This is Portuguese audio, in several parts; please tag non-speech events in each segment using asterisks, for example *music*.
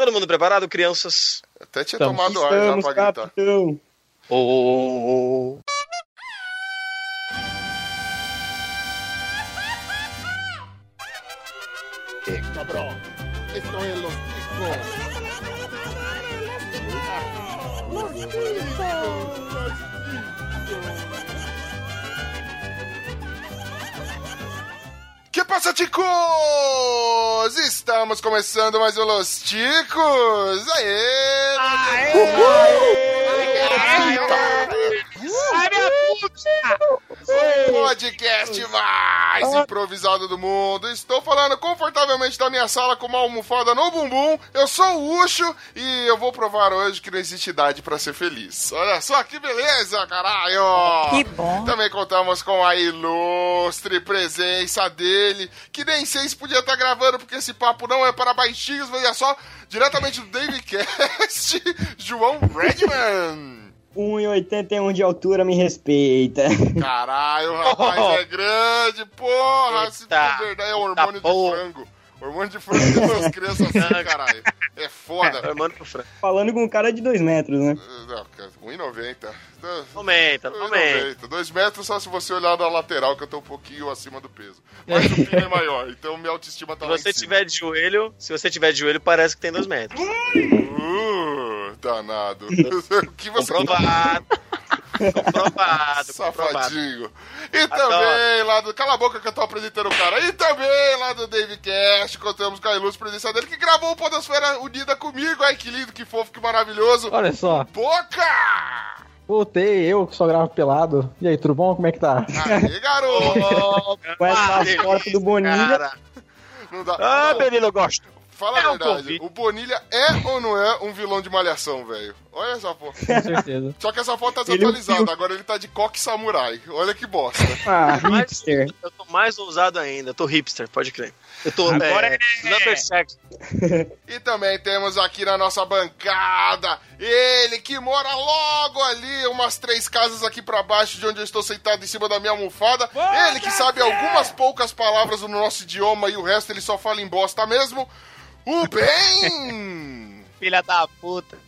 Todo mundo preparado, crianças? Até tinha Estamos. tomado ar já pra gritar. Capitão. Oh, oh, oh, Cabrón, esto es los Los Que passa, ticos? Estamos começando mais um Los Ticos! Aê! Aê! Aê! Aê! Aê! O podcast mais improvisado do mundo. Estou falando confortavelmente da minha sala com uma almofada no bumbum. Eu sou o Ucho e eu vou provar hoje que não existe idade para ser feliz. Olha só que beleza, caralho! Que bom. Também contamos com a ilustre presença dele, que nem sei se podia estar gravando porque esse papo não é para baixinhos, mas é só diretamente do David Cast, *laughs* João Redman. 1,81 de altura, me respeita. *laughs* Caralho, o rapaz oh. é grande, porra! Eita, se verdade é hormônio de frango. Hormônio de frango tem duas crianças assim, *laughs* caralho. É foda. É, hormônio de frango. Falando com um cara de 2 metros, né? Não, 1,90. Aumenta, aumenta. 2 metros só se você olhar na lateral, que eu tô um pouquinho acima do peso. Mas o pino é maior, então minha autoestima tá se lá você tiver de joelho, Se você tiver de joelho, parece que tem 2 metros. Uh, danado. *laughs* *laughs* o que você... Comprovado. comprovado, Safadinho. E também lá do. Cala a boca que eu tô apresentando o cara. E também lá do Dave Cast, contamos com a ilustre presença dele que gravou o Podosfera Unida comigo. Ai, que lindo, que fofo, que maravilhoso. Olha só. Boca! Voltei, eu que só gravo pelado. E aí, tudo bom? Como é que tá? Aí, garoto! *laughs* Com essa foto do Bonilha. Não dá. Ah, Benilo, eu gosto. Fala é a verdade, um o Bonilha é ou não é um vilão de malhação, velho? Olha essa foto. Com certeza. Só que essa foto tá desatualizada, agora ele tá de coque samurai. Olha que bosta. *laughs* Ah, hipster. Eu tô mais ousado ainda, eu tô hipster, pode crer. Eu tô agora é, é... number sex. e também temos aqui na nossa bancada ele que mora logo ali, umas três casas aqui para baixo de onde eu estou sentado em cima da minha almofada. Boa, ele que sabe algumas poucas palavras no nosso idioma e o resto ele só fala em bosta mesmo. O bem! Filha da puta.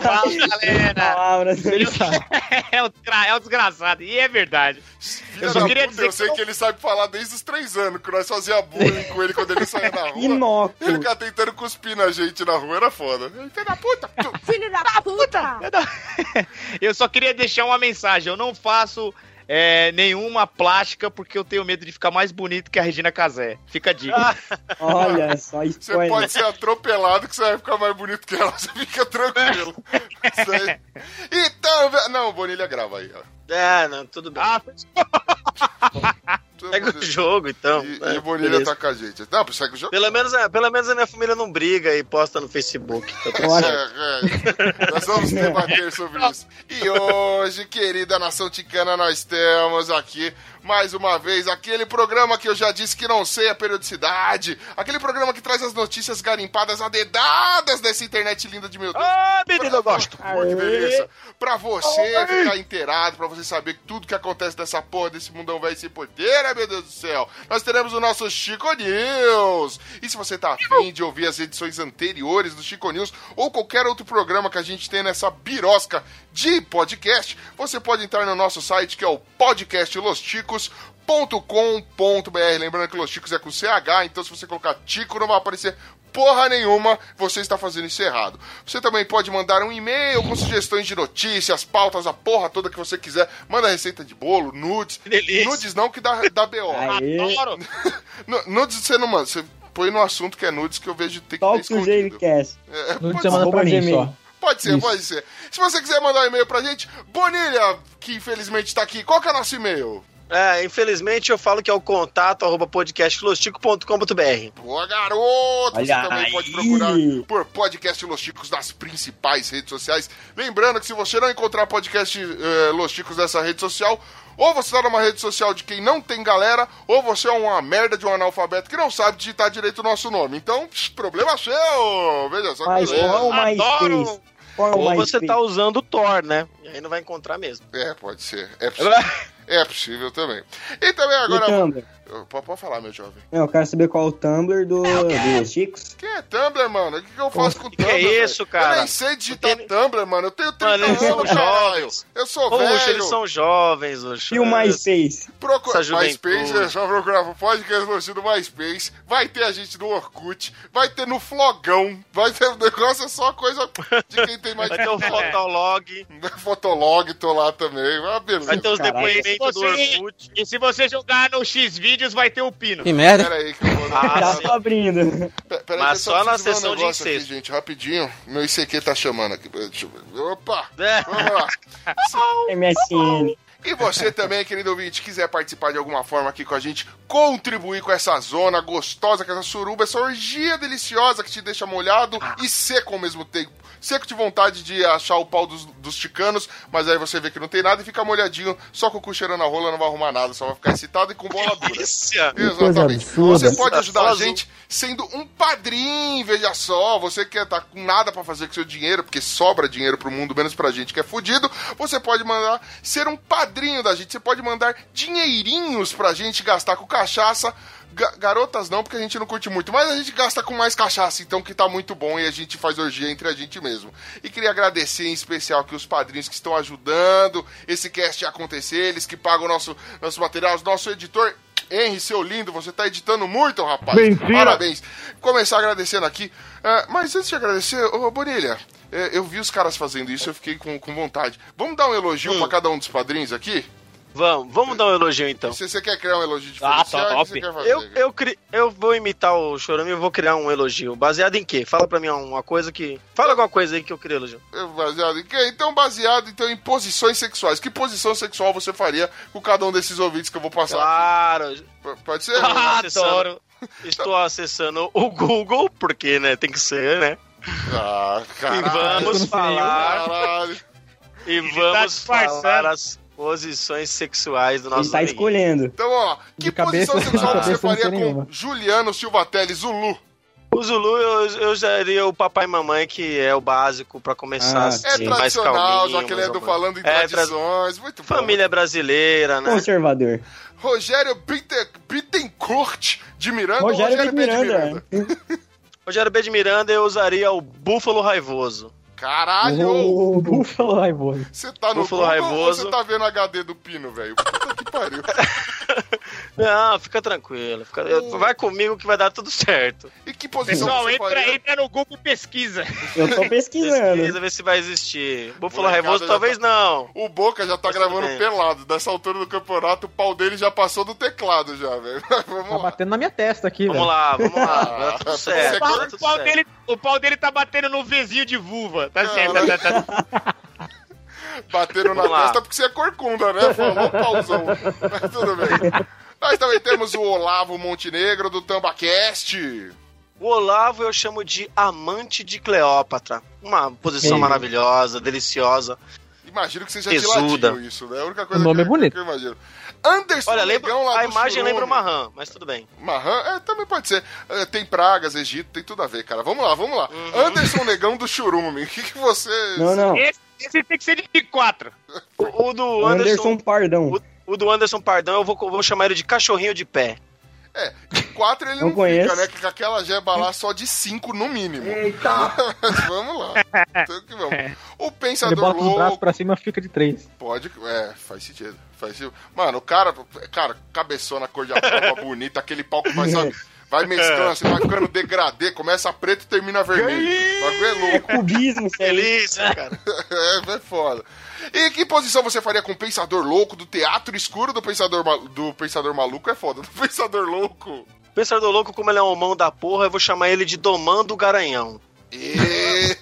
Fala, *laughs* galera! *laughs* é, o, é o desgraçado, e é verdade. Filha eu só queria puta, dizer eu sei que, que ele sabe falar desde os três anos, que nós fazia bullying com ele quando ele saía na rua. Inóculo. Ele ficava tentando cuspir na gente na rua, era foda. Filha da puta! Filha da puta! Eu só queria deixar uma mensagem, eu não faço é, nenhuma plástica, porque eu tenho medo de ficar mais bonito que a Regina Casé. Fica a dica. *laughs* Olha só, isso. Você pode ser atropelado que você vai ficar mais bonito que ela, *laughs* você fica tranquilo. então, não, Bonilha grava aí, ó. É, não, tudo bem. Ah, *laughs* Segue o jogo, então. E, é, e o Bonilha tá com a gente. Não, segue o jogo. Pelo menos, é, pelo menos a minha família não briga e posta no Facebook. Tá é, é. Nós vamos *laughs* debater sobre isso. E hoje, querida nação ticana, nós temos aqui mais uma vez aquele programa que eu já disse que não sei a periodicidade, aquele programa que traz as notícias garimpadas adedadas dessa internet linda de meu Deus. Ah, menino, eu gosto. Pô, que delícia. Pra você ficar inteirado, pra você saber tudo que acontece dessa porra desse mundão velho sem porteira, meu Deus do céu. Nós teremos o nosso Chico News. E se você tá afim de ouvir as edições anteriores do Chico News ou qualquer outro programa que a gente tem nessa birosca de podcast, você pode entrar no nosso site que é o podcast Los ticos.com.br. Lembrando que Los Ticos é com CH, então se você colocar Tico não vai aparecer porra nenhuma, você está fazendo isso errado. Você também pode mandar um e-mail com sugestões de notícias, pautas, a porra toda que você quiser. Manda receita de bolo, nudes. Nudes não que dá, dá BO. *laughs* Adoro. *laughs* nudes você não manda, você põe no assunto que é nudes que eu vejo ter que Talk ter escondido. É, nudes você manda pra mim só. Pode ser, Isso. pode ser. Se você quiser mandar um e-mail pra gente, Bonilha, que infelizmente tá aqui, qual que é o nosso e-mail? É, infelizmente eu falo que é o contato arroba podcastlostico.com.br. Boa, garoto! Olha você também aí. pode procurar por Podcast Los Chicos nas principais redes sociais. Lembrando que se você não encontrar Podcast eh, Los Chicos nessa rede social, ou você tá numa rede social de quem não tem galera, ou você é uma merda de um analfabeto que não sabe digitar direito o nosso nome. Então, psh, problema seu! Veja só que Adoro! Ou você tá usando o Thor, né? E aí não vai encontrar mesmo. É, pode ser. É *laughs* possível. É possível também. E também agora. Eu- Pode, pode falar, meu jovem. Não, eu quero saber qual é o Tumblr do, dos Chicos. Quem é Tumblr, mano? O que, que eu faço com *laughs* que Tumblr? é velho? isso, cara? Eu nem sei digitar Tumblr, mano. Eu tenho 30 Mano, eles são anos, jovens. Eu sou Ô, velho. Eles são jovens, Luxo. E o MySpace? Procura. MySpace, é só procurar o podcast Luxo do MySpace. Vai ter a gente no Orkut. Vai ter no Flogão. Vai ter o negócio, é só coisa de quem tem mais Vai ter o *laughs* Fotolog, Fotolog, tô lá também. Uma beleza. vai ter os Caraca. depoimentos do Orkut. E se você jogar no Vai ter o pino. Que merda. Pera aí que eu vou... Ah, sim. tô abrindo. Pe- Pera Mas só na ver um sessão de negócio aqui, incesto. gente, rapidinho. Meu ICQ tá chamando aqui. Deixa eu ver. Opa! É. *laughs* Vamos lá. MSN. E você também, querido ouvinte, quiser participar de alguma forma aqui com a gente, contribuir com essa zona gostosa, com essa suruba, essa orgia deliciosa que te deixa molhado e seco ao mesmo tempo. Seco de vontade de achar o pau dos, dos ticanos, mas aí você vê que não tem nada e fica molhadinho, só com o cu cheirando a rola, não vai arrumar nada, só vai ficar excitado e com bola dura. Delícia. Exatamente. Você pode ajudar a gente sendo um padrinho, veja só. Você que tá com nada pra fazer com seu dinheiro, porque sobra dinheiro pro mundo, menos pra gente que é fudido. Você pode mandar ser um padrinho da gente. Você pode mandar dinheirinhos pra gente gastar com cachaça. Ga- garotas não, porque a gente não curte muito, mas a gente gasta com mais cachaça, então que tá muito bom e a gente faz orgia entre a gente mesmo. E queria agradecer em especial aqui os padrinhos que estão ajudando esse cast a acontecer, eles que pagam nosso, nosso material, nosso editor Henry, seu lindo, você tá editando muito, rapaz. Mentira. Parabéns. Começar agradecendo aqui. Ah, mas antes de agradecer, ô Bonilha, eu vi os caras fazendo isso, eu fiquei com, com vontade. Vamos dar um elogio pra cada um dos padrinhos aqui? Vamos, vamos dar um elogio então. Se você quer criar um elogio Ah, diferencial, o que top. você quer fazer? Eu, eu, cri... eu vou imitar o Chorame e vou criar um elogio. Baseado em quê? Fala pra mim uma coisa que. Fala alguma coisa aí que eu queria elogio. Baseado em quê? Então, baseado então, em posições sexuais. Que posição sexual você faria com cada um desses ouvintes que eu vou passar? Claro, Pode ser? Ah, adoro. estou acessando o Google, porque, né, tem que ser, né? Ah, E caralho. vamos falar, Caralho. e tá vamos disfarçando. falar as posições sexuais do Ele nosso tá amiguinho. escolhendo. Então, ó, que De cabeça- posição sexual de você cabeça faria com nenhuma. Juliano Silva Teles, Zulu? O Zulu, eu, eu usaria o papai e mamãe, que é o básico pra começar Ah, a É tradicional, já que ele é do. Falando em É, tra- Tradições. Muito bom. Família brasileira, né? Conservador. Rogério Bitte- Bittencourt de Miranda Rogério Rogério de Miranda. *laughs* Rogério B. de Miranda, eu usaria o Búfalo Raivoso. Caralho! Oh, Búfalo raivoso. Você tá no Búfalo Google raivoso. ou você tá vendo HD do Pino, velho? Puta que pariu. *laughs* Não, fica tranquilo. fica- eu- Vai comigo que vai dar tudo certo. E que posição Pessoal, você entra, faria? entra no Google e pesquisa. Eu tô pesquisando. Pesquisa, ver se vai existir. Búfalo já talvez tá- não. O Boca já tá Mas gravando bem. pelado. Dessa altura do campeonato, o pau dele já passou do teclado já, velho. *laughs* Vamos Tá lá. batendo na minha testa aqui, Vamos lá, vamos lá. Ah, tudo você certo. O pau, dar o pau certo. dele, o pau dele tá batendo no vizinho de vulva. Tá certo. Tá, tá, tá. Bateram na testa porque você é corcunda, né? Falou pauzão. Mas tudo bem. Nós também temos o Olavo Montenegro do TambaCast. O Olavo eu chamo de amante de Cleópatra. Uma posição Ei. maravilhosa, deliciosa. Imagino que seja ladinho isso, né? A única coisa O nome que, é bonito. que eu imagino. Anderson Olha, lembra, a imagem lembra o Marran, mas tudo bem. Marran, é, também pode ser. É, tem pragas, Egito, tem tudo a ver, cara. Vamos lá, vamos lá. Uhum. Anderson Negão do Churume. *laughs* O que, que você. Não, não. Esse, esse tem que ser de quatro. O, *laughs* o do Anderson Anderson, Pardão. o, o do Anderson Pardão, eu vou, vou chamar ele de cachorrinho de pé. É, de quatro ele Não não, conheço. fica, né? Que com aquela jeba lá só de cinco no mínimo. Eita! *laughs* vamos lá. *laughs* Então que vamos. O Ele Pensador bota os braços Louco. pra cima fica de três. Pode. É, faz sentido. Faz sentido. Mano, o cara, cara, cabeçona, cor de prova *laughs* bonita, aquele que vai, sabe? Vai mesclando, assim, vai ficando degradê, começa preto e termina vermelho. O bagulho é louco. Cubismo, isso aí. Delícia, cara. é, é foda. E que posição você faria com o Pensador Louco do Teatro Escuro do Pensador, do Pensador Maluco? É foda. Do *laughs* Pensador Louco. Pensador louco, como ele é um mão da porra, eu vou chamar ele de Domando Garanhão. Eita,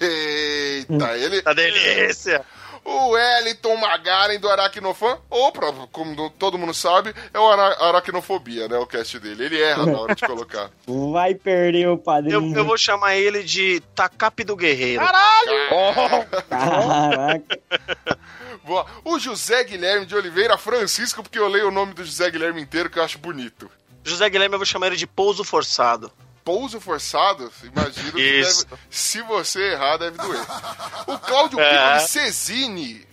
ele. Tá delícia. O Wellington Magaren do Aracnofan, ou, pra- como todo mundo sabe, é o Ara- Aracnofobia, né? O cast dele. Ele erra na hora de colocar. *laughs* Vai perder o Eu, padrinho. eu vou chamar ele de Tacape do Guerreiro. Caraca. Boa. O José Guilherme de Oliveira Francisco, porque eu leio o nome do José Guilherme inteiro, que eu acho bonito. José Guilherme, eu vou chamar ele de Pouso Forçado. Pouso forçado, imagino que deve, se você errar, deve doer. O Cláudio É. Cesini,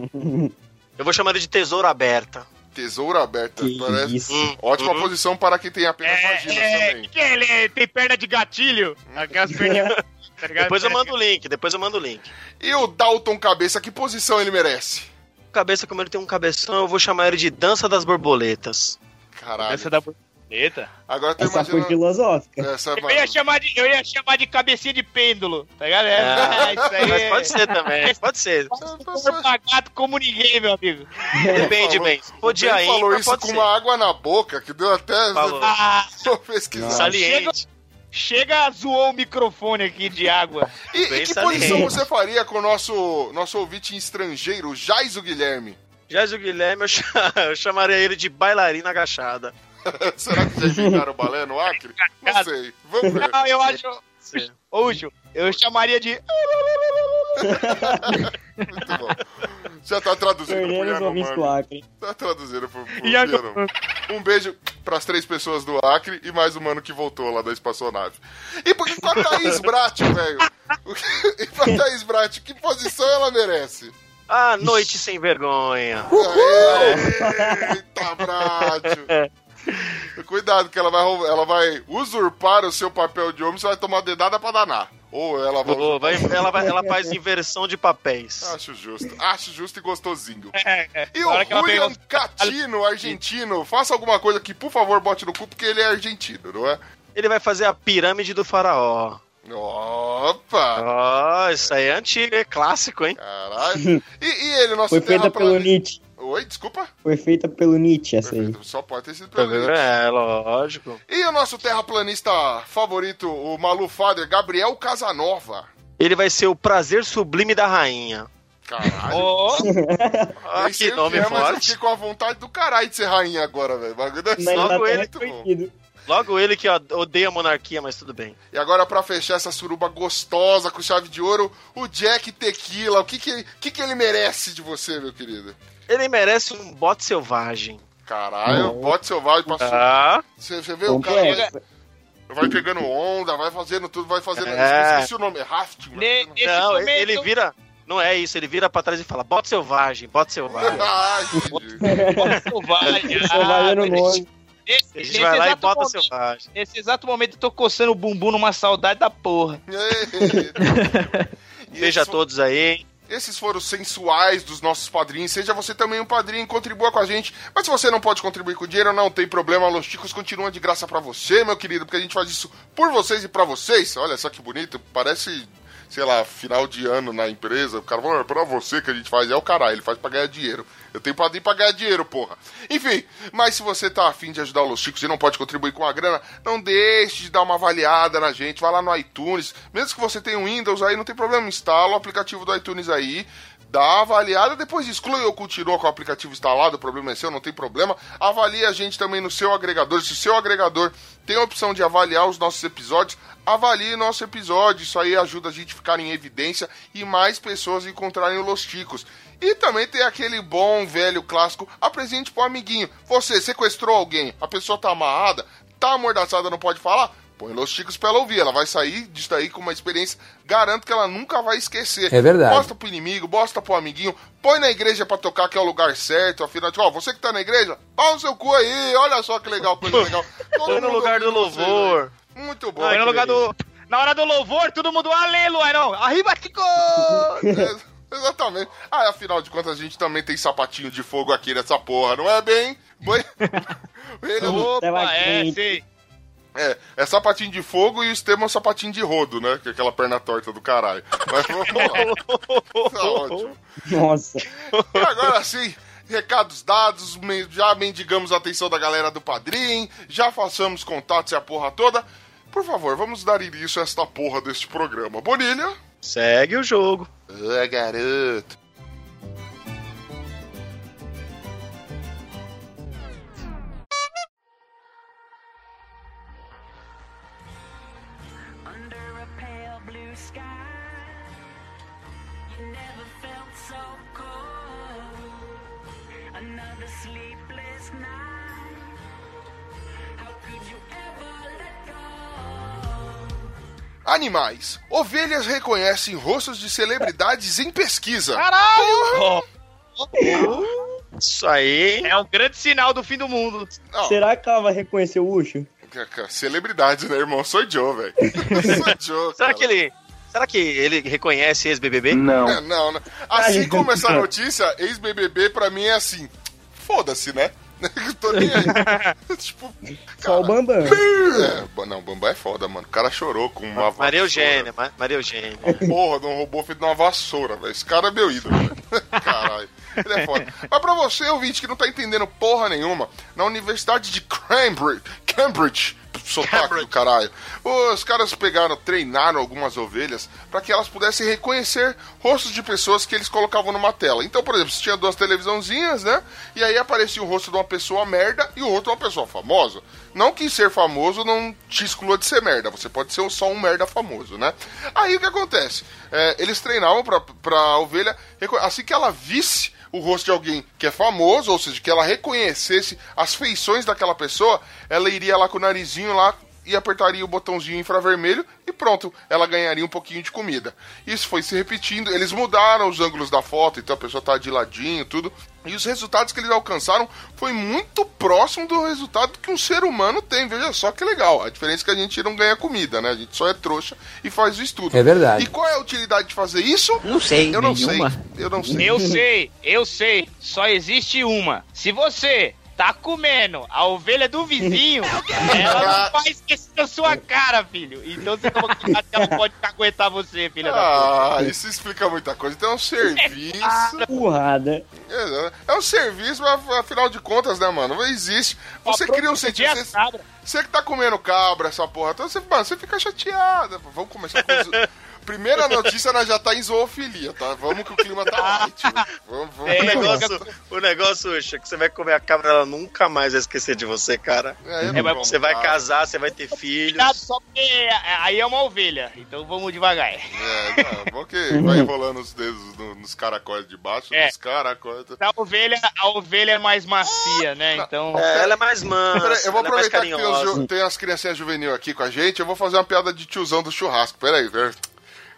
Eu vou chamar ele de Tesouro Aberta. Tesouro aberto. Que Parece... isso. Hum, Ótima uhum. posição para quem tem apenas vaginas É, também. que ele tem perna de gatilho. Aquelas perninhas. *laughs* Tá ligado? Depois eu mando o link, depois eu mando o link. E o Dalton Cabeça, que posição ele merece? Cabeça, como ele tem um cabeção, eu vou chamar ele de Dança das Borboletas. Caralho. Essa da borboleta. Agora eu tô Essa foi imaginando. filosófica. Essa Eu ia, chamar de, eu ia chamar de cabecinha de pêndulo, tá ligado? É, Ah, isso aí. Mas é- pode ser também, *laughs* pode ser. For pagado como ninguém, meu amigo. Depende, falou- bem. Ele ainda, falou isso pode com ser. uma água na boca, que deu até. Falou. Ah. Saliente. chega, zoou o microfone aqui de água. E, e que posição você faria com o nosso, nosso ouvinte estrangeiro, Jaiso Guilherme? Jais o Guilherme, eu, cha- *laughs* eu chamaria ele de bailarina agachada. *laughs* Será que já inventaram o balé no Acre? Não sei. Vamos ver. Não, eu acho. Ju, eu chamaria de. Muito bom. Já tá traduzindo pro Yanomami. Acre. Tá traduzindo pro, pro Yanomami. Um beijo pras três pessoas do Acre e mais um mano que voltou lá da espaçonave. E por que com a Thaís Brat, velho? *laughs* E pra Thaís Brat, que posição ela merece? Ah, noite sem vergonha. Eita, Brat! *laughs* *laughs* Cuidado que ela vai, ela vai usurpar o seu papel de homem, você vai tomar dedada pra danar. Ou ela vai... Ô, vai- ela, vai- ela faz inversão de papéis. Acho justo. Acho justo e gostosinho. É, E hora que o Julian pegou- Catino, argentino, faça alguma coisa que, por favor, bote no cu, porque ele é argentino, não é? Ele vai fazer a pirâmide do faraó. Opa! Ó, isso aí é antigo, é clássico, hein? Caralho. E, e ele, nosso Foi feita pelo Nietzsche. Oi, desculpa? Foi feita pelo Nietzsche essa aí. Só pode ter sido pelo Nietzsche. É, lógico. E o nosso terraplanista favorito, o Malu Fader, Gabriel Casanova. Ele vai ser o prazer sublime da rainha. Caralho. Ô, *laughs* Ah, que nome é, mas eu forte. fiquei com a vontade do caralho de ser rainha agora, velho. Logo ele é muito. Logo ele que odeia a monarquia, mas tudo bem. E agora, pra fechar essa suruba gostosa com chave de ouro, o Jack Tequila. O que que, que que ele merece de você, meu querido? Ele merece um bote selvagem. Caralho, Não. bote selvagem pra su- Ah, Você, você vê o cara Completo. vai, vai pegando onda, vai fazendo tudo, vai fazendo. É. Esqueci o nome, rafting. Ne- mas- Nesse não, momento- ele vira. Não é isso, ele vira pra trás e fala: bote selvagem, bote selvagem. Ah, entendi. Selvagem. *laughs* Vai no Ah, nome. gente nesse vai lá e exato bota momento- selvagem. Nesse exato momento eu tô coçando o bumbum numa saudade da porra. *laughs* Beijo a todos aí, hein? Esses foram os sensuais dos nossos padrinhos. Seja você também um padrinho, contribua com a gente. Mas se você não pode contribuir com dinheiro, não tem problema. Los Chicos continua de graça pra você, meu querido, porque a gente faz isso por vocês e pra vocês. Olha só que bonito. Parece, sei lá, final de ano na empresa. O cara falou, é pra você que a gente faz. É o caralho, ele faz pra ganhar dinheiro. Eu tenho padrinho pra ganhar dinheiro, porra. Enfim, mas se você tá afim de ajudar o Los Chicos e não pode contribuir com a grana, não deixe de dar uma avaliada na gente. Vai lá no iTunes. Mesmo que você tenha um Windows aí, não tem problema. Instala o aplicativo do iTunes aí. Dá avaliada, depois exclui ou continua com o aplicativo instalado, o problema é seu, não tem problema. Avalie a gente também no seu agregador. Se o seu agregador tem a opção de avaliar os nossos episódios, avalie nosso episódio. Isso aí ajuda a gente a ficar em evidência e mais pessoas encontrarem o Los Ticos. E também tem aquele bom, velho, clássico, apresente pro amiguinho. Você sequestrou alguém, a pessoa tá amarrada, tá amordaçada, não pode falar? Põe Los Chicos pra ela ouvir. Ela vai sair disso daí com uma experiência. Garanto que ela nunca vai esquecer. É verdade. Mostra pro inimigo, mostra pro amiguinho. Põe na igreja pra tocar, que é o lugar certo. Afinal de ó, você que tá na igreja, pau no seu cu aí. Olha só que legal, coisa legal. *laughs* Põe no lugar do ouvindo vocês louvor. aí. Muito bom. Aí no lugar do. Na hora do louvor, todo mundo aleluia, não. Arriba, Tico! *laughs* Exatamente. Ah, afinal de contas, a gente também tem sapatinho de fogo aqui nessa porra, não é bem? Boi- *laughs* Ele é um- Opa, é, sei. É, é sapatinho de fogo e o Estevam é sapatinho de rodo, né? Que é aquela perna torta do caralho. Mas vamos lá. *laughs* Tá ótimo. Nossa. E agora sim, recados dados, já mendigamos a atenção da galera do Padrim, já façamos contatos e a porra toda. Por favor, vamos dar início a esta porra deste programa. Bonilha? Segue o jogo. Ah, garoto. Animais. Ovelhas reconhecem rostos de celebridades em pesquisa. Caralho! Isso aí. É um grande sinal do fim do mundo. Não, Será que ela vai reconhecer o Ucho? ca- ca- celebridade, né, irmão? Sou Joe, velho. *laughs* Sou Joe. Será que ele. Será que ele reconhece ex-BBB? É, não, não. Assim Ai, como essa notícia, ex-BBB pra mim é assim. Foda-se, né? Tô nem aí. *laughs* tipo, Só o Bambam. é, não, Bambam é foda, mano. O cara chorou com uma vassoura. Maria Eugênia, Ma- Maria Eugênia. Porra, de um robô feito de uma vassoura, velho. Esse cara é meu ídolo, velho. *laughs* Caralho. Ele é foda. Mas pra você, ouvinte, que não tá entendendo porra nenhuma, na Universidade de Cambridge, Cambridge, sotaque do caralho, os caras pegaram, treinaram algumas ovelhas pra que elas pudessem reconhecer rostos de pessoas que eles colocavam numa tela. Então, por exemplo, você tinha duas televisãozinhas, né? E aí aparecia o rosto de uma pessoa merda e o outro de uma pessoa famosa. Não que ser famoso não te exclua de ser merda, você pode ser só um merda famoso, né? Aí o que acontece? É, eles treinavam pra, pra ovelha, assim que ela visse o rosto de alguém que é famoso, ou seja, que ela reconhecesse as feições daquela pessoa, ela iria lá com o narizinho lá e apertaria o botãozinho infravermelho e pronto, ela ganharia um pouquinho de comida. Isso foi se repetindo, eles mudaram os ângulos da foto, então a pessoa tá de ladinho, tudo. E os resultados que eles alcançaram foi muito próximo do resultado que um ser humano tem. Veja só que legal. A diferença é que a gente não ganha comida, né? A gente só é trouxa e faz o estudo. É verdade. E qual é a utilidade de fazer isso? Não sei, Eu não nenhuma. sei. Eu não sei. Eu sei, eu sei. Só existe uma. Se você tá comendo a ovelha do vizinho, *laughs* ela não vai esquecer da sua cara, filho. Então você toma cuidado que ela pode aguentar você, filha da puta. Ah, isso explica muita coisa. Então é um serviço. Porrada. É, é um serviço, mas afinal de contas, né, mano? Não existe. Você Ó, cria um as Você, você que tá comendo cabra, essa porra. Então você, mano, você fica chateada. Vamos começar com isso. *laughs* Primeira notícia, nós já tá em zoofilia, tá? Vamos que o clima tá *laughs* né? Vamos, vamos. É, O negócio, o negócio, Uxa, é que você vai comer a cabra, ela nunca mais vai esquecer de você, cara. É, eu É, Você vai cabra. casar, você vai ter filhos. Cuidado só porque aí é uma ovelha. Então vamos devagar. É, não, bom que vai enrolando os dedos no- nos caracóis de baixo, É. nos caracóis. A ovelha, a ovelha é mais macia, né? Então. É, ela é mais mansa, Peraí, eu vou ela é aproveitar que tem, os tem as criancinhas juvenil aqui com a gente, eu vou fazer uma piada de tiozão do churrasco. Peraí, peraí.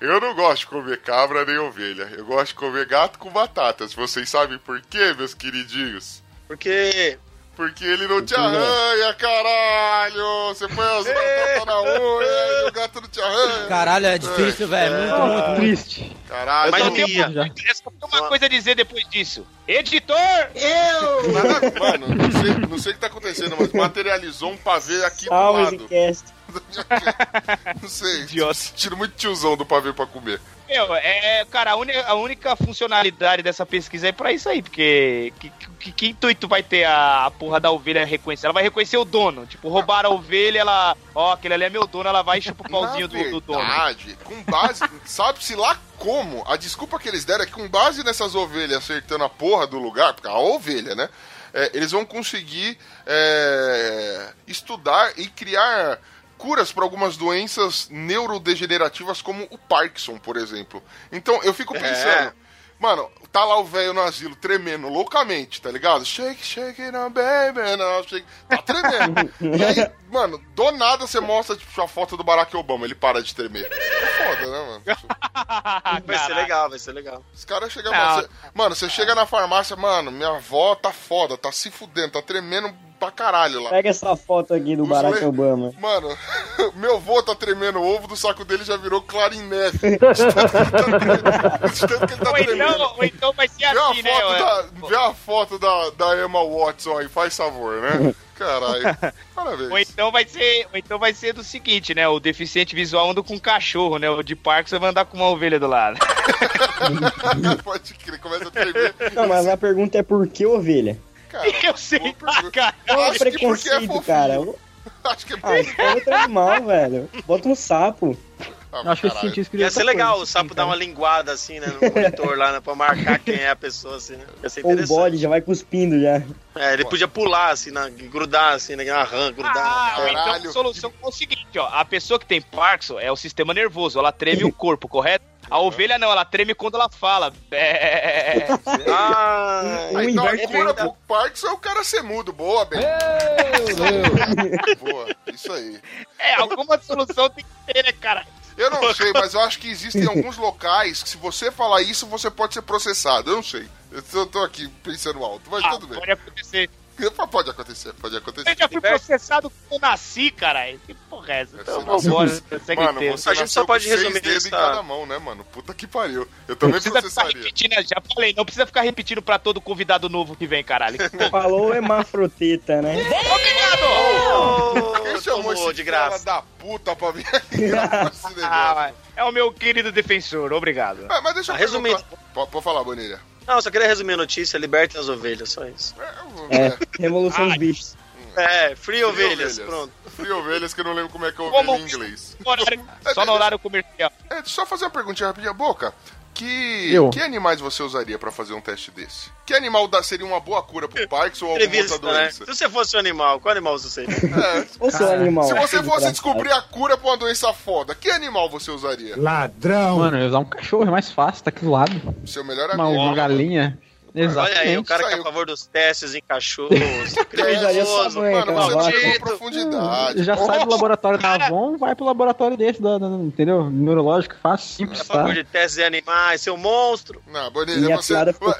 Eu não gosto de comer cabra nem ovelha. Eu gosto de comer gato com batatas. Vocês sabem por quê, meus queridinhos? Porque Porque ele não te arranha, caralho! Você põe as batatas na unha e o gato não te arranha. Caralho, é difícil, velho. Muito, muito, muito. Triste. Caralho, Mas não- eu tenho-. Eu só tenho uma coisa a dizer depois disso. Editor! nada- mano, não sei, não sei o que tá acontecendo, mas materializou um pavê aqui do Salve lado. esse cast. Não sei, *laughs* Idiota. tiro muito tiozão do pavê pra comer. Meu, é, cara, a, uni- a única funcionalidade dessa pesquisa é pra isso aí, porque que, que- que intuito vai ter a, a porra da ovelha reconhecer? Ela vai reconhecer o dono. Tipo, roubaram a ovelha, ela. Ó, aquele ali é meu dono, ela vai e chupa o pauzinho Na do, do dono. verdade, com base, sabe-se lá como, a desculpa que eles deram é que com base nessas ovelhas acertando a porra do lugar, porque a ovelha, né, é, eles vão conseguir é, estudar e criar curas para algumas doenças neurodegenerativas como o Parkinson, por exemplo. Então, eu fico pensando, mano, tá lá o velho no asilo tremendo loucamente, tá ligado? Shake, shake it on, baby, no, shake. Tá tremendo. *laughs* e aí, mano, do nada você mostra tipo, a foto do Barack Obama, ele para de tremer. É foda, né, mano? *laughs* vai ser legal, vai ser legal. Os caras chegam, mano, você chega na farmácia, mano, minha avó tá foda, tá se fudendo, tá tremendo pra caralho lá. Pega essa foto aqui do Os Barack le- Obama. Mano, *laughs* meu avô tá tremendo o ovo do saco dele já virou neve. *laughs* De tanto que ele tá Ou tremendo. então, ou então vai ser assim, né? da, vê a foto da, da Emma Watson aí, faz favor, né? *laughs* Caralho. Parabéns. Ou então vai ser, ou então vai ser do seguinte, né? O deficiente visual anda com um cachorro, né? O de Parkinson vai andar com uma ovelha do lado. Pode crer, começa a tremer. Não, mas a pergunta é por que ovelha? *laughs* Cara, Eu sei, ah, pergunta. cara. É Acho que porque é preconceito, fofinho. cara. *laughs* Acho que é Ah, isso é outro animal, velho. Bota um sapo. Ah, acho que esse cientista Ia ser legal o outra sapo coisa, dar uma linguada assim, né, no monitor lá, né, pra marcar quem é a pessoa, assim, né? Ia ser Ou o interessante. bode já vai cuspindo já. É, ele podia pular, assim, na, grudar, assim, né, na rã, grudar. Ah, ou então Caralho. a solução é o seguinte, ó. A pessoa que tem Parkinson é o sistema nervoso, ela treme o corpo, correto? A ovelha não, ela treme quando ela fala. É... *laughs* Ah, Um então a cura verdade. pro Parkinson é o cara ser mudo. Boa, Ben. Boa, isso aí. é, alguma solução tem que ter, né, cara? Eu não *laughs* sei, mas eu acho que existem alguns locais que se você falar isso, você pode ser processado. Eu não sei. Eu tô, tô aqui pensando alto, mas Ah, tudo bem. pode acontecer. *laughs* Pode acontecer, pode acontecer. Eu já fui processado quando eu nasci, caralho. Que porra é essa? Então vambora, segue Mano, você A gente só pode resumir em essa- cada mão, né, mano? Puta que pariu. Eu Não também precisa ficar processaria. repetindo, já falei, não precisa ficar repetindo pra todo convidado novo que vem, caralho. *laughs* Falou hemafroteta, né? Obrigado! Quem chamou esse de graça. cara da puta pra vir aqui? *laughs* Ah, é o meu querido defensor, obrigado. Ah, mas deixa eu Ah. Pode, pode falar, Bonilha. Não, só queria resumir a notícia, libertem as ovelhas, só isso. É, Revolução dos. Bichos. É, free ovelhas, ovelhas. pronto. Free ovelhas que eu não lembro como é que é Como- ovelha em inglês. Horário- Só no horário comercial. É, só fazer uma perguntinha rapidinha. Boca, que, Eu. que animais você usaria pra fazer um teste desse? Que animal dá, seria uma boa cura pro *laughs* Parkinson ou alguma outra né? doença? Se você fosse um animal, qual animal você seria? *laughs* É, Ou seu animal? se você fosse descobrir a cura pra uma doença foda, que animal você usaria? Mano, eu ia usar um cachorro, é mais fácil, tá aqui do lado. Seu melhor Uma, amigo. uma galinha. Olha aí, o Exatamente. cara que é Saiu. a favor dos testes em cachorros. *laughs* Criminoso. mãe, Mano, Maldito. em profundidade. Já sai do laboratório da Avon, vai pro laboratório desse, da, da- entendeu? Neurológico, fácil, A simples, tá? favor de testes em animais, seu monstro. Não, Bonilha, você.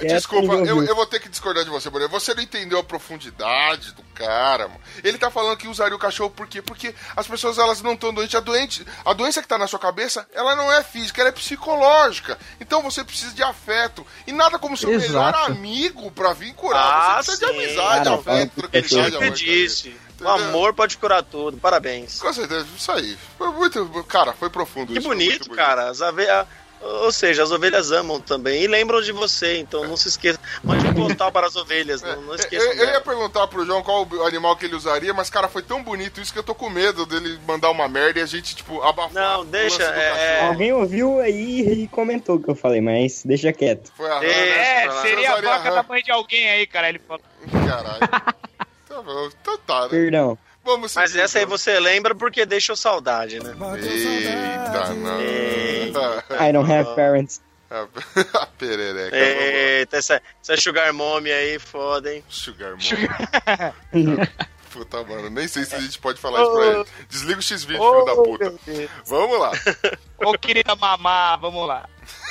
Desculpa, eu, eu vou ter que discordar de você, Bonilha. Você não entendeu a profundidade do cara, mano. Ele tá falando que usaria o cachorro por quê? Porque as pessoas elas não estão doentes. A, doente, a doença que tá na sua cabeça, ela não é física, ela é psicológica. Então você precisa de afeto. E nada como seu melhor Exato. Amigo pra vir curar. Ah, você precisa de sim. amizade, Cara, afeto, É tranquilidade, que amor. disse. O amor pode curar tudo. Parabéns. Com certeza, isso aí. Foi muito. Cara, foi profundo Que isso. bonito, cara. As ovelhas. Ou seja, as ovelhas amam também e lembram de você, então não se esqueça. Mande um postal para as ovelhas, não, não É, esqueçam. eu, eu ia perguntar pro João qual o animal que ele usaria, mas, cara, foi tão bonito isso que eu tô com medo dele mandar uma merda e a gente, tipo, abafar. Não, o deixa, lance do é- cachorro. Alguém ouviu aí e comentou o que eu falei, mas deixa quieto. Foi a Hannah, É, né? seria a vaca da mãe de alguém aí, cara. Ele falou. Caralho. *laughs* tá bom, então tá, né? Perdão. Vamos Mas seguir, essa aí você lembra porque deixou saudade, né? Eita, não. I don't have parents. *laughs* a perereca. Eita, essa, essa Sugar Mommy aí, foda, hein? Sugar Mom. *laughs* Puta, mano, nem sei se a gente pode falar isso pra ele. Desliga o X-20, filho da puta. Vamos lá. *laughs* Ô, querida mamá, vamos lá.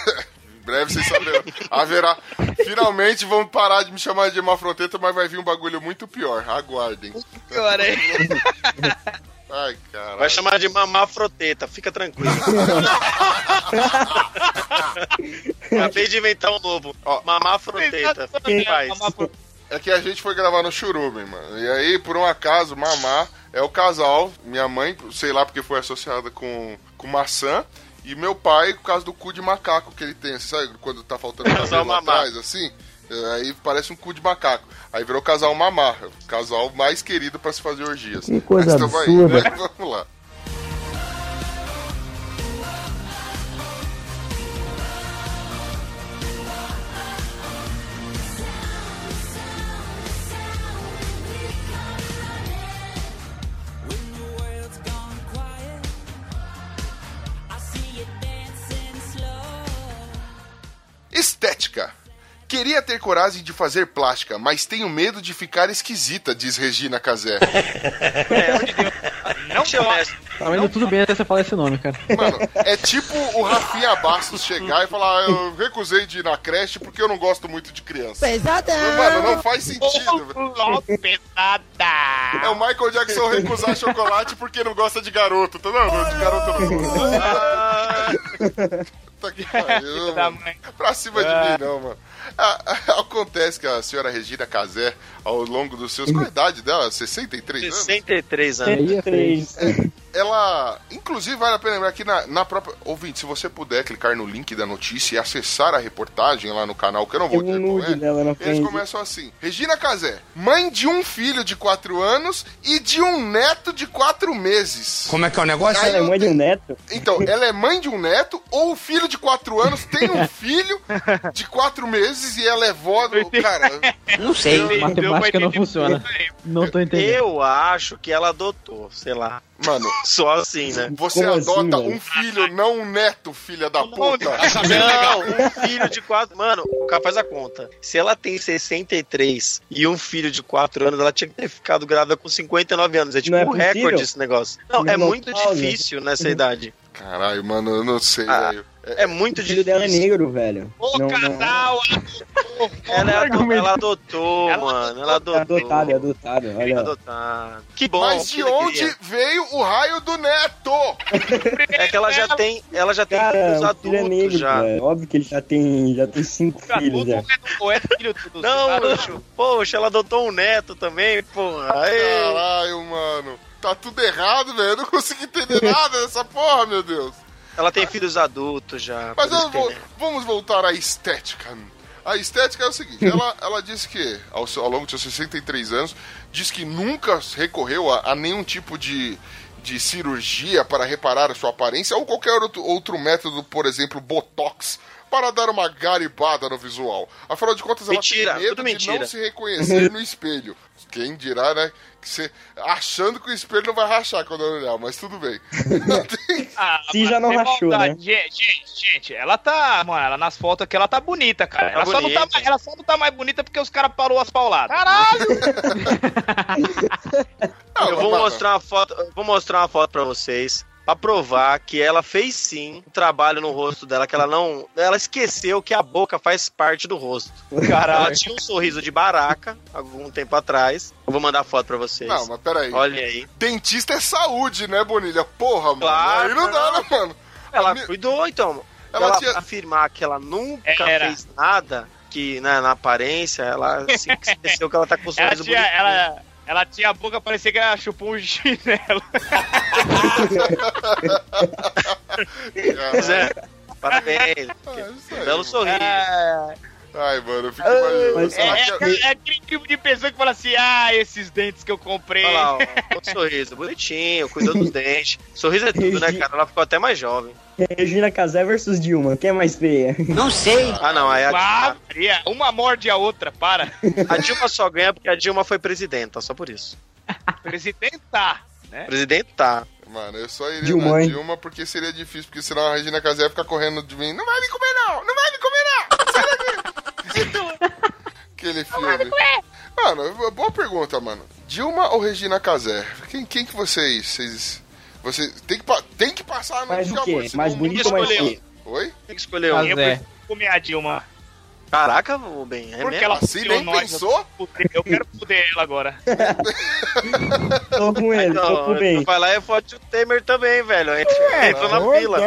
Em breve vocês saberão. Haverá. Finalmente vão parar de me chamar de hemafroteta, mas vai vir um bagulho muito pior. Aguardem. Agora *laughs* aí. Ai, caralho. Vai chamar de mamá froteta, fica tranquilo. *laughs* Acabei de inventar um novo. Ó. Mamá froteta. Faz. Mamá pro- É que a gente foi gravar no Churubim, mano. E aí, por um acaso, Mamá é o casal. Minha mãe, sei lá porque foi associada com, com maçã. E meu pai, por causa do cu de macaco que ele tem. Sabe quando tá faltando *laughs* Casal cabelo lá atrás, assim? É, Aí parece um cu de macaco. Aí virou casal Mamá. o Casal mais querido pra se fazer orgias. Que coisa Mas tamo aí, absurda. né? *laughs* Vamos lá. Estética. Queria ter coragem de fazer plástica, mas tenho medo de ficar esquisita, diz Regina Casé. *laughs* Não Deixa eu pode. honesto. Tava indo tudo bem até você falar esse nome, cara. Mano, é tipo o Rafinha Bastos chegar e falar: "Ah, Eu recusei de ir na creche porque eu não gosto muito de criança. Mano, não faz sentido. velho. Ô, pesada. É o Michael Jackson recusar chocolate porque não gosta de garoto, tá vendo? De garoto não. *laughs* *laughs* Puta que pariu, *laughs* mano. Pra cima de mim, não, mano. *laughs* Ah, ah, Acontece que a senhora Regina Casé, ao longo dos seus. Qual a idade dela? 63 anos? 63 anos. Aí é Três. ela. Inclusive, vale a pena lembrar que na, na própria. Ouvinte, se você puder clicar no link da notícia e acessar a reportagem lá no canal, que eu não vou Tem um dizer qual nude é, dela na Eles começam assim: Regina Casé, mãe de um filho de 4 anos e de um neto de 4 meses. Como é que é o negócio? Aí Ela é mãe de um neto? Então, ela é mãe de um neto, ou o filho de 4 anos tem um *laughs* filho de 4 meses e ela é vó do. Cara, Não sei. Matemática não funciona. Não tô entendendo. Eu acho que ela adotou, sei lá. mano, *laughs* Só assim, né? você Como assim, adota velho? um filho, não um neto, filha da puta. Não, um filho de quatro. Mano, o cara faz a conta. Se ela tem 63 e um filho de 4 anos, ela tinha que ter ficado grávida com 59 anos. É tipo Não é um recorde esse negócio. Não, é muito Menopausa. difícil nessa idade. Caralho, mano, eu não sei, Ah, velho. É muito O filho dela é difícil. negro, velho. O Não- não- casal Ela, é ado- ela adotou, Ela mano. Ela É adotou. adotado, é adotado. Olha. Adotado. Que bom. Mas de alegria. onde veio o raio do neto? É que ela já tem, ela já tem filhos Cara, o filho é adultos negro, já. velho. Óbvio que ele já tem, já tem cinco filhos, Tudo já. é, ou é filho do *laughs* Não, poxa, poxa, ela adotou um neto também, porra. Aê. Caralho, mano. Tá tudo errado, velho. Eu não consigo entender nada dessa porra, meu Deus. Ela tem filhos adultos já. Mas vou- vamos voltar à estética. A estética é o seguinte: ela, *laughs* ela disse que, ao, seu- ao longo de seus 63 anos, diz que nunca recorreu a, a nenhum tipo de, de cirurgia para reparar a sua aparência ou qualquer outro, outro método, por exemplo, botox, para dar uma garibada no visual. Afinal de contas, ela Mentira, tem medo de mentira. não se reconhecer no *laughs* espelho. Quem dirá, né? Que você, achando que o espelho não vai rachar quando eu olhar, mas tudo bem. *laughs* Ah, Se já não rachou, maldade. né? Gente, gente, ela tá. Mano, ela nas fotos aqui, ela tá bonita, cara. Tá ela, só não tá, bonita. mais- ela só não tá mais bonita porque os caras parou as pauladas. Caralho! *laughs* Eu vou mostrar uma foto, eu vou mostrar uma foto pra vocês. Pra provar que ela fez sim um trabalho no rosto dela, que ela não. Ela esqueceu que a boca faz parte do rosto. Ela tinha um sorriso de baraca algum tempo atrás. Eu vou mandar a foto pra vocês. Não, mas peraí. Olhem aí. Dentista é saúde, né, Bonilha? Porra, mano. Claro, Aí não dá, né, mano? Ela Mi- cuidou, então. Ela Ela, tinha- afirmar que ela nunca Era. fez nada, que né, na aparência, ela se esqueceu que ela tá com o Ela sorriso tinha, bonito. ela, ela tinha a boca, parecia que ela chupou um *laughs* chinelo. Mas é, parabéns. Ah, aí, Belo sorriso. É, Ai, mano, eu fico imaginando. é, é, é aquele tipo de pessoa que fala assim: ah, esses dentes que eu comprei. Olha lá, ó, bom sorriso, bonitinho, cuidou dos dentes. Sorriso é tudo, né, cara? Ela ficou até mais jovem. Regina Casé versus Dilma. Quem é mais feia? Não sei. Ah, não, aí a, Maria, uma morde a outra, para. a Dilma só ganha porque a Dilma foi presidenta, só por isso. Presidenta. Né? Presidenta. Mano, eu só iria Dilma, na hein? Dilma porque seria difícil, porque senão a Regina Casé ia ficar correndo de mim. Não vai me comer, não! Não vai me comer, não! Sai daqui! Aquele filme. Mano, boa pergunta, mano. Dilma ou Regina Casé? Quem, quem que vocês. Vocês. Você tem que, tem que passar no Mais de o quê? amor, Mais bonito ou mais escolheu. feio? Oi? Tem que escolher um. Mas Eu é. comer a Dilma. Caraca, bem, é Porque mesmo? ela Assim nem nós, pensou? Eu, quero fuder ela agora. *laughs* Tô com ele, tô com Então, bem. vai lá e foto o Temer também, velho. Gente entra na fila.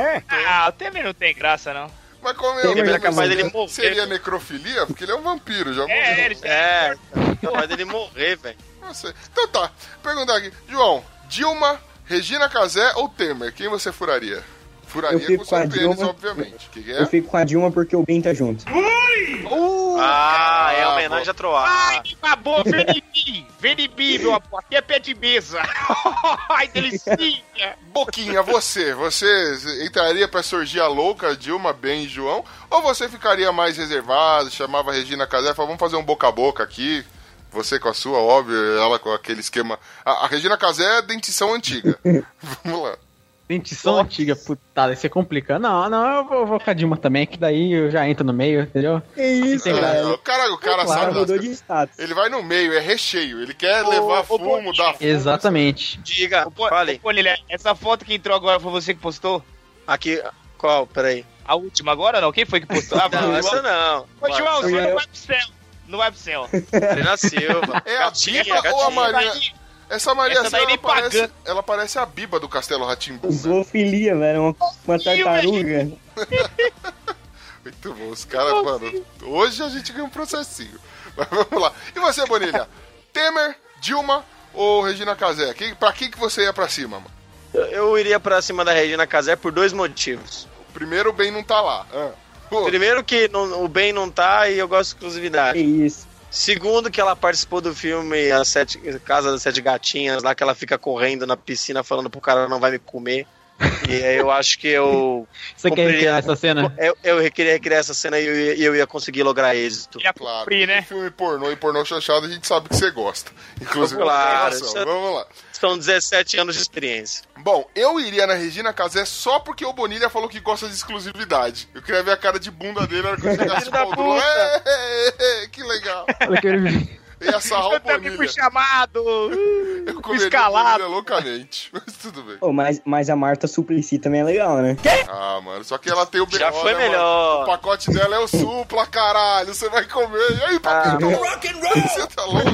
Ah, o Temer não tem graça, não. Mas como é capaz dele morrer. Seria necrofilia? Porque ele é um vampiro, já morreu. É, ele É, capaz dele morrer, velho. Não sei. Então tá, perguntar aqui. João, Dilma, Regina Casé ou Temer? Quem você furaria? Furaria Eu fico com com a seu pênis, Dilma. obviamente. Que que é? Eu fico com a Dilma porque o Ben tá junto. Ah, é Ah, homenagem a Troar. Ai, acabou, Venibi! Venibi, meu amor, aqui é pé de mesa. *laughs* Ai, delicinha! Boquinha, você, você entraria pra surgir a louca Dilma, Ben e João? Ou você ficaria mais reservado, chamava a Regina Casé e falava, vamos fazer um boca a boca aqui? Você com a sua, óbvio, ela com aquele esquema. A, a Regina Casé é dentição antiga. *laughs* vamos lá. Dentição antiga, putada, isso é complicado. Não, não, eu vou, eu vou com a Dilma também, que daí eu já entro no meio, entendeu? Que isso, Tem velho. o cara, o cara Claro, sabe. mudou das- de status. Ele vai no meio, é recheio. Ele quer levar ô, fumo, dar fumo. Exatamente. Diga, Ô, Pô- fale. ô, Bonilha, essa foto que entrou agora foi você que postou? Aqui, qual? Peraí. A última agora não? Quem foi que postou? Ah, Não, essa não. Ô, João, você Eu- não vai pro céu. Não vai pro céu. Marina Silva. É a Biba ou a. Maria? Essa Maria Essa daí ela parece, pagando. ela parece a Biba do Castelo Ratimbu. Zoofilia, velho. Uma, uma tartaruga. *laughs* Muito bom, os caras, mano. Hoje a gente ganha um processinho. *laughs* Mas vamos lá. E você, Bonilha? Temer, Dilma ou Regina Casé? Quem, pra quem que você ia pra cima, mano? Eu- Eu iria pra cima da Regina Casé por dois motivos. Primeiro, o Ben não tá lá. Ah. Pô, Primeiro que não- o bem não tá e eu gosto de Que exclusividade. isso. Segundo que ela participou do filme A Sete, Casa das Sete Gatinhas, lá que ela fica correndo na piscina falando pro cara não vai me comer. E aí eu acho que eu, *laughs* Você quer recriar essa cena? eu, eu queria recriar essa cena e eu, ia- eu ia conseguir lograr êxito. ia claro. cumprir, né? Filme pornô e pornô chanchado a gente sabe que você gosta. Inclusive, Claro, é- vamos lá. São 17 anos de experiência. Bom, eu iria na Regina Casé só porque o Bonilha falou que gosta de exclusividade. Eu queria ver a cara de bunda dele na hora que eu chegasse *laughs* é, que legal. Eu ia sarrar o Eu também fui Bonilha. chamado. *laughs* Eu comeria Escalado. Bonilha loucamente. *laughs* Mas tudo bem. Ô, mas, mas a Marta Suplicy também é legal, né? Ah, mano, só que ela tem o Já BO, foi né, mano? melhor. O pacote dela é o supla, caralho. Você vai comer. E aí, Ah, papito? Você tá louco?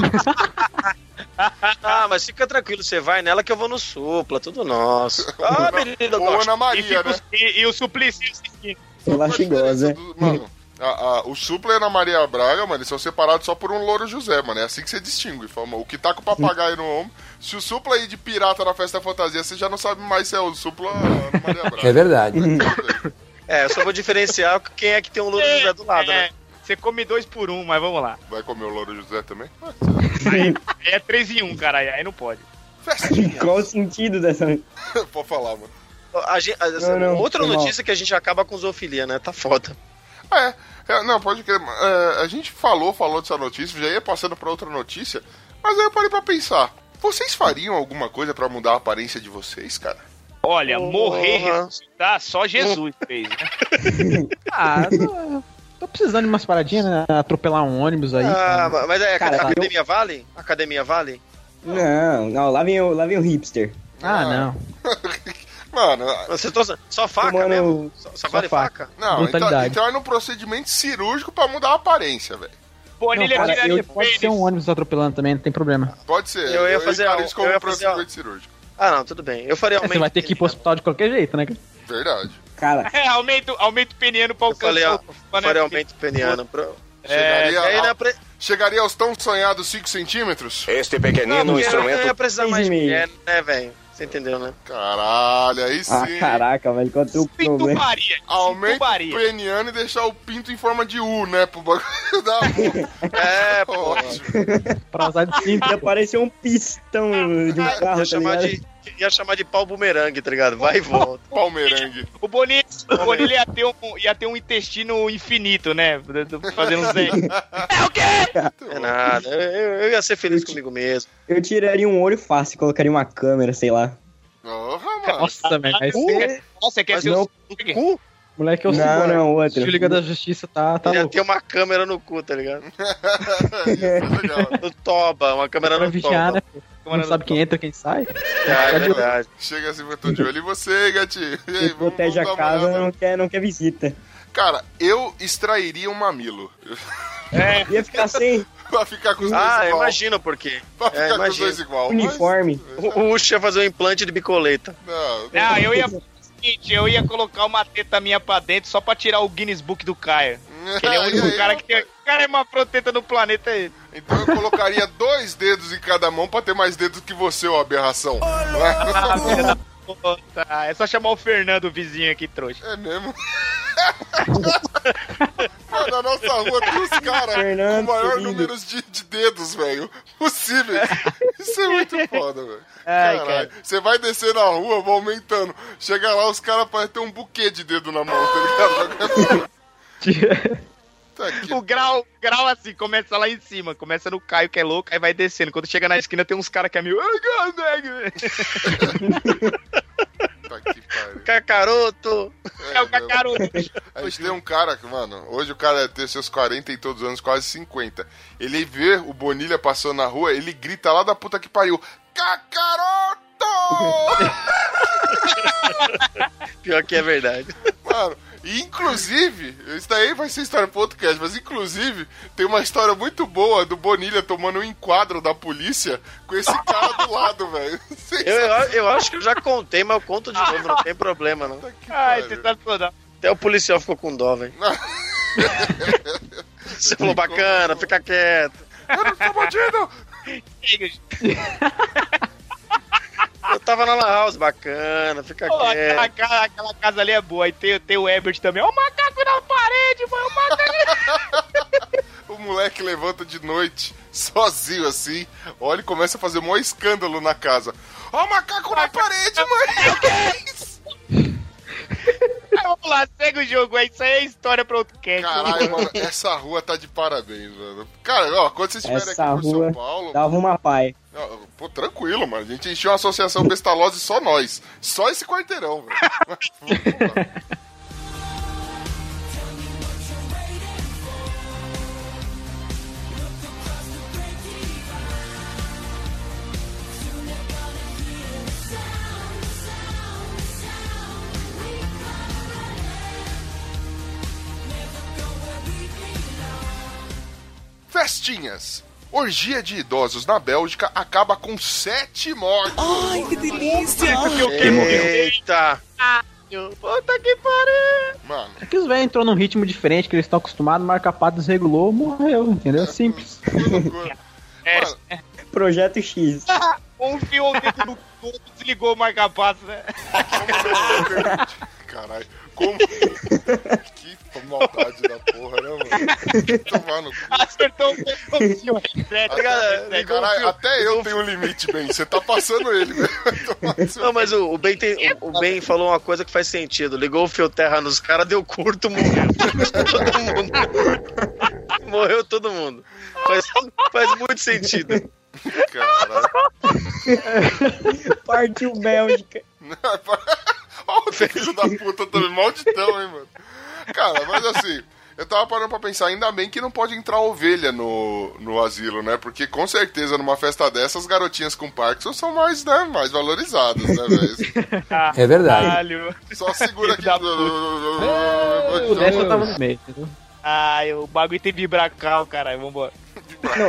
Ah, mas fica tranquilo, você vai nela que eu vou no supla, tudo nosso. *laughs* Ah, menino, eu Ou gosto. Ana E, Maria, fica né? os- e- e o Suplicy assistindo. Ela. Do- Mano, a- a- o Supla e a Ana Maria Braga, mano, eles são separados só por um louro José, mano. É assim que você distingue. Fala, O que tá com o papagaio no ombro. Se o Supla aí de pirata na festa fantasia, você já não sabe mais se é o Supla ou a Ana Maria *laughs* Braga. É verdade. *laughs* É, eu só vou diferenciar quem é que tem um Louro José do lado, É, né? Você come dois por um, mas vamos lá. Vai comer o louro José também? É três em um, cara, aí não pode. Festinha. *laughs* Qual o sentido dessa. *laughs* Pode falar, mano. A gente- a- Não, não, outra mal. notícia que a gente acaba com zoofilia, né? Tá foda. É, é, não, pode crer. É, a gente falou, falou dessa notícia, já ia passando pra outra notícia, mas aí eu parei pra pensar. Vocês fariam alguma coisa pra mudar a aparência de vocês, cara? Olha, morrer e ressuscitar, só Jesus fez, né? *laughs* Ah, tô, tô precisando de umas paradinhas, né? Atropelar um ônibus aí. Ah, mas é, Cara, eu- Academia Vale? Academia Vale? Não, não, lá vem o, lá vem o hipster. Ah, não. *laughs* Mano, Você tô, só faca Tomando- mesmo? Só, só vale faca. faca? não, então, então é num procedimento cirúrgico pra mudar a aparência, velho. Não, cara, eu, pode ser um ônibus atropelando também, não tem problema. Pode ser. Eu ia fazer al- isso como eu ia um fazer al- procedimento cirúrgico. Ah, não, tudo bem. Eu faria É, você vai ter que ir pro hospital de qualquer jeito, né? Verdade. Cara, É, *laughs* aumento, aumento peniano pra Eu falei, ó, alcançar. o- faria aumento peniano. Pro... Chegaria, E aí, ao- não ia pre- chegaria aos tão sonhados 5 centímetros? Este não, pequenino não instrumento ia precisar mais de mulher, né, velho? Você entendeu, né? Caralho, aí sim. ah, caraca, velho, qual é o teu problema? Pintubaria. Aumenta o peniano e deixar o pinto em forma de U, né? Pro bagulho *laughs* da. É, pô. Pra usar de cinto. Ia parecer um pistão *laughs* de um carro, Ia tá chamar, de, ia chamar de pau bumerangue, tá ligado? Vai e volta. *laughs* Palmeirangue. O Bonilha, o Bonilha ia, ter um, ia ter um intestino infinito, né? Fazendo *laughs* uns dentes. É o quê? É nada. Eu, eu- eu ia ser feliz comigo mesmo. Eu tiraria um olho fácil, colocaria uma câmera, sei lá. Porra, mano. Nossa, velho. Você quer- Você quer ser o? Cu? Moleque é o Não, Cyborg. não, outro. O Liga da Justiça tá, tá ia louco. ter uma câmera no cu, tá ligado? *laughs* Isso é legal. No toba, uma câmera Pra no vigiar, né? toba. pô? Não sabe quem entra, quem sai. É, é verdade. Chega assim, eu tô de olho em você, gatinho. E aí, protege vamos a casa olhada? não quer, não quer visita. Cara, eu extrairia um mamilo. *laughs* Ia ficar sem pra ficar com os dois Ah, igual. imagino por quê. Pra ficar É, com os dois igual. uniforme. *laughs* O o Ucho ia fazer um implante de bicoleta. Mas, não, Não, eu ia. Seguinte, eu ia colocar uma teta minha pra dentro só pra tirar o Guinness Book do Caio. *laughs* Que ele é o único cara que tem. O cara é uma proteta no planeta. é ele. Então eu colocaria *laughs* dois dedos em cada mão pra ter mais dedos que você, ô aberração. Ah, *laughs* filha da puta. É só chamar o Fernando, o vizinho aqui, trouxa. É mesmo? *laughs* Mano, na nossa rua tem os caras com o maior querido. número de, de dedos, velho, possíveis. Isso é muito foda, velho. Caralho. Você vai descer na rua, vai aumentando. Chega lá, os caras parecem ter um buquê de dedo na mão, tá ligado? O grau, grau assim, começa lá em cima, começa no Caio que é louco, aí vai descendo. Quando chega na esquina tem uns caras que é meio. *laughs* Cacaroto! É o cacaroto. A gente tem um cara que, mano, hoje o cara tem seus 40 e todos os anos, quase 50. Ele vê o Bonilha passando na rua, ele grita lá da puta que pariu: Cacaroto! *laughs* Pior que é verdade. Mano, e inclusive, isso daí vai ser história pro podcast, mas inclusive tem uma história muito boa do Bonilha tomando um enquadro da polícia com esse cara do lado, *laughs* velho. Eu, eu, eu acho que eu já contei, mas eu conto de novo, não tem problema, não. Ai, pariu. sensacional. Até o policial ficou com dó, velho. *laughs* Você falou bacana, fica quieto. Eu não sou bandido! *laughs* Eu tava na Lan House, bacana, fica Pô, aquela, quieto. ca- aquela casa ali é boa. Aí tem, tem o Ebert também. Ó, o macaco na parede, mano. O macaco. *laughs* O moleque levanta de noite, sozinho assim, olha e começa a fazer um maior escândalo na casa. Ó, o macaco na parede, mãe! Aí, Vamos lá, segue o jogo aí. Isso aí é história pra outro cast. Caralho, mano, essa rua tá de parabéns, mano. Cara, ó, quando vocês estiverem aqui por rua São Paulo. dava uma pai. Pô, tranquilo, mano. A gente encheu uma associação Bestalose só nós. Só esse quarteirão, velho. Festinhas Orgia de idosos na Bélgica acaba com sete mortos. Ai, que delícia! Eita! Puta que pariu! Mano, É que os velhos entrou num ritmo diferente que eles estão acostumados, marca pá desregulou, morreu, entendeu? Simples. que loucura. É, Mano, Projeto X. *laughs* um fio dentro do outro, desligou o marca-passo, né? *laughs* Caralho, como. que maldade da porra, né, mano? Tomar no cu. Acertou o fio elétrico. Até, caralho, até eu tenho um limite, Ben. Você tá passando ele, velho. Seu- Não, mas o, o Ben tem, o, o Ben falou uma coisa que faz sentido. Ligou o fio terra nos caras, deu curto, morreu. todo *laughs* mundo. Morreu todo mundo. Faz, faz muito sentido. Caralho. Partiu Bélgica. Olha *laughs* o filho da puta também, malditão, hein, mano. Cara, mas assim, eu tava parando pra pensar, ainda bem que não pode entrar ovelha no, no asilo, né? Porque com certeza numa festa dessas, garotinhas com Parkinson são mais, né, mais valorizadas, né, velho? É verdade. Só segura aqui. Da O Dessa tava no meio? Ai, o bagulho tem vibracal, caralho. Vambora.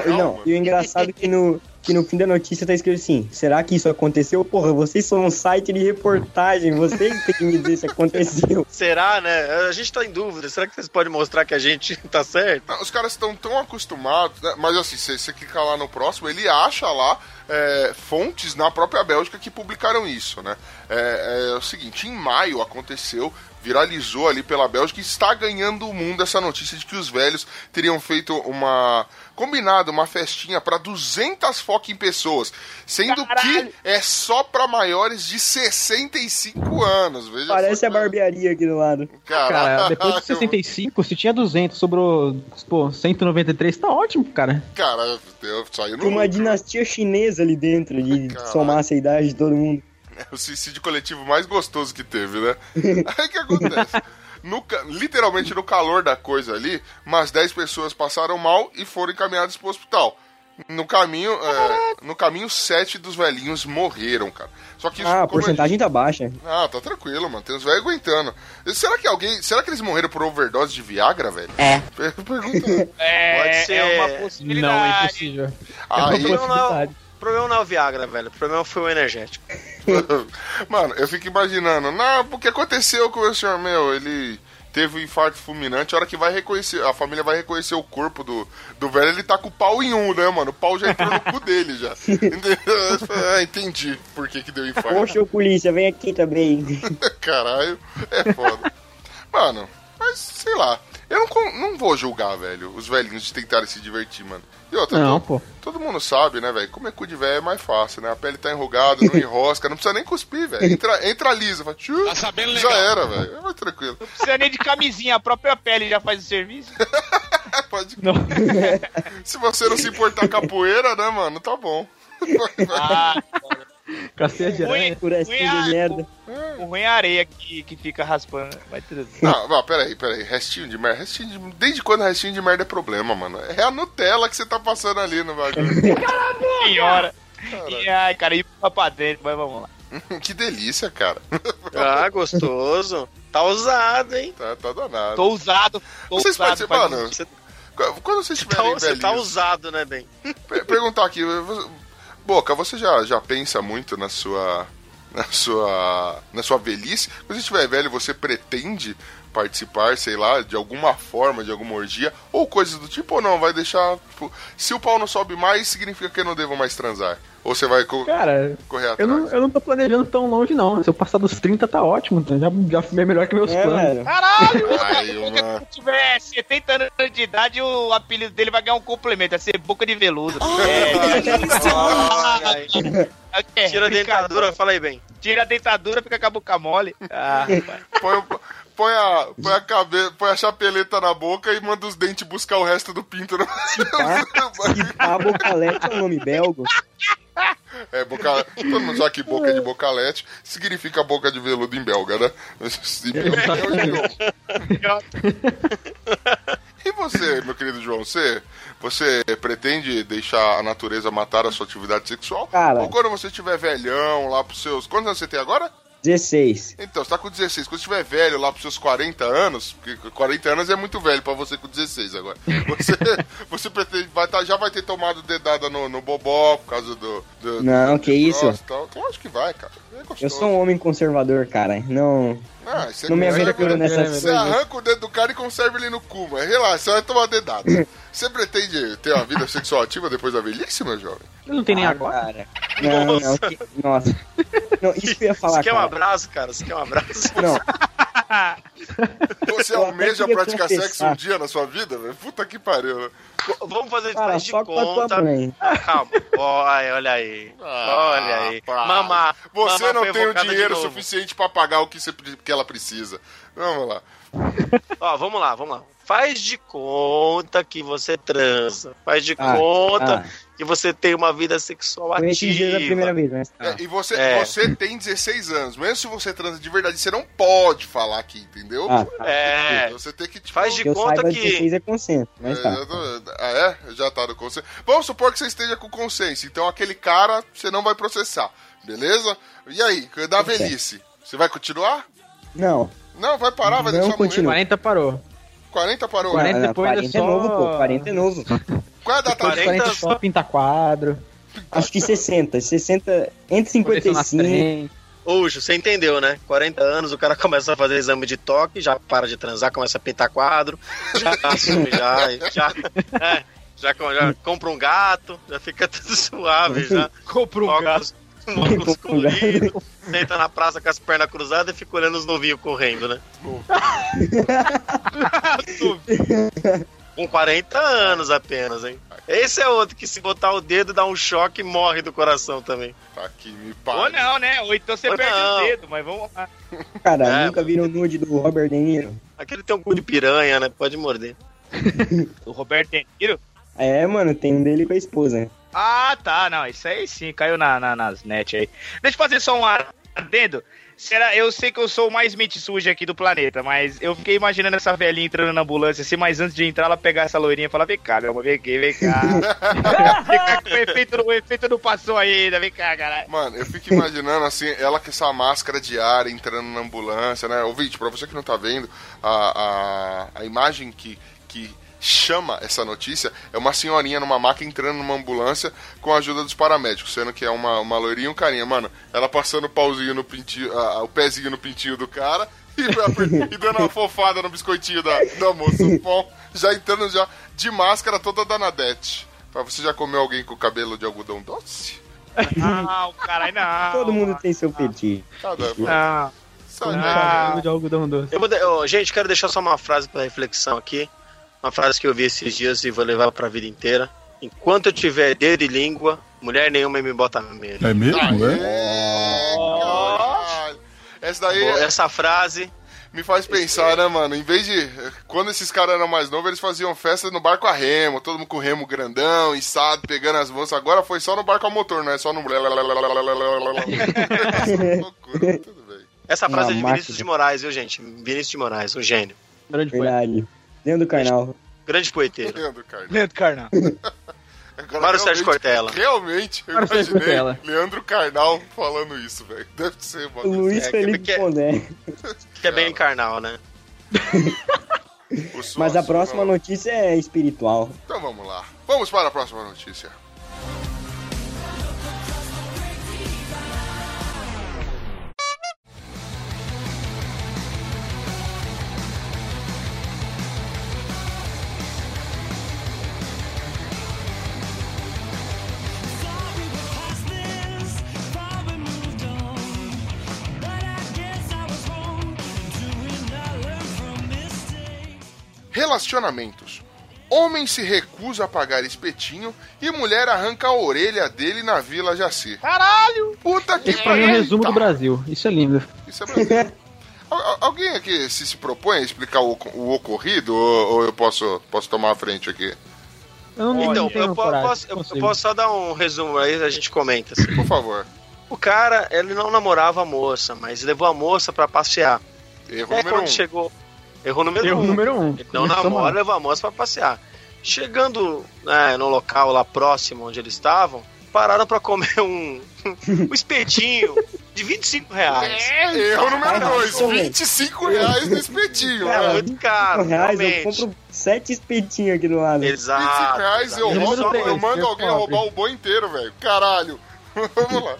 Não, não, e o engraçado é que no, que no fim da notícia tá escrito assim: será que isso aconteceu? Porra, vocês são um site de reportagem, vocês têm que me dizer se aconteceu. *laughs* Será, né? A gente tá em dúvida. Será que vocês podem mostrar que a gente *laughs* tá certo? Não, os caras estão tão acostumados, né? mas assim, se você clicar lá no próximo, ele acha lá é, fontes na própria Bélgica que publicaram isso, né? É, é o seguinte, em maio aconteceu, viralizou ali pela Bélgica e está ganhando o mundo essa notícia de que os velhos teriam feito uma combinado uma festinha para 200 fucking pessoas, sendo Caralho. que é só para maiores de 65 anos, veja Parece a barbearia aqui do lado. Cara, depois de 65, se tinha 200, sobrou, pô, 193, tá ótimo, cara. Cara, eu saí no Tem uma dinastia chinesa ali dentro de Caralho. somar essa idade de todo mundo. É o suicídio coletivo mais gostoso que teve, né? *laughs* Aí o que acontece? No literalmente no calor da coisa ali, umas 10 pessoas passaram mal e foram encaminhadas pro hospital. No caminho, é, no caminho, sete dos velhinhos morreram, cara. Só que isso, Ah, a como porcentagem tá baixa. Ah, tá tranquilo, mano. Tem os velhos aguentando. Será que alguém. Será que eles morreram por overdose de Viagra, velho? É. Per- *laughs* Pergunta. É, Pode ser. é uma Não, é possibilidade. impossível. Aí, O problema não é o- o problema não é o Viagra, velho. O problema foi o energético. *laughs* Mano, eu fico imaginando, não, porque aconteceu com o senhor meu, ele teve um infarto fulminante, a hora que vai reconhecer, a família vai reconhecer o corpo do, do velho, ele tá com o pau em um, né, mano? O pau já entrou no cu *laughs* dele já. Entendeu? Ah, entendi por que que deu infarto. Poxa, polícia, vem aqui também. *laughs* Caralho, é foda. Mano, mas sei lá, eu não, não vou julgar, velho, os velhinhos de tentarem se divertir, mano. E outra, Não, pô. todo mundo sabe, né, velho? Comer cu de velho é mais fácil, né? A pele tá enrugada, não *laughs* enrosca, não precisa nem cuspir, velho. Entra, entra lisa, fala, tchu, Tá sabendo já legal. era, velho. É mais tranquilo. Não precisa nem de camisinha, a própria pele já faz o serviço. *laughs* Pode... Não. Se você não se importar com a poeira, né, mano, tá bom. Ah, *laughs* *laughs* Caceia de aranha. Curestinho de merda. o ruim é a areia que, que fica raspando. Vai tudo. Não, não, peraí, peraí. Restinho de merda. Restinho de... Desde quando restinho de merda é problema, mano? É a Nutella que você tá passando ali no bagulho. *laughs* Senhora. E, ai, cara, ir pra dentro, mas vamos lá. *laughs* que delícia, cara. Ah, gostoso. Tá usado, hein? Tá, tá danado. Tô usado, tô Vocês faz- mano? Você Quando vocês tá, estiverem você tá velhinhos, usado, né, Ben? per- perguntar aqui, Boca, você já, já pensa muito na sua na sua na sua velhice? Quando você estiver velho, você pretende participar, sei lá, de alguma forma, de alguma orgia ou coisas do tipo ou não? Vai deixar, tipo, se o pau não sobe mais, significa que eu não devo mais transar? Ou você vai co- Cara, correr eu atrás? não, eu não tô planejando tão longe, não. Se eu passar dos 30, tá ótimo. Já, já é melhor que meus É, planos. velho. Caralho! *laughs* Ai, uma... Se tiver 70 anos de idade, o apelido dele vai ganhar um complemento, vai ser boca de veludo. *laughs* Olha aí. É, Tira a dentadura, fala aí, Ben. Tira a dentadura, fica com a boca mole. Ah, rapaz. põe, o- põe a, põe a cabeça, põe a chapeleta na boca e manda os dentes buscar o resto do pinto. No... A Bocalete é um nome belgo. *laughs* É, boca... Todo mundo sabe que boca de bocalete significa boca de veludo em belga, né? Em belga é o idioma. E você, meu querido João, você, você pretende deixar a natureza matar a sua atividade sexual? Cara. Ou quando você estiver velhão lá pros seus. Quantos anos você tem agora? 16. Então, você tá com 16. Quando estiver velho, lá pros seus 40 anos, porque 40 anos é muito velho pra você com 16 agora. *laughs* Você, você pretende, vai tá, já vai ter tomado dedada no, no bobó por causa do. do Não, do que isso. tal. Acho que vai, cara. É gostoso. Eu sou um homem conservador, cara. Não, Ah, você não me aventuro nessas Você arranca o dedo do cara e conserva ele no cu, mas relaxa, você vai tomar dedada. *laughs* Você pretende ter uma vida sexual ativa depois da velhice, meu jovem? Ele não tem nem Ah, agora. cara. Não, não. que- *laughs* Nossa. Não, isso que eu ia falar, Você quer um abraço, cara? Você quer um abraço? Não, *laughs* Você Eu até almeja praticar sexo um dia na sua vida, velho? Puta que pariu. né? Vamos fazer cara, faz de conta. Calma. Olha, olha aí. Olha aí. Ah, Mamá. Você mamá não tem o dinheiro suficiente pra pagar o que, você, que ela precisa. Vamos lá. Ó, vamos lá, vamos lá. Faz de conta que você transa. Faz de Ah, conta ah. Que você tem uma vida sexual Foi esses dias a primeira ativa. vez, mas tá. É, e você, É. você tem 16 anos. Mesmo se você transa de verdade, você não pode falar aqui, entendeu? Ah, tá. É. Você tem que, tipo, Faz de Que conta que. 16 é consenso, mas É, tá. tô- Ah, é? Já tá no consenso. Vamos supor que você esteja com consenso. Então aquele cara você não vai processar. Beleza? E aí, da velhice? Você vai continuar? Não, Não, vai parar, vai Não deixar continua. morrer. 40 parou. 40 parou. 40 não, depois é 40 é só- novo, pô. 40 é novo. *laughs* Qual é a data? 40 40 só pinta quadro. Acho que 60. 60. Entre colecionar 55. trem. Hoje, você entendeu, né? 40 anos, o cara começa a fazer exame de toque, já para de transar, começa a pintar quadro, já *laughs* assume, já, já, é, já, já compra um gato, já fica tudo suave, já. Compra um Coloca gato. um óculos colorido, senta na praça com as pernas cruzadas e fica olhando os novinhos correndo, né? *laughs* *laughs* Com 40 anos apenas, hein? Esse é outro que se botar o dedo dá um choque e morre do coração também. Tá aqui, me Ou não, né? Ou então você Ou perde não. o dedo, mas vamos lá. Cara, É, nunca viram nude do Robert De Niro? Aquele tem um cu de piranha, né? Pode morder. *laughs* O Roberto De Niro? É, mano, tem um dele com a esposa. Ah, tá, não, isso aí sim, caiu na, na- nas net aí. Deixa eu fazer só um adendo. Será, eu sei que eu sou o mais mente suja aqui do planeta, mas eu fiquei imaginando essa velhinha entrando na ambulância assim, mas antes de entrar, ela pegar essa loirinha e falar: vem cá, meu amor, vem aqui, vem cá. *laughs* vem cá, que o efeito, não- o efeito não passou ainda, vem cá, caralho. Mano, eu fico imaginando assim, ela com essa máscara de ar entrando na ambulância, né? Ouvinte, pra você que não tá vendo, a, a, a imagem que, que chama essa notícia é uma senhorinha numa maca entrando numa ambulância com a ajuda dos paramédicos, sendo que é uma, uma loirinha e um carinha. Mano, ela passando o pauzinho no pintinho, o pezinho no pintinho do cara e, *laughs* e dando uma fofada no biscoitinho da, da moça. Bom, já entrando já de máscara toda danadete. Pra você já comeu alguém com cabelo de algodão doce? Não, caralho, não. Todo mundo tem seu. Tá, dá, Não. Ah. de algodão doce. Eu vou de- ô, gente, quero deixar só uma frase para reflexão aqui. Uma frase que eu vi esses dias e vou levar pra vida inteira. Enquanto eu tiver dedo e língua, mulher nenhuma me bota mesa. É mesmo, é? Aê, caralho. Essa daí Bom, Essa frase, me faz pensar, né, mano? Em vez de. Quando esses caras eram mais novos, eles faziam festa no barco a remo, todo mundo com remo grandão, içado, pegando as moças. Agora foi só no barco a motor, não é só no. *laughs* Loucura, tudo bem. essa frase é de Vinícius máquina. de Moraes, viu, gente? Vinícius de Moraes, um gênio. Grande poeta. Verdade. Do carnal. Grande poeteiro. Leandro Carnal. Leandro Carnal. Agora, Mário Sérgio Cortella. Realmente, eu Mário imaginei Cortella. Leandro Carnal falando isso, velho. Deve ser uma Luiz É, Felipe Pondé. Que é bem carnal, né? o Mas a próxima não. notícia é espiritual. Então vamos lá. Vamos para a próxima notícia. Relacionamentos. Homem se recusa a pagar espetinho e mulher arranca a orelha dele na Vila Jaci. Caralho! Puta que Esse pra mim é um resumo do Brasil. Isso é lindo. Isso é Brasil. *laughs* Al- al- Alguém aqui se, se propõe a explicar o, o ocorrido ou, ou eu posso, posso tomar a frente aqui? Eu não, Então, eu, coragem, posso, eu- eu posso só dar um resumo aí, a gente comenta. assim. Por favor. O cara, ele não namorava a moça, mas levou a moça pra passear. Erro É número quando um. chegou. Erro número Erro um. número um. Ele não Começou namora, levou a moça pra passear. Chegando né, no local lá próximo onde eles estavam, pararam pra comer um, um espetinho de 25 reais. Erro número Vai, 2, vai, vai. 25 reais no espetinho, Cara, né? Muito caro, 5 reais, eu compro sete espetinhos aqui do lado. 25 Exato. reais eu, exato. roubo, três, eu mando eu alguém pobre. roubar o boi inteiro, velho. Caralho. *laughs* Vamos lá.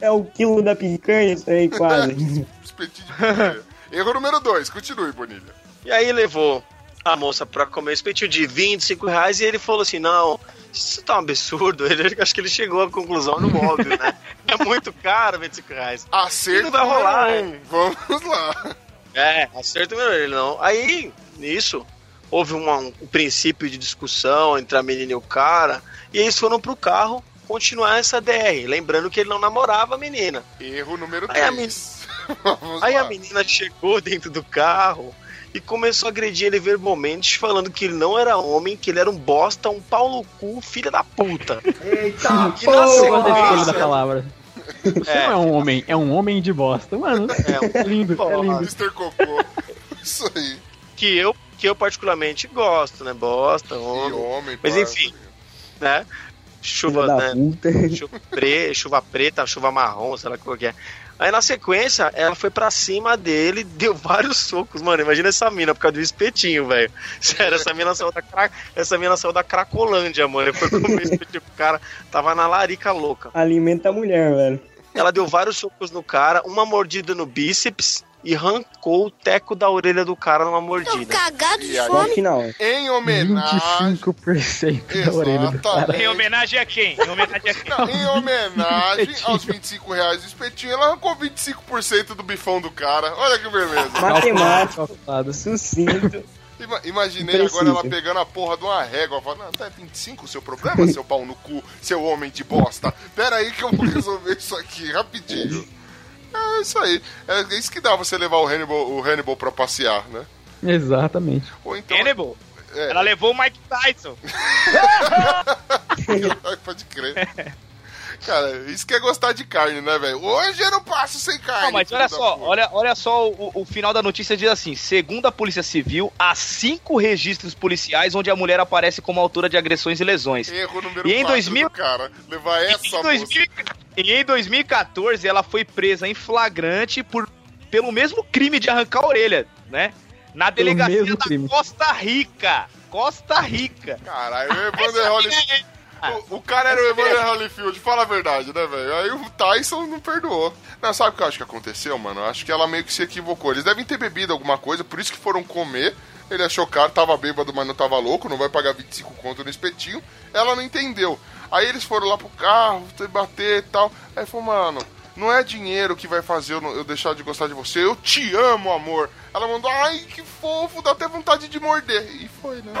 É o quilo da picanha, isso aí, quase. *laughs* Espetinho de picanha. Erro número 2, continue, Bonilha. E aí levou a moça pra comer espetinho de 25 reais e ele falou assim: não, isso tá um absurdo. *laughs* Ele, acho que ele chegou à conclusão no óbvio, né? *laughs* É muito caro 25 reais. *laughs* Acerto Não vai rolar, número um. Vamos lá. É, acerto mesmo ele não. Aí, nisso, houve uma- um, princípio de discussão entre a menina e o cara, e eles foram pro carro continuar essa DR, lembrando que ele não namorava a menina. Erro número Aí a 3. Aí lá. a menina chegou dentro do carro e começou a agredir ele verbalmente, falando que ele não era homem, que ele era um bosta, um pau no cu, filha da puta. Eita, E na Eu gosto da sequência, palavra. Você É. não é um homem, é um homem de bosta. Mano, É, é lindo, é lindo. Mr. Cocô. Isso aí. que eu, que eu particularmente gosto, né? Bosta, Que homem, homem, Mas enfim. né? Chuva, né? chuva, pre, chuva preta, chuva marrom, sei lá qual que é. Aí na sequência, ela foi pra cima dele, *laughs* deu vários socos, mano. Imagina essa mina por causa do espetinho, velho. *laughs* Sério, essa mina saiu da cra... essa mina saiu da Cracolândia, mano. Foi comer espetinho pro cara, tava na larica louca. Alimenta a mulher, velho. Ela deu vários socos no cara, uma mordida no bíceps e arrancou o teco da orelha do cara numa mordida. Cagado E de aí? Só fome. final. Em homenagem. 25% da orelha do cara. Em homenagem a quem? Em homenagem a quem? Não, em homenagem aos 25 reais do espetinho, ela arrancou 25% do bifão do cara. Olha que beleza. *laughs* Matemático, Calculado. sucinto. Ima- imaginei Preciso. agora ela pegando a porra de uma régua. Falando, não, tá 25 o seu problema, seu pau no cu, seu homem de bosta. Pera aí que eu vou resolver isso aqui rapidinho. *laughs* É isso aí. É isso que dá você levar o Hannibal, o Hannibal pra passear, né? Exatamente. Ou então. Hannibal. É. Ela levou o Mike Tyson. *laughs* Pode crer. *laughs* Cara, isso que é gostar de carne, né, velho? Hoje eu não passo sem carne. Não, mas olha só, olha, olha só o, o final da notícia diz assim: segundo a Polícia Civil, há cinco registros policiais onde a mulher aparece como autora de agressões e lesões. Erro número E em 4 2000 do cara. Levar essa em, moça. 2000 e em 2014, ela foi presa em flagrante por, pelo mesmo crime de arrancar a orelha, né? Na delegacia da crime. Costa Rica. Costa Rica. Caralho, o Evander Holyfield. *laughs* O, cara era o Evander Holyfield, fala a verdade, né, velho? Aí o Tyson não perdoou. Não, sabe o que eu acho que aconteceu, mano? Eu acho que ela meio que se equivocou. Eles devem ter bebido alguma coisa, por isso que foram comer. Ele achou caro, tava bêbado, mas não tava louco, não vai pagar 25 conto no espetinho. Ela não entendeu. Aí eles foram lá pro carro, bater e tal. Aí falou, mano, não é dinheiro que vai fazer eu, não- eu deixar de gostar de você. Eu te amo, amor. Ela mandou, ai, que fofo, dá até vontade de morder. E foi, né?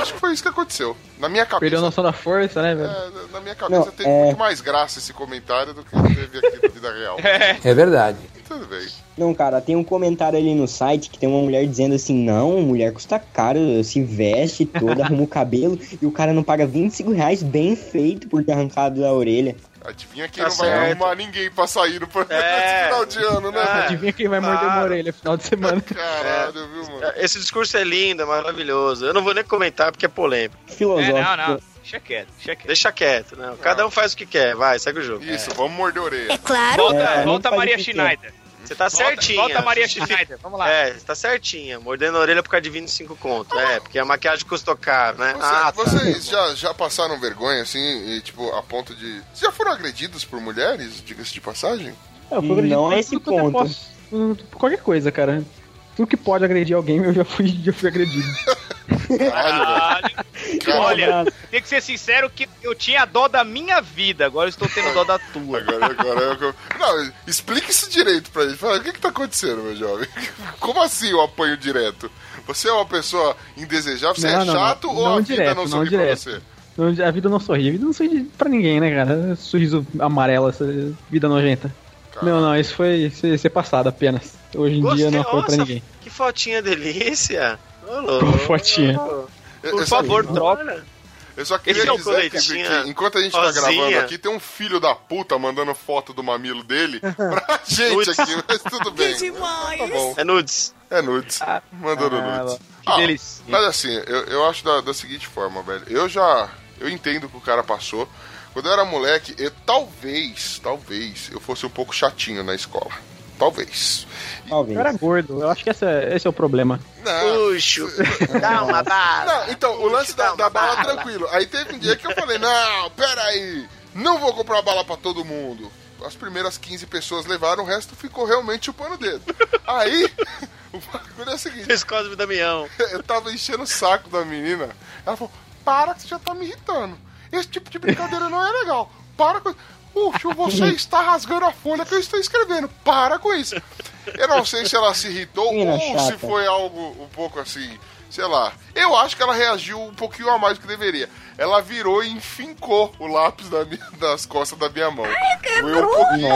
Acho que foi isso que aconteceu. Na minha cabeça. Perdeu a noção da força, né, velho? É, na minha cabeça Não, tem é- muito mais graça esse comentário do que teve aqui na vida real. *laughs* É verdade. Tudo bem. Não, cara, tem um comentário ali no site que tem uma mulher dizendo assim: não, mulher custa caro, se veste toda, arruma o cabelo, *laughs* e o cara não paga 25 reais bem feito por ter arrancado da orelha. Adivinha quem Tá não vai certo. arrumar ninguém pra sair no É. *laughs* final de ano, né? Ah, Adivinha quem vai morder uma claro. orelha no final de semana? *laughs* Caralho, viu, mano? Esse discurso é lindo, é maravilhoso. Eu não vou nem comentar porque é polêmico. É, Filosófico. não, não. Deixa quieto, deixa quieto. Deixa quieto, né? Cada um faz o que quer, vai, segue o jogo. Isso, vamos morder a orelha. É claro. Volta, É, volta não Maria. Schneider. Você tá Volta, certinha. volta Maria Justifica- Schneider. Vamos lá. É, você tá certinha. Mordendo a orelha por causa de 25 conto. É, porque a maquiagem custou caro, né? Você- ah, tá. vocês já, já passaram vergonha, assim, e, tipo, a ponto de... Vocês já foram agredidos por mulheres, diga-se de passagem? É, eu fui agredido Não por é esse eu ponto. posso- qualquer coisa, cara. Tudo que pode agredir alguém, eu já fui, *laughs* já fui agredido. *laughs* Caralho. Cara, Olha, tem que ser sincero que eu tinha dó da minha vida, agora eu estou tendo dó da tua. Agora, agora eu... Não, explique isso direito pra gente. Fala, o que que tá acontecendo, meu jovem? *laughs* Como assim eu apanho direto? Você é uma pessoa indesejável? Você Não, é não, chato não, ou não a vida direto, não não sorri pra direto. você? A vida não sorri. A vida não sorri pra ninguém, né, cara? Sorriso amarelo, essa vida nojenta. Não, não, isso foi ser, ser passado apenas. Hoje em dia não foi pra Nossa, ninguém. Que fotinha delícia. Ô, louco. Fotinha. Eu- Por eu só- favor, troca. Eu só queria Esse é dizer que, coletinha que enquanto a gente tá rosinha. gravando aqui, tem um filho da puta mandando foto do mamilo dele *laughs* pra gente Nudes. aqui, mas tudo bem. Tá bom. É nudes. É nudes. Mandando Ah, nudes. que delícia. Mas assim, eu, eu acho da, da seguinte forma, velho. Eu já. Eu entendo o que o cara passou. Quando eu era moleque, eu, talvez, talvez, eu fosse um pouco chatinho na escola. Talvez. Talvez. Eu era gordo, eu acho que esse é, esse é o problema. Não. Puxo. Dá uma bala. Não, então, o lance da, da bala, bala. tranquilo. Aí teve um dia que eu falei, não, peraí, não vou comprar bala pra todo mundo. As primeiras 15 pessoas levaram, o resto ficou realmente chupando o dedo. Aí, *laughs* o bagulho é o seguinte, Fez Cosme Damião. *laughs* eu tava enchendo o saco da menina. Ela falou, para que você já tá me irritando. Esse tipo de brincadeira não é legal. Para com isso. Puxa, você *laughs* está rasgando a folha que eu estou escrevendo. Para com isso. Eu não sei se ela se irritou ou se chata. foi algo um pouco assim, sei lá. Eu acho que ela reagiu um pouquinho a mais do que deveria. Ela virou e enfincou o lápis da minha- das costas da minha mão. Foi um pouquinho.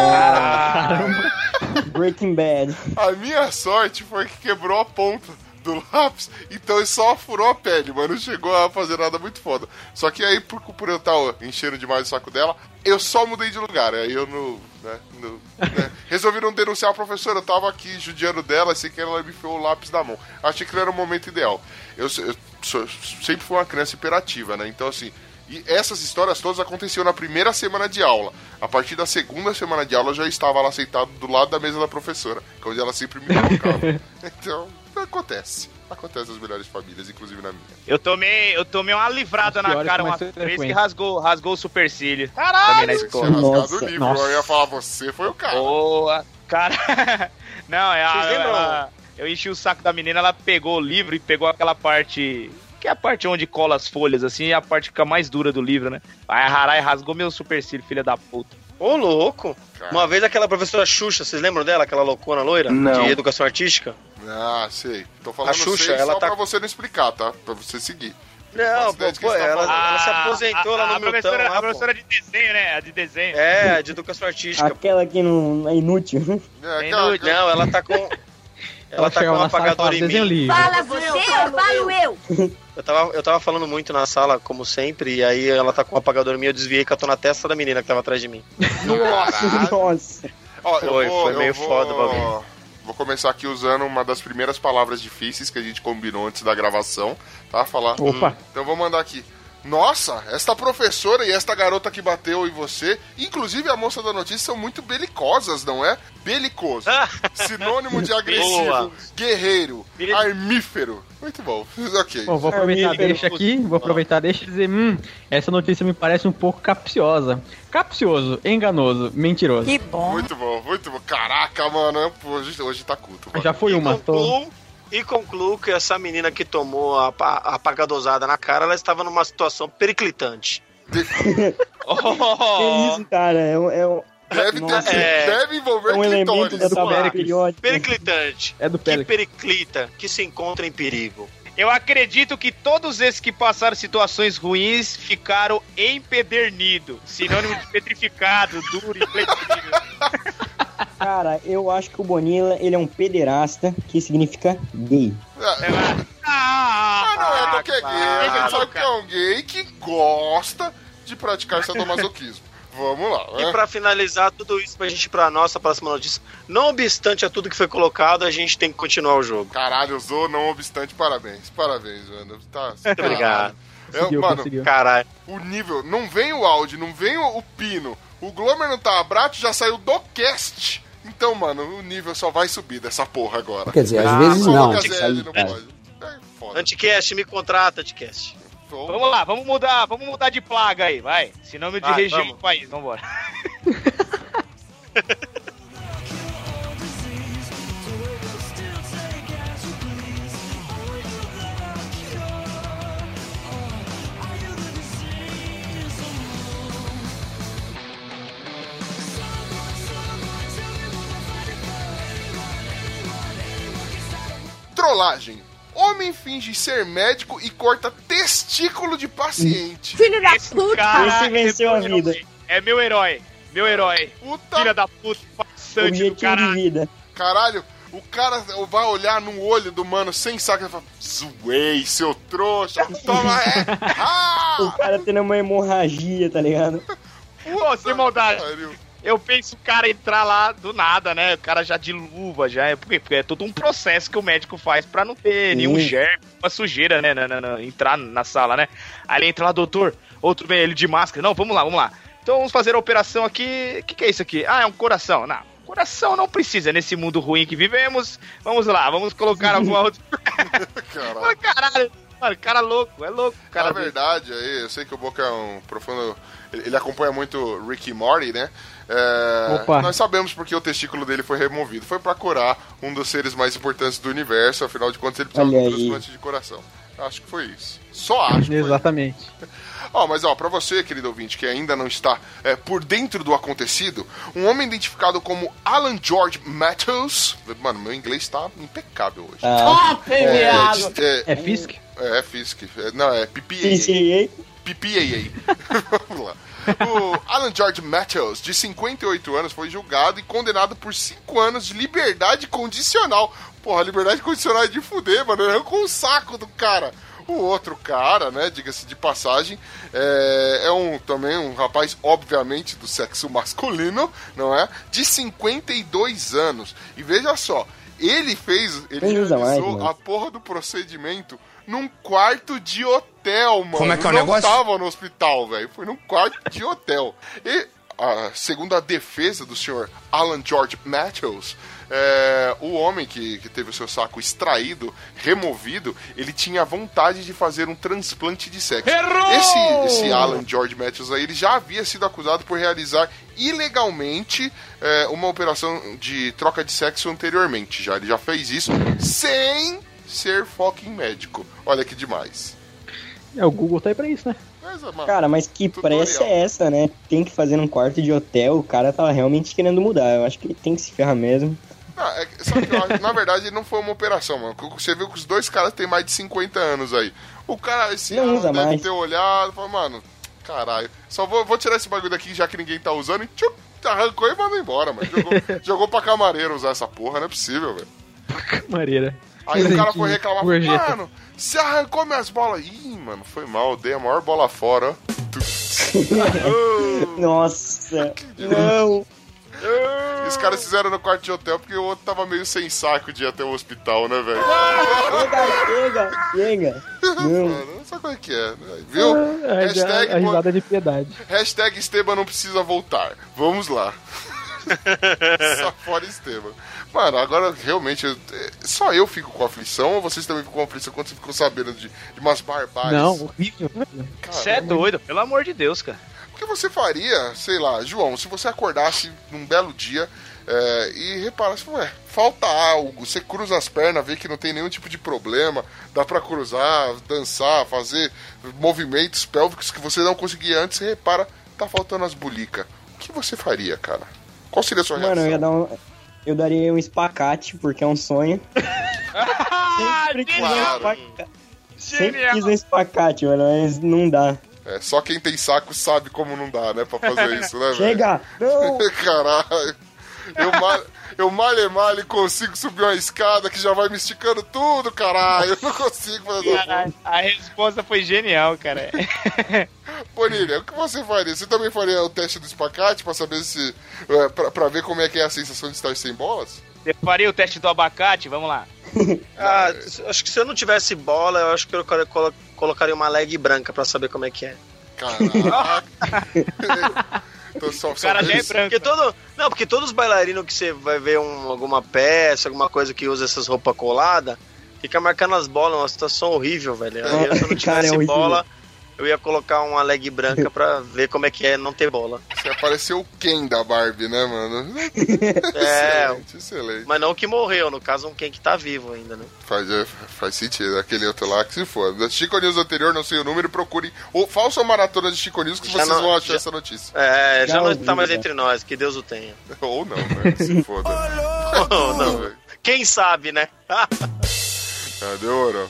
Breaking Bad. A minha sorte foi que quebrou a ponta do lápis, então ele só furou a pele, mas não chegou a fazer nada muito foda. Só que aí, por, por eu estar enchendo demais o saco dela, eu só mudei de lugar. Aí eu não. Né, não- né, *laughs* resolvi não denunciar a professora, eu tava aqui judiando dela, assim que ela me enfiou o lápis na mão. Achei que não era o momento ideal. Eu, eu sou- sempre fui uma criança imperativa, né? Então, assim. E essas histórias todas aconteciam na primeira semana de aula. A partir da segunda semana de aula, eu já estava lá sentado do lado da mesa da professora, que é onde ela sempre me colocava. *laughs* então, acontece. Acontece nas melhores famílias, inclusive na minha. Eu tomei, eu tomei uma livrada na cara uma vez que rasgou, rasgou o supercílio. Também na escola. Nossa, o livro, nossa. eu ia falar, você foi o cara. Boa. Cara. *laughs* Não, é a. Ela- eu enchi o saco da menina, ela pegou o livro e pegou aquela parte. Que é a parte onde cola as folhas, assim, e a parte que fica mais dura do livro, né? Aí a Harai rasgou meu supercílio, filha da puta. Ô, louco. Cara. Uma vez aquela professora Xuxa, vocês lembram dela? Aquela loucona loira? Não. De educação artística? Ah, sei. Tô falando A Xuxa, sei ela só tá- pra você não explicar, tá? Pra você seguir. Não, pô, pô, tá ela, ela se aposentou a, lá no a Milton. professora, lá, a pô. professora de desenho, né? A de desenho. É, de educação artística. Aquela que não é inútil. É, Sem aquela- dúvida. Não, ela tá com. Ela tá com um e apagador em mim. livre. Fala você, eu falo eu. *laughs* Eu tava, eu tava falando muito na sala, como sempre, e aí ela tá com um apagador em mim, eu desviei com a na testa da menina que tava atrás de mim. *laughs* Caralho. Nossa. Ó, Foi, vou- foi meio vou- foda o bagulho. Vou começar aqui usando uma das primeiras palavras difíceis que a gente combinou antes da gravação, tá? Falar. Opa. Então eu vou mandar aqui. Nossa, esta professora e esta garota que bateu em você, inclusive a moça da notícia, são muito belicosas, não é? Belicoso. Sinônimo de agressivo, Boa. guerreiro, armífero. Muito bom. *laughs* Ok. Bom, vou aproveitar Amigo. deixa aqui, vou aproveitar deixa e dizer, hum, essa notícia me parece um pouco capciosa. Capcioso, enganoso, mentiroso. Que bom. Muito bom, muito bom. Caraca, mano, hoje, hoje tá culto. mano. Já foi uma, tô... e concluo que essa menina que tomou a, a apagadosada na cara, ela estava numa situação periclitante. *laughs* Que isso, cara? É um, é um, Deve, ter, Nossa. É. deve envolver é um elemento da tabela. Periclitante. É do Que Pérez. periclita, que se encontra em perigo. Eu acredito que todos esses que passaram situações ruins ficaram empedernidos. Sinônimo de petrificado, duro, *laughs* inflexível. Cara, eu acho que o Bonilla, ele é um pederasta, que significa gay. Ah, Ah, não é qualquer gay. A gente sabe que é um gay que gosta de praticar sadomasoquismo. Vamos lá, E né? pra finalizar tudo isso pra gente ir pra nossa próxima notícia, não obstante a tudo que foi colocado, a gente tem que continuar o jogo. Caralho, usou, não obstante, parabéns. Parabéns, mano. Tá, Muito obrigado. É, Conseguiu, mano, conseguiu. Caralho. o nível, não vem o áudio, não vem o, o pino. O Glomer não tá abraço, já saiu do cast. Então, mano, o nível só vai subir dessa porra agora. Quer dizer, às Ah, vezes não. o Isso Gazelle aí, não cara. pode. É foda. Anticast, me contrata, Anticast. Vamos lá, vamos mudar, vamos mudar de plaga aí, vai. Sinônimo de região vamos. do país, vambora. *laughs* Trollagem. Homem finge ser médico e corta testículo de paciente. Filho da Esse puta. cara Esse venceu é a meu vida. herói. É meu herói, meu herói. Puta Filha da puta, passante do Objetivo de caralho. vida. Caralho, o cara vai olhar no olho do mano sem saco e vai falar: Zoei, seu trouxa, toma é! *laughs* Ah! O cara tendo uma hemorragia, tá ligado? Pô, sem maldade. Pariu. Eu penso o cara entrar lá do nada, né? O cara já de luva, já é. Porque, porque é todo um processo que o médico faz pra não ter nenhum germe, uma sujeira, né? Na, na- na- entrar na sala, né? Aí ele entra lá, doutor, outro vem ele de máscara. Não, vamos lá, vamos lá. Então vamos fazer a operação aqui. O que, que é isso aqui? Ah, é um coração. Não, coração não precisa nesse mundo ruim que vivemos. Vamos lá, vamos colocar alguma *laughs* outra. Caralho. Caralho, mano, cara louco, é louco. Cara Na verdade, aí, eu sei que o Boca é um profundo. Ele ele acompanha muito Rick e Morty, né? É, Opa. Nós sabemos porque o testículo dele foi removido. Foi pra curar um dos seres mais importantes do universo. Afinal de contas, ele precisava de um transplante de coração. Acho que foi isso. Só acho. Exatamente. *laughs* Ó, mas ó, pra você, querido ouvinte, que ainda não está é, por dentro do acontecido, um homem identificado como Alan George Matthews. Mano, meu inglês tá impecável hoje. Ah, é, de- é, É Fisk? é, é Fisk. É, não, é PPA. PPAA. *laughs* Vamos lá. O Alan George Matthews, de 58 anos, foi julgado e condenado por 5 anos de liberdade condicional. Porra, liberdade condicional é de fuder, mano. Arrancou o saco do cara. O outro cara, né, diga-se de passagem, é, é um também um rapaz, obviamente, do sexo masculino, não é? De 52 anos. E veja só, ele fez, ele realizou mais, mano. a porra do procedimento num quarto de hotel, mano. Como é que é o Não negócio? tava no hospital, velho. Foi num quarto de hotel. E, ah, segundo a defesa do senhor Alan George Matthews, é, o homem que, que teve o seu saco extraído, removido, ele tinha vontade de fazer um transplante de sexo. Esse, esse Alan George Matthews aí, ele já havia sido acusado por realizar ilegalmente é, uma operação de troca de sexo anteriormente. Já ele já fez isso sem ser fucking médico. Olha que demais. É, o Google tá aí pra isso, né? Mas, mano, Cara, mas que Tutorial. pressa é essa, né? Tem que fazer num quarto de hotel, o cara tava realmente querendo mudar. Eu acho que ele tem que se ferrar mesmo. Não, é, que-? Na verdade, não foi uma operação, mano. Você viu que os dois caras têm mais de 50 anos aí. O cara, esse Não Alan usa deve mais. ter olhado e falou, mano, caralho, só vou, vou tirar esse bagulho daqui já que ninguém tá usando e tchup, arrancou e mandou embora, mano. Jogou, *laughs* jogou pra camareiro usar essa porra, não é possível, velho. Mareira. Aí o cara foi reclamar, mano, você arrancou minhas bolas. Ih, mano, foi mal, dei a maior bola fora, ó. *laughs* Nossa, não. E os caras fizeram no quarto de hotel porque o outro tava meio sem saco de ir até o hospital, né, velho? Chega, chega, chega. Não. Mano, sabe como é que é, né? Viu? É, a, Hashtag, a risada de piedade. hashtag Esteban não precisa voltar. Vamos lá. *laughs* Só fora Esteban. Mano, agora realmente, eu- é, só eu fico com aflição ou vocês também ficam com aflição quando vocês ficam sabendo de, de umas barbáries? Não, horrível. Você é doido, pelo amor de Deus, cara. O que você faria, sei lá, João, se você acordasse num belo dia é, e reparasse, ué, falta algo, você cruza as pernas, vê que não tem nenhum tipo de problema, dá pra cruzar, dançar, fazer movimentos pélvicos que você não conseguia antes, você repara, tá faltando as bulicas. O que você faria, cara? Qual seria a sua Mano, eu ia reação? dar um. Eu daria um espacate, porque é um sonho. *laughs* Sempre quis um Claro. espacate. Sempre quis um espacate, mano, mas não dá. É, só quem tem saco sabe como não dá, né, pra fazer *laughs* isso, né, velho? Chega! *laughs* Não! Caralho. Eu eu mal e mal consigo subir uma escada que já vai me esticando tudo, caralho. Eu não consigo fazer. A, a resposta foi genial, cara. *laughs* Bonilha, o que você faria? Você também faria o teste do espacate pra saber se. É, pra, pra ver como é que é a sensação de estar sem bolas? Você faria o teste do abacate? Vamos lá. *laughs* Ah, acho que se eu não tivesse bola, eu acho que eu colo- colo- colocaria uma leg branca pra saber como é que é. Caraca. *laughs* então, só, O cara já é branco. Porque todo, não, porque todos os bailarinos que você vai ver um- alguma peça, alguma coisa que usa essas roupas coladas, fica marcando as bolas, uma situação horrível, velho. Aí, eu, se eu não *laughs* Cara, é tivesse horrível. Eu ia colocar uma leg branca pra ver como é que é não ter bola. Você apareceu o Ken da Barbie, né, mano? *laughs* É, excelente, excelente. mas não o que morreu, no caso, um quem que tá vivo ainda, né? Faz, é, faz sentido, aquele outro lá que se for. Da Chico News anterior, não sei o número, procure o falso maratona de Chico News que Já vocês não- vão achar já- essa notícia. É, já, Já não ouvi, tá mais já. entre nós, que Deus o tenha. *laughs* Ou não, né? Se foda. *laughs* Não, não. velho. Quem sabe, né? Ah, demorou.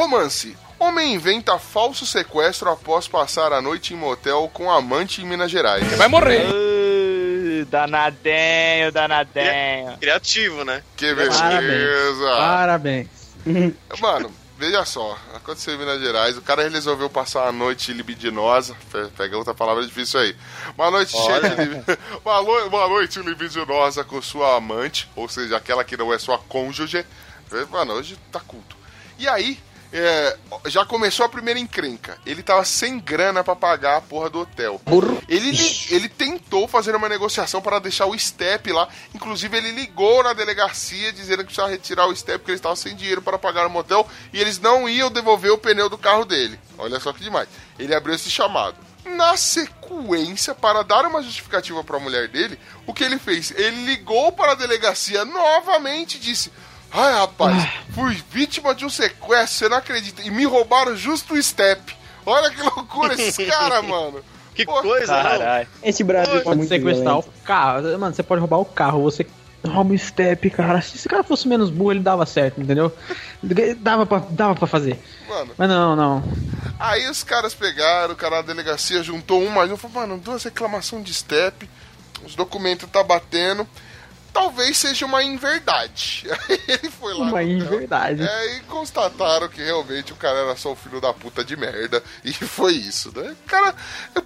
Romance. Homem inventa falso sequestro após passar a noite em motel com amante em Minas Gerais. Vai morrer. Uh, danadenho, danadenho. Criativo, né? Que Parabéns. beleza! Parabéns. *laughs* Mano, Veja só, aconteceu em Minas Gerais, o cara resolveu passar uma noite libidinosa, pe- pega outra palavra difícil aí, uma noite cheia de libi- *laughs* uma, lo- uma noite libidinosa com sua amante, ou seja, aquela que não é sua cônjuge, mano, hoje tá culto. E aí, é, já começou a primeira encrenca, ele tava sem grana pra pagar a porra do hotel. Ele, ele tentou fazer uma negociação para deixar o step lá. Inclusive, ele ligou na delegacia dizendo que precisava retirar o step porque ele estava sem dinheiro para pagar o motel e eles não iam devolver o pneu do carro dele. Olha só que demais. Ele abriu esse chamado. Na sequência, para dar uma justificativa para a mulher dele, o que ele fez? Ele ligou para a delegacia novamente e disse: Ai, rapaz, fui vítima de um sequestro, você não acredita. E me roubaram justo o step. Olha que loucura esses *laughs* caras, mano. Que Pô, coisa, não? Caralho. Esse Brasil tá Pode muito sequestrar violento. o carro. Mano, você pode roubar o carro, você rouba o step, cara. Se esse cara fosse menos burro, ele dava certo, entendeu? Dava pra, dava pra fazer. Mano, Mas não, não. Aí os caras pegaram, o cara da delegacia juntou um mais um, falou, mano, duas reclamações de step, os documentos tá batendo, talvez seja uma inverdade. *laughs* Aí ele foi lá. Uma inverdade. É, e constataram que realmente o cara era só o filho da puta de merda. E *laughs* foi isso, né? O cara,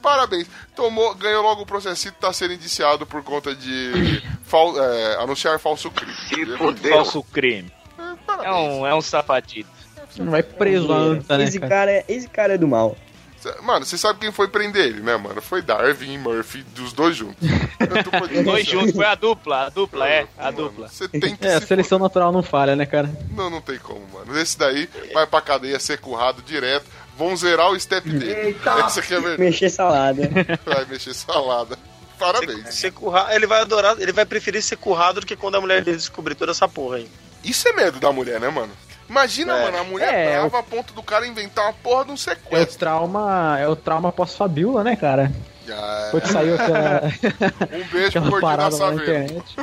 parabéns. Tomou, ganhou logo o processito, tá sendo indiciado por conta de *coughs* fal- é, anunciar falso crime. Se Falso crime. É Parabéns. um, é um safadito. Não vai preso a anta, né, esse cara? cara, é- esse cara é do mal. Mano, você sabe quem foi prender ele, né, mano? Foi Darwin e Murphy, dos dois juntos. *laughs* De Dois juntos, foi a dupla, a dupla, é, a Mano, dupla. Você tem que É, a se seleção natural não falha, né, cara? Não, não tem como, mano. Esse daí vai pra cadeia ser currado direto. Vão zerar o step dele. Essa aqui é verdade. Mexer salada. *laughs* Vai mexer salada. Parabéns. Ser curra... Ele vai adorar, ele vai preferir ser currado do que quando a mulher dele descobrir toda essa porra aí. Isso é medo da mulher, né, mano? Imagina, É. mano, a mulher É, brava a ponto do cara inventar uma porra de um É o sequestro. trauma, é o trauma pós-fabiola, né, cara? Ah, Foi que saiu aquela, um beijo pro da parada *laughs* lá na internet.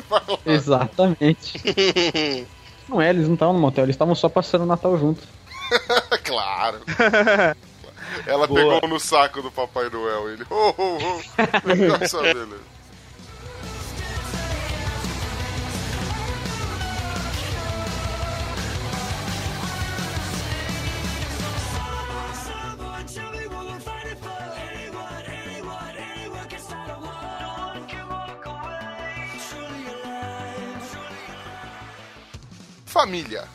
Exatamente. *laughs* Não é, eles não estavam no motel, eles estavam só passando o Natal junto. *laughs* claro. Ela Boa. pegou no saco do Papai Noel. Ele. Oh, oh, oh. Nossa, beleza. Família.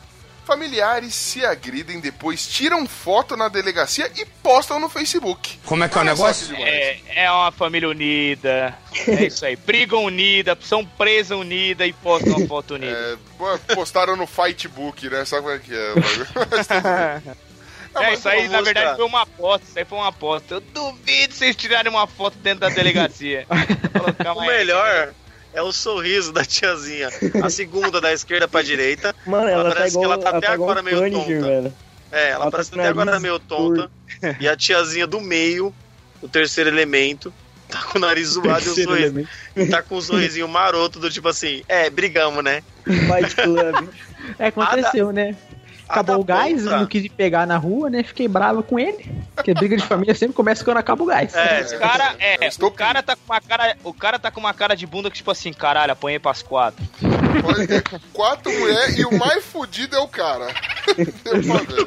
Familiares se agridem, depois tiram foto na delegacia e postam no Facebook. Como é que é o negócio? É, é uma família unida. É isso aí. Brigam unida, são presas unidas e postam uma foto unida. É, postaram no Fightbook, né? Sabe como é que é? *laughs* É, mas isso aí, na verdade, mostrar. foi uma aposta. Isso aí foi uma aposta. Eu duvido vocês tirarem uma foto dentro da delegacia. *laughs* O melhor é o sorriso da tiazinha. A segunda da esquerda pra direita. Mano, ela, tá parece que igual, ela tá ela até tá agora meio Punisher, tonta. velho. É, ela Ela tá parece com até agora meio tonta. E a tiazinha do meio, o terceiro elemento, tá com o nariz zoado e o sorriso. elemento. Tá com um sorrisinho maroto do tipo assim, é, brigamos, né? Fight Club. *laughs* É, aconteceu, né? Acabou o gás, ponta- não quis ir pegar na rua, né? Fiquei bravo com ele. Porque briga de família sempre começa quando acaba o gás. É, O cara, é, estou o cara tá com uma cara, o cara tá com uma cara de bunda que tipo assim, caralho, apanhei pras quatro. Quatro mulheres e o mais fudido é o cara.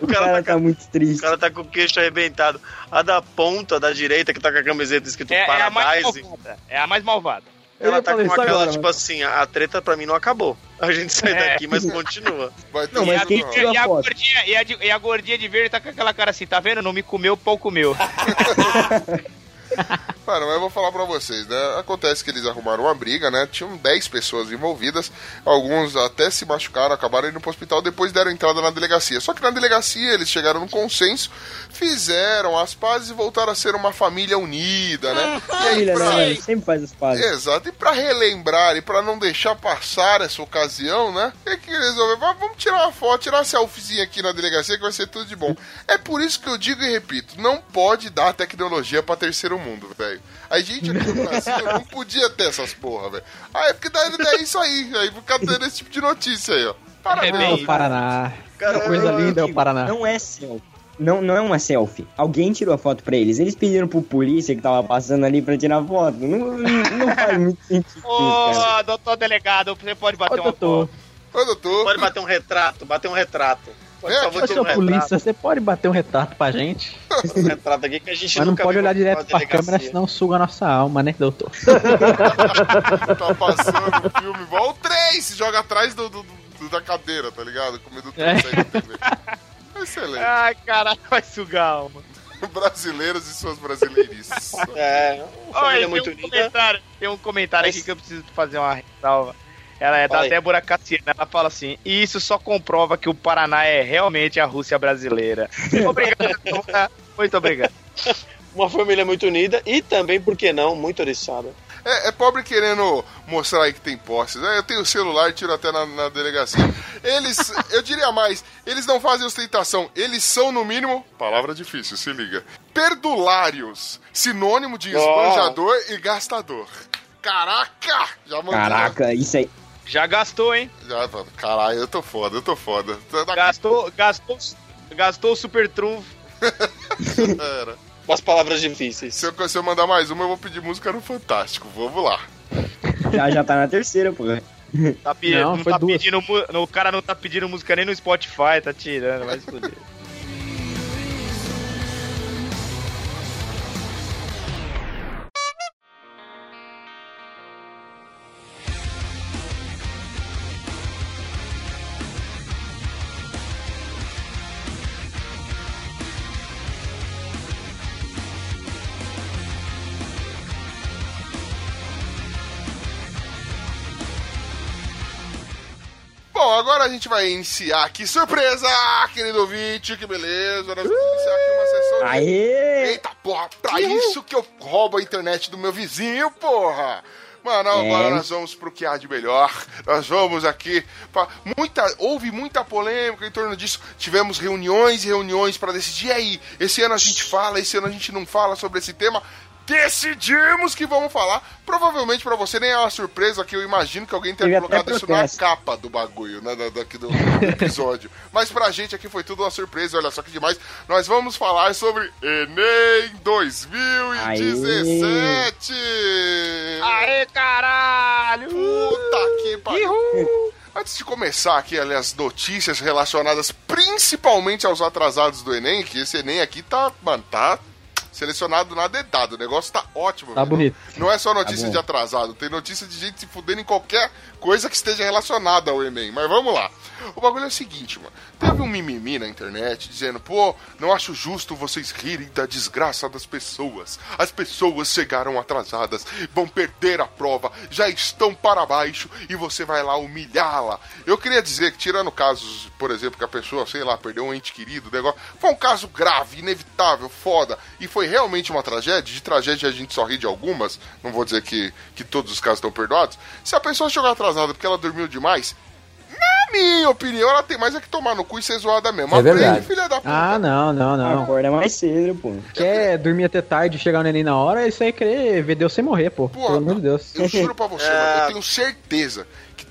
O cara tá muito O triste. cara tá com o queixo arrebentado. A da ponta da direita, que tá com a camiseta escrito É, é a mais Paradise, malvada. É a mais malvada. Ela tá com aquela, agora, tipo mano. assim, a treta pra mim não acabou. A gente sai É. daqui, mas *laughs* continua. Vai ter Não, mas e, a, e gordinha, e, a, de- e a gordinha de verde tá com aquela cara assim, tá vendo? Não me comeu, pau comeu. *laughs* *laughs* Mano, mas eu vou falar pra vocês, né? Acontece que eles arrumaram uma briga, né? Tinham 10 pessoas envolvidas, alguns até se machucaram, acabaram indo pro hospital, depois deram entrada na delegacia. Só que na delegacia eles chegaram num consenso, fizeram as pazes e voltaram a ser uma família unida, né? *laughs* E aí, Família, pra-? Sempre faz as pazes. Exato, e pra relembrar e pra não deixar passar essa ocasião, né? É que eles resolveram, "Ah, vamos tirar uma foto, tirar uma selfiezinha aqui na delegacia que vai ser tudo de bom. É por isso que eu digo e repito, não pode dar tecnologia pra terceiro mundo, velho. A gente aqui no Brasil não podia ter essas porra, velho. Ah, é porque daí, daí é isso aí, aí ficar tendo esse tipo de notícia aí, ó. Parabéns. É É bem- o Paraná. Cara, Coisa linda é o Paraná. Não é selfie. Não, não é uma selfie. Alguém tirou a foto pra eles. Eles pediram pro polícia que tava passando ali pra tirar foto. Não, não, não faz muito *laughs* sentido. Ô, doutor delegado, você pode Ô, bater uma doutor. foto. Ô, doutor. Pode bater um retrato, bater um retrato. Vou Ô, seu um polícia, retrato, você pode bater um retrato pra gente? *laughs* um retrato aqui que a gente Mas não pode olhar direto pra delegacia. câmera, senão suga a nossa alma, né, doutor? *laughs* Tá passando o filme igual o 3, se joga atrás do, do- do- da cadeira, tá ligado? Comendo tudo É. aí. Excelente. Ai, caralho, vai sugar a alma. *laughs* Brasileiros e suas brasileirices. É, Olha, tem muito um unida. comentário, tem um comentário Mas- aqui que eu preciso fazer uma ressalva. Ela é da. Débora Cassiano. Ela fala assim: e isso só comprova que o Paraná é realmente a Rússia brasileira. *laughs* Obrigado. Muito obrigado. Uma família muito unida e também, por que não, muito oriçada. É, é pobre querendo mostrar aí que tem posses. É, Eu tenho celular, tiro até na, na delegacia. Eles, *laughs* eu diria mais, eles não fazem ostentação. Eles são, no mínimo, palavra difícil, se liga. Perdulários. Sinônimo de esbanjador e gastador. Caraca! Já mandou. Caraca, isso aí. Já gastou, hein? Já, mano, caralho, eu tô foda, eu tô foda. Gastou, gastou, gastou o super trunfo. *laughs* Era. Com as palavras difíceis. Se eu, se eu mandar mais uma, eu vou pedir música no Fantástico. Vamos lá. Já, já tá na terceira, pô. Tá pedindo, Não, não, foi tá duas. pedindo, o cara não tá pedindo música nem no Spotify, tá tirando, vai se fuder. Bom, agora a gente vai iniciar aqui. Surpresa, querido ouvinte, que beleza. Nós vamos iniciar aqui uma sessão de Aê! Eita, porra, pra isso que eu roubo a internet do meu vizinho, porra! Mano, agora É. nós vamos pro que há de melhor. Nós vamos aqui. Pra... Muita... Houve muita polêmica em torno disso. Tivemos reuniões e reuniões pra decidir. E aí, esse ano a gente fala, esse ano a gente não fala sobre esse tema. Decidimos que vamos falar. Provavelmente pra você nem é uma surpresa, que eu imagino que alguém tenha colocado isso na capa do bagulho, né? da- Daqui do episódio. *laughs* Mas pra gente aqui foi tudo uma surpresa, olha só que demais. Nós vamos falar sobre Enem 2017! Aê, caralho! Puta que pariu! Antes de começar aqui, ali, as notícias relacionadas principalmente aos atrasados do Enem, que esse Enem aqui tá, mano, tá selecionado na dedada. O negócio tá ótimo. Tá velho. bonito. Não é só notícia Tá de atrasado, tem notícia de gente se fudendo em qualquer coisa que esteja relacionada ao Enem. Mas vamos lá. O bagulho é o seguinte, mano. Teve um mimimi na internet dizendo, pô, não acho justo vocês rirem da desgraça das pessoas. As pessoas chegaram atrasadas, vão perder a prova, já estão para baixo e você vai lá humilhá-la. Eu queria dizer que, tirando casos, por exemplo, que a pessoa, sei lá, perdeu um ente querido, negócio, foi um caso grave, inevitável, foda, e foi realmente uma tragédia. De tragédia a gente só ri de algumas, não vou dizer que, que todos os casos estão perdoados. Se a pessoa chegou atrasada porque ela dormiu demais, na minha opinião, ela tem mais é que tomar no cu e ser zoada mesmo. É Aprende, verdade. filha da puta. Ah, não, não, não. Acorda mais cedo, pô. Quer dormir até tarde e chegar no Enem na hora, isso aí é querer ver Deus sem morrer, pô. Pô, Pelo amor de Deus. Eu juro pra você, *laughs* É. mano, eu tenho certeza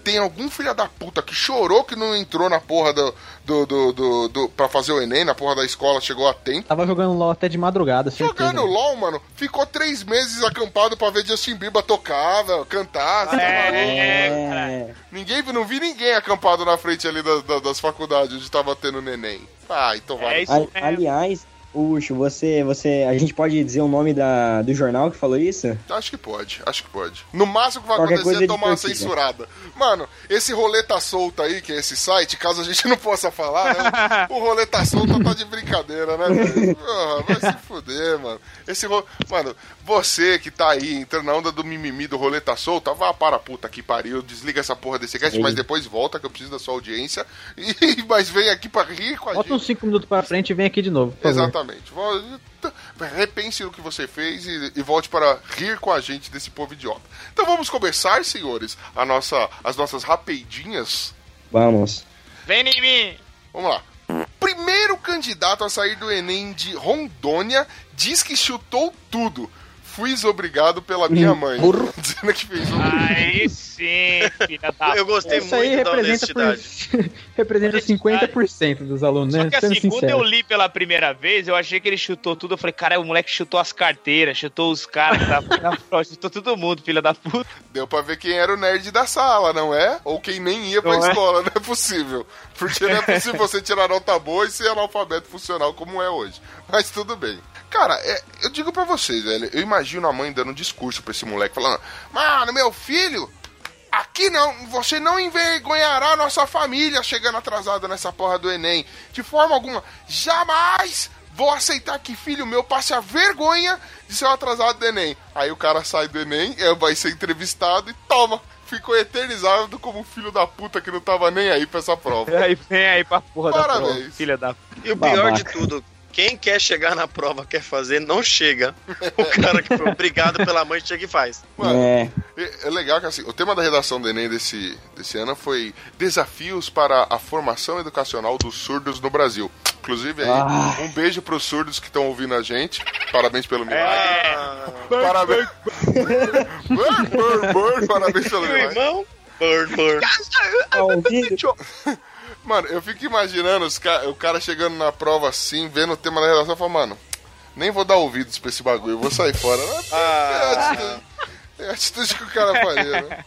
tem algum filho da puta que chorou que não entrou na porra do, do, do, do, do- pra fazer o Enem, na porra da escola, chegou a tempo. Tava jogando LOL até de madrugada, certeza. Jogando LOL, mano, ficou três meses acampado pra ver Justin Bieber tocar, velho, cantar. tá maluco? É. Ninguém, não vi ninguém acampado na frente ali da- da- das faculdades onde tava tendo neném. Ah, então vai. É isso aliás, Ucho, você, você. A gente pode dizer o nome da, do jornal que falou isso? Acho que pode, acho que pode. No máximo que vai Qualquer acontecer coisa é tomar uma censurada. Mano, esse roleta solta aí, que é esse site, caso a gente não possa falar, né? *laughs* O roleta solta tá de brincadeira, né? Porra, vai se fuder, mano. Esse ro... Mano, você que tá aí entrando na onda do mimimi do roleta solta, vá para a puta que pariu, desliga essa porra desse cast, Sim. mas depois volta que eu preciso da sua audiência. *laughs* E, mas vem aqui pra rir com a Bota gente. uns 5 minutos pra frente e vem aqui de novo. Exatamente. Repense no que você fez e, e volte para rir com a gente desse povo idiota. Então vamos começar, senhores, a nossa, as nossas rapidinhas. Vamos. Vem em mim! Vamos lá. Primeiro candidato a sair do Enem de Rondônia diz que chutou tudo. Fui obrigado pela minha mãe. *laughs* Dizendo que fez um. Aí sim, filha da Eu gostei Isso aí muito da representa, por... honestidade. *laughs* representa 50% dos alunos, Só né? que assim, quando eu li pela primeira vez, eu achei que ele chutou tudo. Eu falei, cara, o moleque chutou as carteiras, chutou os caras *laughs* chutou todo mundo, filha da puta. Deu pra ver quem era o nerd da sala, não é? Ou quem nem ia pra Não é? escola, não é possível. Porque não é possível você tirar nota boa e ser analfabeto funcional como é hoje. Mas tudo bem. Cara, é, eu digo pra vocês, velho, eu imagino a mãe dando um discurso pra esse moleque, falando, mano, meu filho, aqui não, você não envergonhará nossa família chegando atrasado nessa porra do Enem. De forma alguma, jamais vou aceitar que filho meu passe a vergonha de ser um atrasado do Enem. Aí o cara sai do Enem, é, vai ser entrevistado e toma. Ficou eternizado como um filho da puta que não tava nem aí pra essa prova. *laughs* Aí vem aí pra porra da Parabéns. prova, filha da E o pior Babaca. de tudo, quem quer chegar na prova, quer fazer, não chega. O cara que foi *laughs* obrigado pela mãe chega e faz. Mano, É, É é legal que assim, o tema da redação do Enem desse, desse ano foi Desafios para a Formação Educacional dos Surdos no Brasil. Inclusive aí, Ah. um beijo pros surdos que estão ouvindo a gente. Parabéns pelo milagre. Ah, Parabéns. burn, burn, burn, parabéns pelo meu milagre. irmão, burn, burn. Mano, eu fico imaginando os ca- o cara chegando na prova assim, vendo o tema da redação e falando, mano, nem vou dar ouvidos pra esse bagulho, eu vou sair fora. É, é a atitude, é a atitude que o cara faria, né?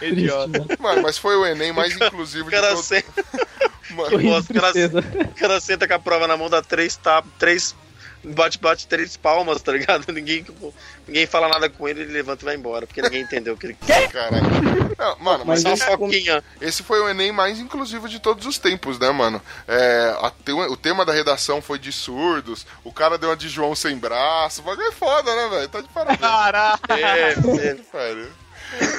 idiota. Mano, mas foi o Enem mais inclusivo O de cara, todos. *laughs* Mano, de o cara, tristeza. o cara senta com a prova na mão, dá três tapas, três. Bate, bate três palmas, tá ligado? *laughs* Ninguém, ninguém fala nada com ele, ele levanta e vai embora, porque ninguém entendeu o que ele quer. Caralho. Não, mano, mas Mas Só uma isso- foquinha. esse foi o Enem mais inclusivo de todos os tempos, né, mano? É, a o tema da redação foi de surdos, o cara deu uma de João sem braço, o bagulho é foda, né, velho? Tá de parabéns. Caralho. *laughs* É. Pariu.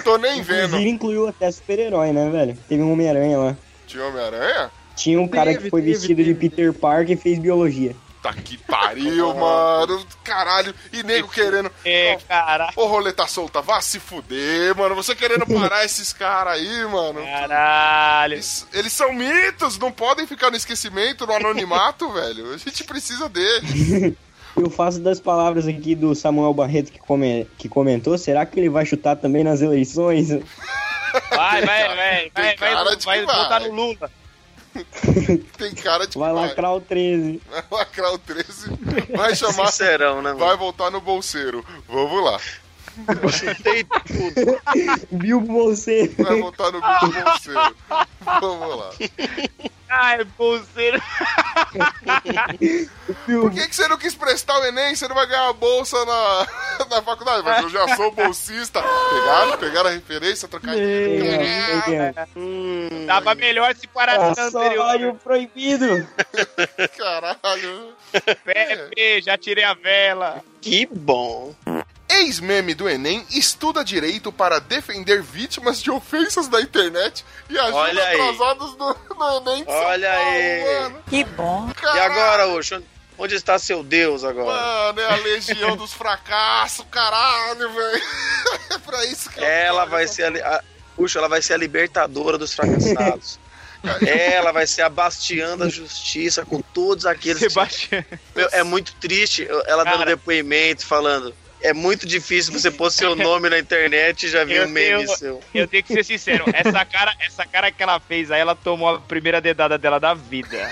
Tô nem vendo. Inclusive incluiu até super-herói, né, velho? Teve um Homem-Aranha lá. Tinha Homem-Aranha? Tinha um cara Teve, que foi teve, vestido teve, de Peter Parker e fez biologia. Tá que pariu, mano. Caralho. E nego querendo. É, caralho. Ô, roleta solta, vá se fuder, mano. Você querendo parar *laughs* esses caras aí, mano. Caralho. Eles, eles são mitos, não podem ficar no esquecimento, no anonimato, *laughs* velho. A gente precisa deles. *laughs* Eu faço das palavras aqui do Samuel Barreto que, come- que comentou, será que ele vai chutar também nas eleições? Vai, vai, vai. Vai, vai, de vai que vai. votar no Lula. *laughs* Tem cara de que Vai lacrar o 13. Vai lacrar o 13. Vai chamar. Sincerão, né, Vai voltar no bolseiro. Vamos lá. Chutei tudo. Bilbo você. Vai voltar no bolseiro. Vamos lá. Ai, bolseiro. Por que, que você não quis prestar o Enem? Você não vai ganhar a bolsa na, na faculdade. Mas eu já sou bolsista. Pegaram? Pegaram a referência? Trocar Hum, Tava melhor se parasse na anterior. Açório proibido. Caralho. Pepe, já tirei a vela. que bom. Ex-meme do Enem estuda direito para defender vítimas de ofensas da internet e ajuda Olha aí. atrasados do, do Enem de São Olha Paulo, aí. mano. Que bom. E Caralho. agora, Oxo? Onde está seu Deus agora? Mano, é a legião dos fracassos, caralho, velho. *laughs* É pra isso que eu Ela tô, vai ser a, a, puxa, ela vai ser a libertadora dos fracassados. *laughs* ela vai ser a bastiã da justiça com todos aqueles que Sebastião. Meu, é muito triste eu- ela dando Cara. depoimento, falando. É muito difícil você pôr seu nome na internet e já vir um meme tenho- seu. Eu tenho que ser sincero, essa cara, essa cara que ela fez aí, ela tomou a primeira dedada dela da vida.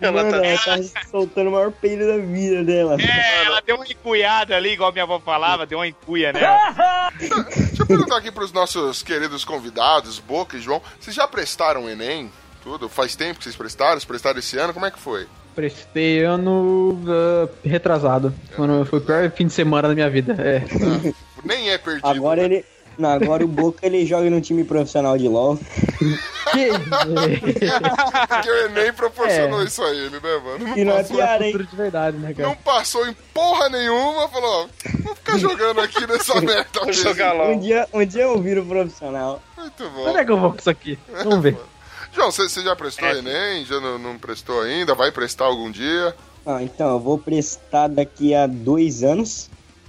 Ela Mano, tá- ela tá *laughs* soltando o maior peido da vida dela. É, ela deu uma encuiada ali, igual minha avó falava, deu uma encuia nela. Deixa eu perguntar aqui pros nossos queridos convidados, Boca e João. Vocês já prestaram o Enem? Tudo? Faz tempo que vocês prestaram? Vocês prestaram esse ano? Como é que foi? Prestei ano ah, retrasado. Quando foi o pior fim de semana da minha vida. É. Nem é perdido. Agora ele. Não, agora o Boca ele joga no time profissional de LOL. Que... *laughs* Porque o Enem proporcionou É. isso a ele, né, mano? Não E não é piada, hein? de verdade, né, cara? não passou em porra nenhuma, falou, ó, vou ficar jogando aqui nessa merda. Vou jogar lá. Um dia, um dia eu viro profissional. Muito bom. Onde é que eu vou com isso aqui? Vamos ver. João, você, você já prestou É. Enem? Já não, não prestou ainda? Vai prestar algum dia? Ah, então, eu vou prestar daqui a dois anos.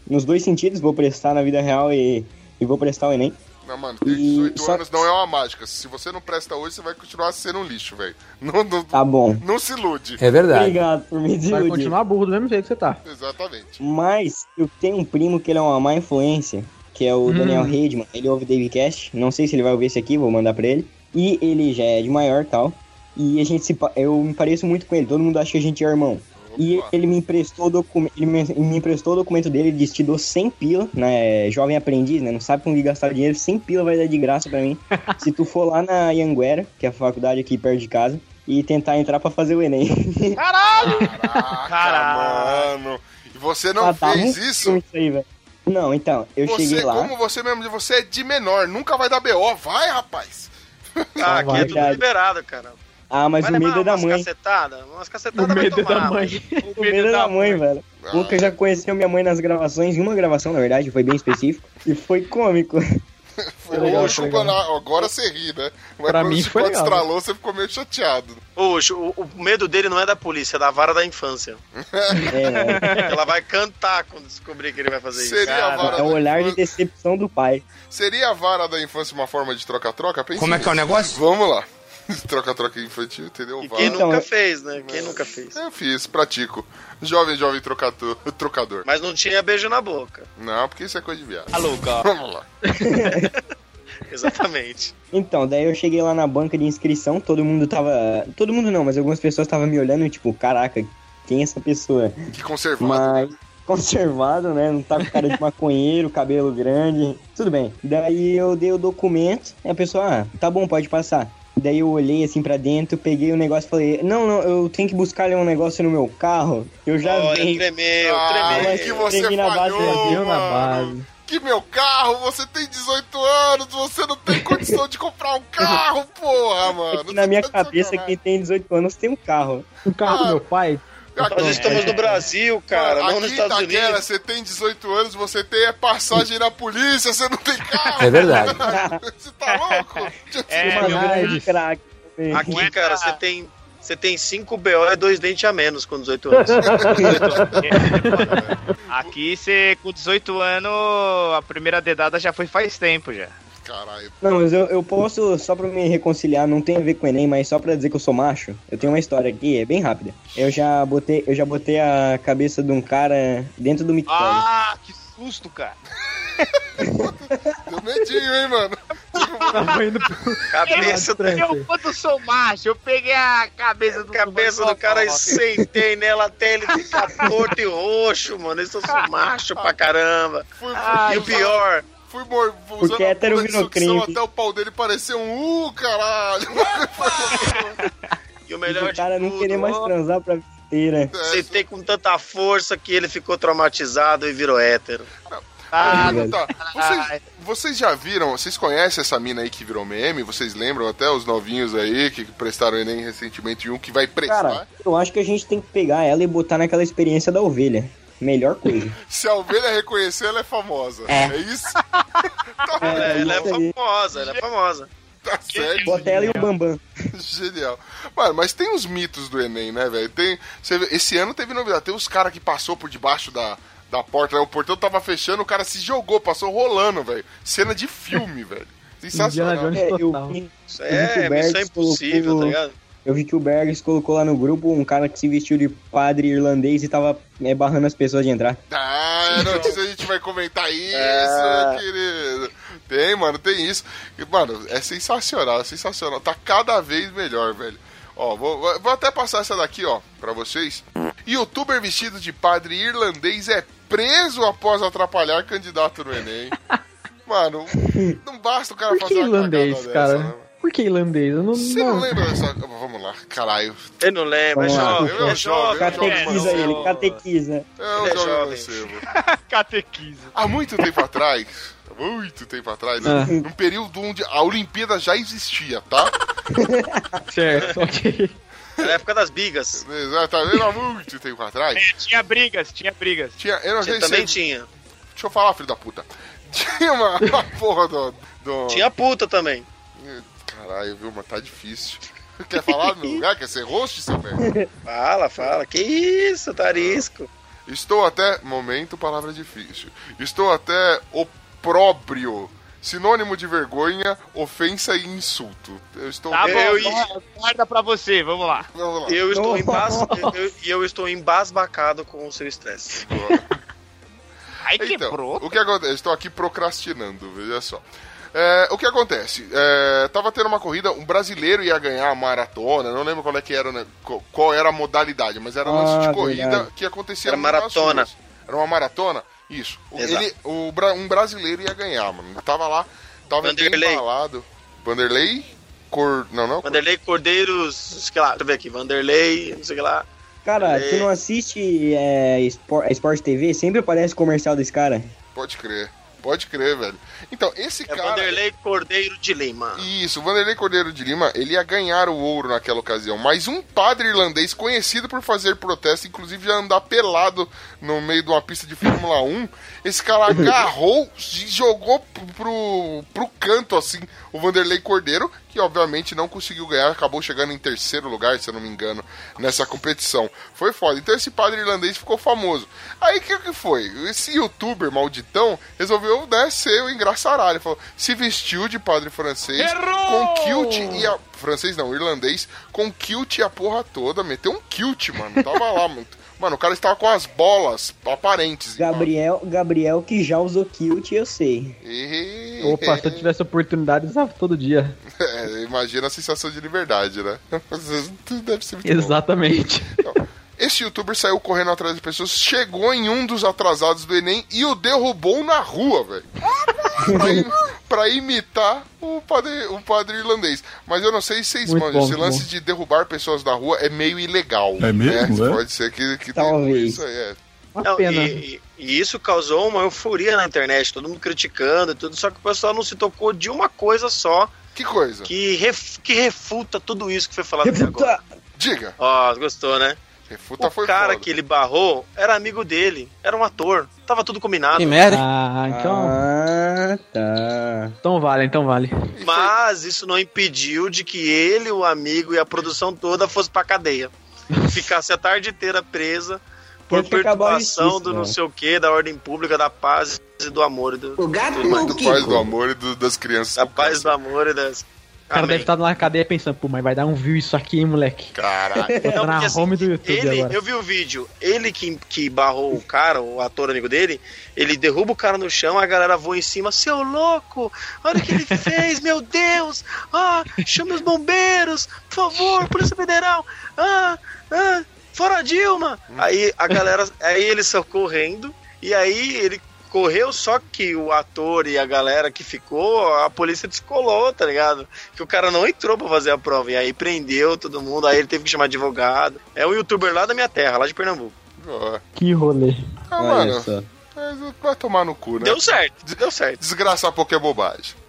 Nos dois sentidos, vou prestar na vida real e, e vou prestar o Enem. Não, mano, ter E 18 só- anos não é uma mágica. Se você não presta hoje, você vai continuar sendo um lixo, velho. Não, não, Tá bom. não se ilude. É verdade. Obrigado por me Vai desiludir. continuar burro do mesmo jeito que você tá. Exatamente. Mas eu tenho um primo que ele é uma má influência, que é o Hum. Daniel Redman. Ele ouve o Davecast. Não sei se ele vai ouvir esse aqui, vou mandar pra ele. E ele já é de maior tal. E a gente se, eu me pareço muito com ele. Todo mundo acha que a gente é irmão. E ele me emprestou o documento, ele me, me emprestou o documento dele, ele disse, te dou 100 pila, né, jovem aprendiz, né, não sabe como gastar dinheiro, 100 pila vai dar de graça pra mim, *laughs* se tu for lá na Ianguera, que é a faculdade aqui perto de casa, e tentar entrar pra fazer o Enem. *laughs* Caraca, Caralho. mano. E você não Ah, tá fez isso? ruim aí. Não, então, eu Você, cheguei lá... como você mesmo, você é de menor, nunca vai dar BO. Vai, rapaz. Ah, aqui é tudo Verdade. liberado, cara. Ah, mas vai o medo é da umas mãe. Cacetadas, umas O cacetadas vai medo tomar, da mãe. *laughs* O medo é da mãe, velho. O Luca já conheceu minha mãe nas gravações, em uma gravação, na verdade, foi bem específico, e foi cômico. *laughs* Foi legal, foi legal. mano. Agora você ri, né? Mas Pra quando mim foi quando legal. estralou, você ficou meio chateado. Oxe, o, o medo dele não é da polícia, é da vara da infância. É, *laughs* Ela vai cantar quando descobrir que ele vai fazer isso. Seria a vara é o da olhar de infância- decepção do pai. Seria a vara da infância uma forma de troca-troca? Como é que é o negócio? Vamos lá. *laughs* Troca-troca infantil, entendeu? E quem Então, nunca eu- fez, né? Quem nunca fez. Eu fiz, pratico. Jovem, jovem trocador. trocador. Mas não tinha beijo na boca. Não, porque isso é coisa de viado. Alô, cara. *laughs* Vamos lá. *laughs* Exatamente. Então, daí eu cheguei lá na banca de inscrição, todo mundo tava. Todo mundo não, mas algumas pessoas estavam me olhando, tipo, caraca, quem é essa pessoa? Que conservado. Mas conservado, né? Não tá com cara de maconheiro, cabelo grande. Tudo bem. Daí eu dei o documento, e a pessoa, ah, tá bom, pode passar. Daí eu olhei assim pra dentro, peguei o negócio e falei, não, não, eu tenho que buscar ali um negócio no meu carro. Eu já Olha, venho. tremeu, Ah, tremeu. que você Tremi na base, falhou, na base. Que meu carro, você tem 18 anos, você não tem condição de comprar um carro, porra, É mano. que na minha tá de cabeça, quem tem 18 anos tem um carro. Um carro do Ah. meu pai. Aqui- Nós estamos no Brasil, cara, Mano, não nos aqui Estados Itaquera, Unidos. você tem 18 anos, você tem é passagem na polícia, você não tem carro. É verdade. *laughs* Você tá louco? É, grande craque. Aqui, cara, você tem. Você tem 5 BO e 2 dentes a menos com 18 anos. *laughs* Aqui você, com 18 anos, a primeira dedada já foi faz tempo já. Caralho. Não, mas eu, eu posso, só pra me reconciliar, não tem a ver com o Enem, mas só pra dizer que eu sou macho, eu tenho uma história aqui, é bem rápida. Eu já botei, eu já botei a cabeça de um cara dentro do mictório. Ah, que susto, cara. Deu medinho, hein, mano? Tava indo pro... Cabeça, Estranho. Eu, quando sou macho, eu peguei a cabeça do cabeça do cara e sentei nela até ele ficar torto e roxo, mano. Isso eu sou macho pra caramba. Fui, E o pior, fui mor- usando Porque a bunda de sucção até o pau dele parecer um uh, caralho. e o E melhor o cara de não tudo, querer mais transar pra vida inteira. sentei com tanta força que ele ficou traumatizado e virou hétero. Ah, Tá. Vocês, vocês já viram, vocês conhecem essa mina aí que virou meme? Vocês lembram até os novinhos aí que prestaram Enem recentemente e um que vai prestar? Cara, eu acho que a gente tem que pegar ela e botar naquela experiência da ovelha. Melhor coisa. *laughs* Se a ovelha reconhecer, ela é famosa. É, isso? *laughs* É, ela é famosa, ela é famosa. Tá certo. Bota ela e o Bambam. Genial. Mano, mas tem os mitos do Enem, né, velho? Tem. vê, esse ano teve novidade. Tem uns caras que passou por debaixo da, da porta, né? O portão tava fechando, o cara se jogou, passou rolando, velho. Cena de filme, velho. Sensacional. É, eu Eu é missão impossível, colocou- tá ligado? Eu vi que o Bergs colocou lá no grupo um cara que se vestiu de padre irlandês e tava é, barrando as pessoas de entrar. Ah, é notícia, a gente vai comentar isso, *laughs* É. querido. Tem, mano, tem isso. E, Mano, é sensacional, é sensacional. Tá cada vez melhor, velho. Ó, vou, vou- até passar essa daqui, ó, pra vocês. Youtuber vestido de padre irlandês é preso após atrapalhar candidato no Enem. *laughs* Mano, não basta o cara Por fazer que uma irlandês, cara? dessa, né? Por que irlandês? Eu não, Você não não- lembra dessa... Vamos lá, caralho. Ele não lembra, é Vamos lá. jovem, Eu é jovem. Catequiza é ele, catequiza. É um Ele é jovem jovem. mancebo. catequismo. *laughs* Há muito tempo atrás, há muito tempo atrás, Ah. num período onde a Olimpíada já existia, tá? *laughs* Certo, ok. Na época das bigas. Exatamente, há muito tempo atrás. É, tinha brigas, tinha brigas. Tinha, eu não sei Você se também você- tinha. Deixa eu falar, filho da puta. *laughs* Tinha uma, uma porra do, do. Tinha puta também. Caralho, viu, mas tá difícil. *laughs* Quer falar no lugar? Quer ser host, seu velho? *laughs* Fala, fala. Que isso, tarisco. Estou até. Momento, palavra difícil. Estou até opróbrio Sinônimo de vergonha, ofensa e insulto. Eu estou Tá bom, Eu- guarda- guarda pra você, vamos lá. Vamos lá. Eu estou, embas... eu, e eu estou embasbacado com o seu estresse. Aí Então, quebrou. o que acontece? Estou aqui procrastinando, veja só. É, o que acontece? É, tava tendo uma corrida, um brasileiro ia ganhar a maratona, não lembro qual é que era, né, qual, era a modalidade, mas era um lance Ah, de corrida verdade. que acontecia Era maratona. Era uma maratona? Isso. Exato. Ele, o, um brasileiro ia ganhar, mano. Tava lá, tava bem Vanderlei. embalado. Vanderlei? Cor... Não, não. Vanderlei Cordeiros, sei lá, deixa eu ver aqui, Vanderlei, não sei o que lá. Cara, É. tu não assiste é, Sport, Sport TV? Sempre aparece comercial desse cara. Pode crer. Pode crer, velho. Então, esse É cara. Vanderlei Cordeiro de Lima. Isso, o Vanderlei Cordeiro de Lima, ele ia ganhar o ouro naquela ocasião, mas um padre irlandês conhecido por fazer protesto, inclusive ia andar pelado no meio de uma pista de Fórmula 1, esse cara agarrou e jogou pro, pro, canto, assim, o Vanderlei Cordeiro, que obviamente não conseguiu ganhar, acabou chegando em terceiro lugar, se eu não me engano, nessa competição. Foi foda. Então esse padre irlandês ficou famoso. Aí o que, que foi? Esse youtuber malditão resolveu né, ser o engraçaralho. Falou, se vestiu de padre francês com kilt e a. Francês não, irlandês, com kilt e a porra toda. Meteu um kilt, mano. Tava lá, mano. Mano, o cara estava com as bolas aparentes. Gabriel, Gabriel que já usou kilt, eu sei. E... Opa, se eu *laughs* tivesse oportunidade, usava todo dia. É, imagina a sensação de liberdade, né? *laughs* Deve ser muito bom. Esse youtuber saiu correndo atrás de pessoas, chegou em um dos atrasados do Enem e o derrubou na rua, velho. pra, im- pra imitar o padre, o padre irlandês. Mas eu não sei se vocês manjam, bom, esse lance bom. de derrubar pessoas da rua é meio ilegal. É mesmo, né? é? Pode ser que, que tenha Talvez. isso aí. É. Uma Não, pena. e, e- e isso causou uma euforia na internet, todo mundo criticando e tudo, só que o pessoal não se tocou de uma coisa só Que coisa. que, ref- que refuta tudo isso que foi falado até Refuta. agora. Diga. Ó, gostou, né? Refuta o foi cara foda. que ele barrou era amigo dele, era um ator, tava tudo combinado. Que merda. Ah, então. Ah, tá. Então vale, então vale. Mas isso não impediu de que ele, o amigo e a produção toda fosse pra cadeia. Ficasse a tarde inteira presa por perturbação isso, do não né? sei o que, da ordem pública, da paz e do amor. e Do, O gato tudo mais. do paz do amor e do- das crianças. Da paz do amor e das. O cara Amém. deve estar na cadeia pensando, pô, mas vai dar um view isso aqui, hein, moleque. Não, na assim, home do YouTube ele, agora. eu vi o vídeo, ele que, que barrou o cara, o ator amigo dele, ele derruba o cara no chão, a galera voa em cima, seu louco, olha o que ele fez, meu Deus, ah, chame os bombeiros, por favor, Polícia Federal, ah, ah, fora Dilma. Aí a galera, aí ele saiu correndo, e aí ele correu, só que o ator e a galera que ficou, a polícia descolou, tá ligado? Que o cara não entrou pra fazer a prova. E aí prendeu todo mundo, aí ele teve que chamar advogado. É um youtuber lá da minha terra, lá de Pernambuco. Que rolê. Ah, Olha mano, só. mas vai tomar no cu, né? Deu certo, deu certo. Desgraçar pouco é bobagem.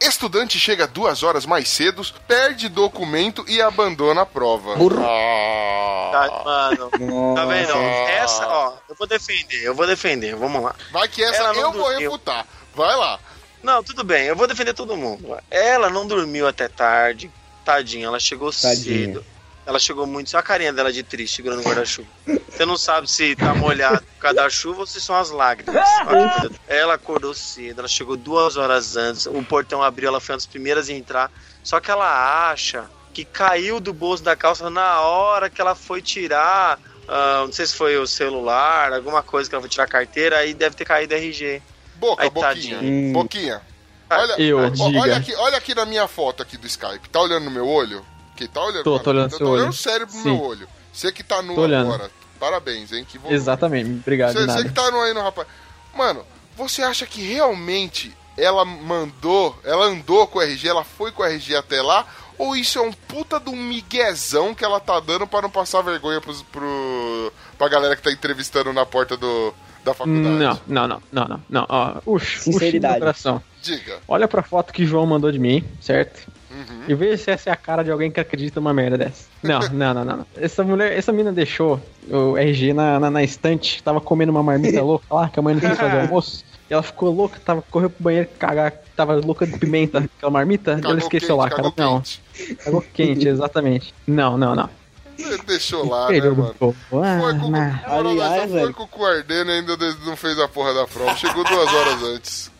Estudante chega duas horas mais cedo, perde documento e abandona a prova. Ah. Tá, mano, tá vendo? Essa, ó, eu vou defender, eu vou defender, vamos lá. Vai que essa Ela não eu vou dormiu. refutar. Vai lá. Não, tudo bem, eu vou defender todo mundo. Ela não dormiu até tarde, tadinha, ela chegou Tadinha. cedo. Ela chegou muito, só a carinha dela de triste, segurando o guarda-chuva. Você não sabe se tá molhado por causa da chuva ou se são as lágrimas. *laughs* Ela acordou cedo, ela chegou duas horas antes, o portão abriu, ela foi uma das primeiras a entrar. Só que ela acha que caiu do bolso da calça na hora que ela foi tirar. ah, não sei se foi o celular, alguma coisa que ela foi tirar a carteira, aí deve ter caído RG. Boca, Ai, boquinha. Hum. Boquinha. Olha, Eu, ó, olha, aqui, olha aqui na minha foto aqui do Skype. Tá olhando no meu olho? Que tá olhando? Tô, tô olhando Eu seu tô olhando olho. sério pro Sim. meu olho. Você que tá nu Tô olhando. agora. Parabéns, hein? Que volume. Exatamente, obrigado, Você, de você que tá no aí no rapaz. Mano, você acha que realmente ela mandou, ela andou com o RG, ela foi com o RG até lá? Ou isso é um puta de um miguezão que ela tá dando pra não passar vergonha pros, pro, pra galera que tá entrevistando na porta do, da faculdade? Não, não, não, não, não, não. Ó, ux, Sinceridade. ux. Diga. Olha pra foto que o João mandou de mim, certo? Uhum. E veja se essa é a cara de alguém que acredita numa merda dessa. Não, *laughs* não, não, não. Essa mulher, essa mina deixou o RG na, na, na estante, tava comendo uma marmita louca lá, que a mãe não quis fazer *laughs* almoço. E ela ficou louca, tava, correu pro banheiro cagar, tava louca de pimenta, aquela marmita, e ela esqueceu lá, cara. cagou Não, quente. cagou quente, exatamente. Não, não, não. Deixou lá, né, Perdeu mano? Ah, Foi com, Aliás, foi velho. com o cu ardendo e ainda não fez a porra da prova. Chegou duas horas antes.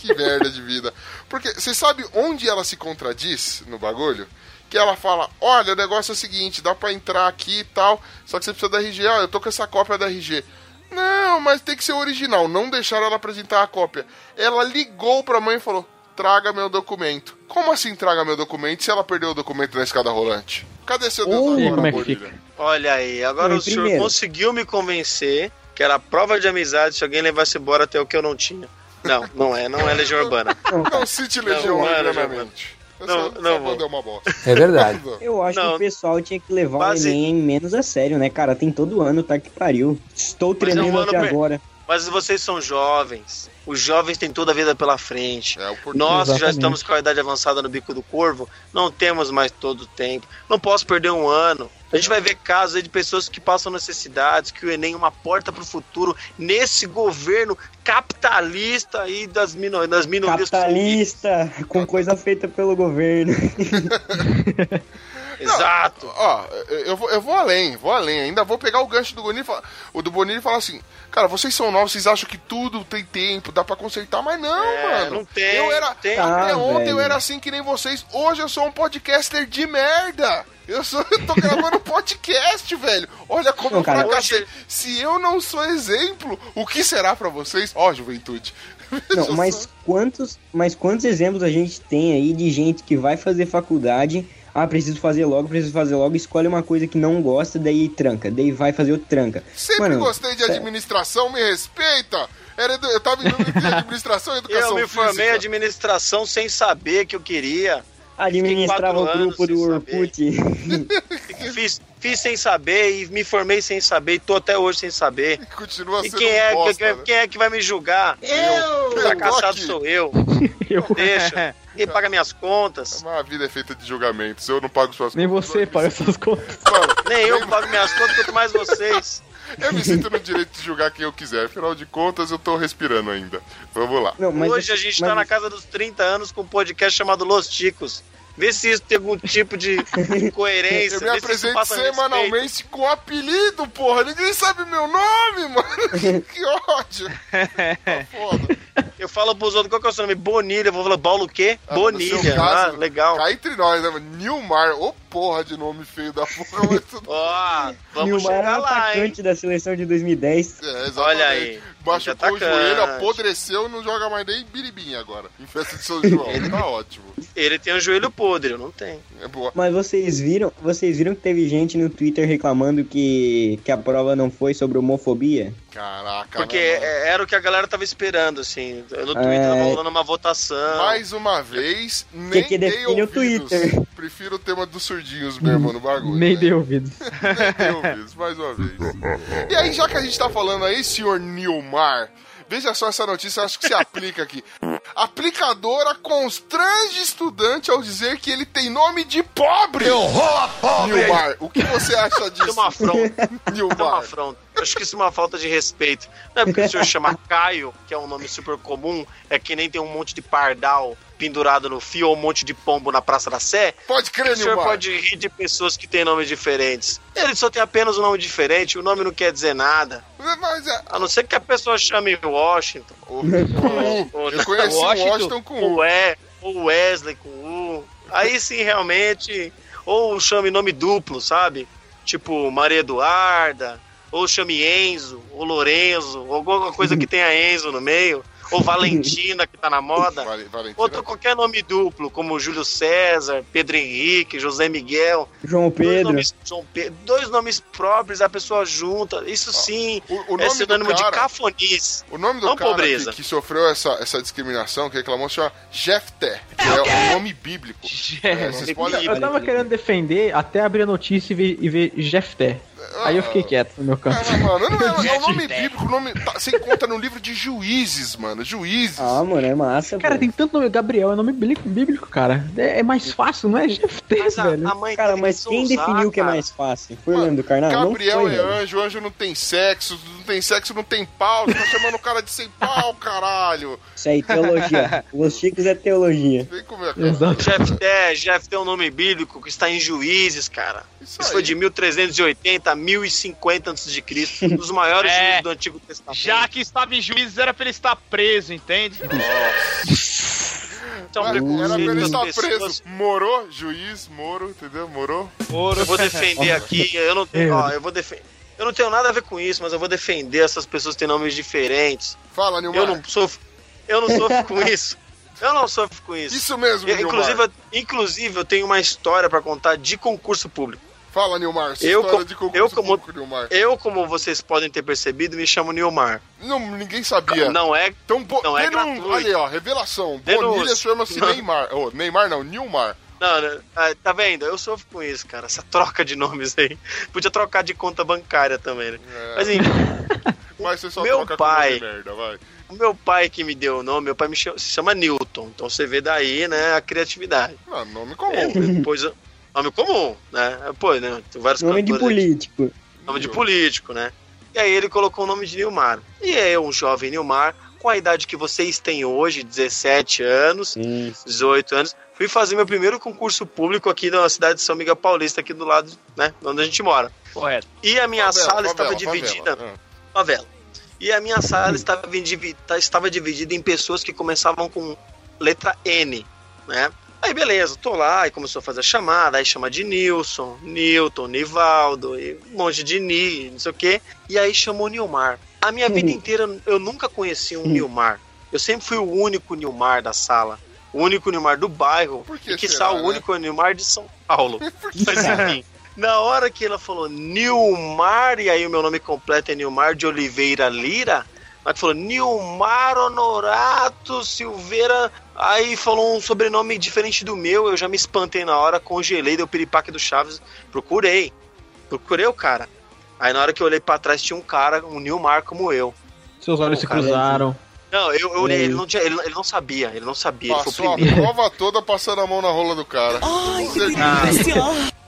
Que merda de vida. Porque você sabe onde ela se contradiz no bagulho? Que ela fala: Olha, o negócio é o seguinte, dá pra entrar aqui e tal, só que você precisa da RG. Ah, eu tô com essa cópia da RG. Não, mas tem que ser original. Não deixaram ela apresentar a cópia. Ela ligou pra mãe e falou: Traga meu documento. Como assim traga meu documento se ela perdeu o documento na escada rolante? Cadê seu Deus agora, como é que Bonilha? fica? Olha aí, agora Oi, o senhor primeiro. conseguiu me convencer que era prova de amizade se alguém levasse embora até o que eu não tinha. Não, não é, não é Legião Urbana. *laughs* Não cite Legião Não, mano, Urbana-mente. Não, Essa- não essa vou. banda é uma bosta. É verdade. Eu acho Não. que o pessoal tinha que levar Base- o Enem menos a sério, né, cara? Tem todo ano, tá que pariu. Estou Mas é um até per- agora. Mas vocês são jovens. Os jovens têm toda a vida pela frente. É. Nós que já Exatamente. estamos com a idade avançada no bico do corvo, não temos mais todo o tempo. Não posso perder um ano. A gente vai ver casos aí de pessoas que passam necessidades, que o Enem é uma porta para o futuro nesse governo capitalista aí das, mino das minorias. Capitalista, com coisa feita pelo governo. *laughs* *laughs* Exato. Ó, eu vou, eu vou além, vou além. Ainda vou pegar o gancho do Bonini, e falar- o do Bonini e falar assim: Cara, vocês são novos, vocês acham que tudo tem tempo, dá pra consertar, mas não, É, mano. não tem, Eu era, não tem. até Ah, ontem eu era assim que nem vocês. Hoje eu sou um podcaster de merda. Eu, sou, eu tô gravando podcast, *laughs* velho. Olha como Não, eu cara, fracassei. Se eu não sou exemplo, o que será pra vocês? Ó, juventude. *laughs* Não, mas quantos, mas quantos exemplos a gente tem aí de gente que vai fazer faculdade, ah, preciso fazer logo, preciso fazer logo, escolhe uma coisa que não gosta, daí tranca, daí vai fazer outra tranca. Sempre Mano, gostei de sé- administração, me respeita. Era, edu- eu tava em administração e educação Eu me formei em administração sem saber que eu queria. Administrava o grupo do Orkut. *laughs* Fiz, fiz sem saber e me formei sem saber e tô até hoje sem saber. *laughs* Continua E sendo quem é, um bosta, que- né? quem é que vai me julgar? Eu! Eu Fracassado tô aqui. sou eu. *laughs* Eu- Deixa. Ninguém paga minhas contas. Mas a vida é feita de julgamentos. Eu não pago suas Nem contas. você paga essas contas. Mano, Nem eu pago minhas contas, quanto mais vocês. Eu me sinto no direito de julgar quem eu quiser. Afinal de contas, eu tô respirando ainda. Vamos lá. Não, mas Hoje a gente mas- tá na casa dos 30 anos com um podcast chamado Los Ticos. Vê se isso tem algum tipo de *laughs* coerência. Eu me apresento passa respeito. semanalmente com apelido, porra. Ninguém sabe meu nome, mano. *laughs* que ódio. Tá foda. Eu falo pros outros, qual que é o seu nome? Bonilha. Eu vou falar, Paulo o quê? Ah, Bonilha. caso, ah, legal. Cá entre nós, né? Nilmar. Ô, porra de nome feio da porra. Mas tudo... *laughs* Ó, vamos Nilmar era chegar lá, hein? atacante da seleção de 2010. É, exatamente. Olha aí. Machucou o joelho, apodreceu, não joga mais nem biribinha agora. Em festa de São João. tá ótimo. Ele tem um joelho podre, eu não tenho. É boa. Mas vocês viram, vocês viram que teve gente no Twitter reclamando que, que a prova não foi sobre homofobia? Caraca, Porque né, mano? é- era o que a galera tava esperando, assim. No Twitter É. tava rolando uma votação. Mais uma vez, nem que dei define o. Twitter. Prefiro o tema dos surdinhos mesmo no bagulho. Nem né? dei ouvidos. *laughs* Nem dei ouvidos, mais uma vez. E aí, já que a gente tá falando aí, senhor Nilmar, veja só essa notícia, acho que se aplica aqui. Aplicadora constrange estudante ao dizer que ele tem nome de pobre. Eu pobre! Nilmar, o que você acha é disso? uma afronta. *laughs* Isso é uma Nilmar. afronta. Eu acho que isso é uma falta de respeito. Não é porque o senhor chama Caio, que é um nome super comum, é que nem tem um monte de pardal pendurado no fio ou um monte de pombo na Praça da Sé. Pode O crer, senhor Nilmar. pode rir de pessoas que têm nomes diferentes. Ele só tem apenas um nome diferente, o nome não quer dizer nada. Mas é... A não ser que a pessoa chame Washington, o- o- ou Eu conheci um Washington. Washington com ou U. é, ou Wesley com U. Aí sim, realmente. Ou chame nome duplo, sabe? Tipo Maria Eduarda, ou chame Enzo, ou Lorenzo, ou alguma coisa que tenha Enzo no meio, ou Valentina, que tá na moda. Vale- Valentina. Outro qualquer nome duplo, como Júlio César, Pedro Henrique, José Miguel. João Dois Pedro. nomes, João Pedro, dois nomes próprios, a pessoa junta. Isso sim O, o é sinônimo de cafonice. O nome do Não cara pobreza. que, que sofreu essa, essa discriminação, que reclamou, se chama Jefté, que é um nome bíblico. É, vocês podem... Eu tava querendo defender até abrir a notícia e ver, e ver Jefté. Aí eu fiquei quieto no meu canto. Ah, mano, não é, *laughs* é um nome bíblico, o nome tá, você encontra no livro de juízes, mano, juízes. Ah, mano, é massa, Cara, pô. tem tanto nome. Gabriel é nome bíblico, bíblico cara. É, é mais fácil, não é Jefté, Mas a, velho. a mãe Cara, mas que quem usar, definiu que é mais fácil? Foi o Leandro Carnal? Não Gabriel foi, é anjo, anjo não tem sexo, sexo não tem pau. Você tá chamando o cara de sem pau, caralho. Isso aí, teologia. *laughs* Los Chicos é teologia. Vem comer, cara. Exato. Jeff, é, Jeff tem um nome bíblico que está em Juízes, cara. Isso Isso foi de 1380 a 1050 a.C., um dos maiores *laughs* É, juízes do Antigo Testamento. Já que estava em juízes, era pra ele estar preso, entende? Então, Era, era pra ele estar pessoas- preso. Morou, juiz, moro, entendeu? Morou. Eu vou defender *laughs* aqui, eu não tenho, ó, eu vou defender. Eu não tenho nada a ver com isso, mas eu vou defender essas pessoas que têm nomes diferentes. Fala, Nilmar. Eu não sofro, eu não sofro com isso. Eu não sofro com isso. Isso mesmo, Eu, Nilmar. inclusive, eu, inclusive, eu tenho uma história pra contar de concurso público. Fala, Nilmar. Eu história co- de concurso eu como- público, Nilmar. Eu, como vocês podem ter percebido, me chamo Nilmar. Não, ninguém sabia. Não é. Então, bo... Não é gratuito. Olha aí, ó, revelação. Denúncia. Bonilha chama-se. Neymar. Oh, Neymar não, Nilmar. Não, não, ah, tá vendo? Eu sofro com isso, cara. Essa troca de nomes aí. Podia trocar de conta bancária também, né? É, Mas enfim, mas você só meu troca pai- com merda, vai. o meu pai que me deu o nome, meu pai me chama, se chama Newton. Então você vê daí, né, a criatividade. Ah, nome É, comum. depois, nome comum, né? Pô, né? Tem vários Nome de cantores aqui. político. Nome de político, né? E aí ele colocou o nome de Nilmar. E eu, um jovem Nilmar, com a idade que vocês têm hoje, 17 anos, Isso. 18 anos, fui fazer meu primeiro concurso público aqui na cidade de São Miguel Paulista, aqui do lado, né, onde a gente mora. Correto. E a minha Favela, sala estava favela, dividida, favela. favela. E a minha sala estava, tá- estava dividida em pessoas que começavam com letra N, né? Aí beleza, tô lá e começou a fazer a chamada, aí chama de Nilson, Newton, Nivaldo, e um monte de Ni, não sei o quê. E aí chamou Nilmar. A minha vida inteira eu nunca conheci um Nilmar. Eu sempre fui o único Nilmar da sala. O único Nilmar do bairro. Por que e que será, o né? único Nilmar de São Paulo. *laughs* Mas enfim. Na hora que ela falou Nilmar, e aí o meu nome completo é Nilmar de Oliveira Lira, ela falou Nilmar Honorato Silveira, aí falou um sobrenome diferente do meu, eu já me espantei na hora, congelei, deu piripaque do Chaves, procurei, procurei o cara. Aí na hora que eu olhei pra trás tinha um cara, um Nilmar como eu. Seus olhos Pô, se cara, cruzaram. Não, eu, eu olhei, ele não, tinha, ele, ele não sabia, ele não sabia, ele foi Passou o a primeiro. prova toda passando a mão na rola do cara. Ai, que delícia!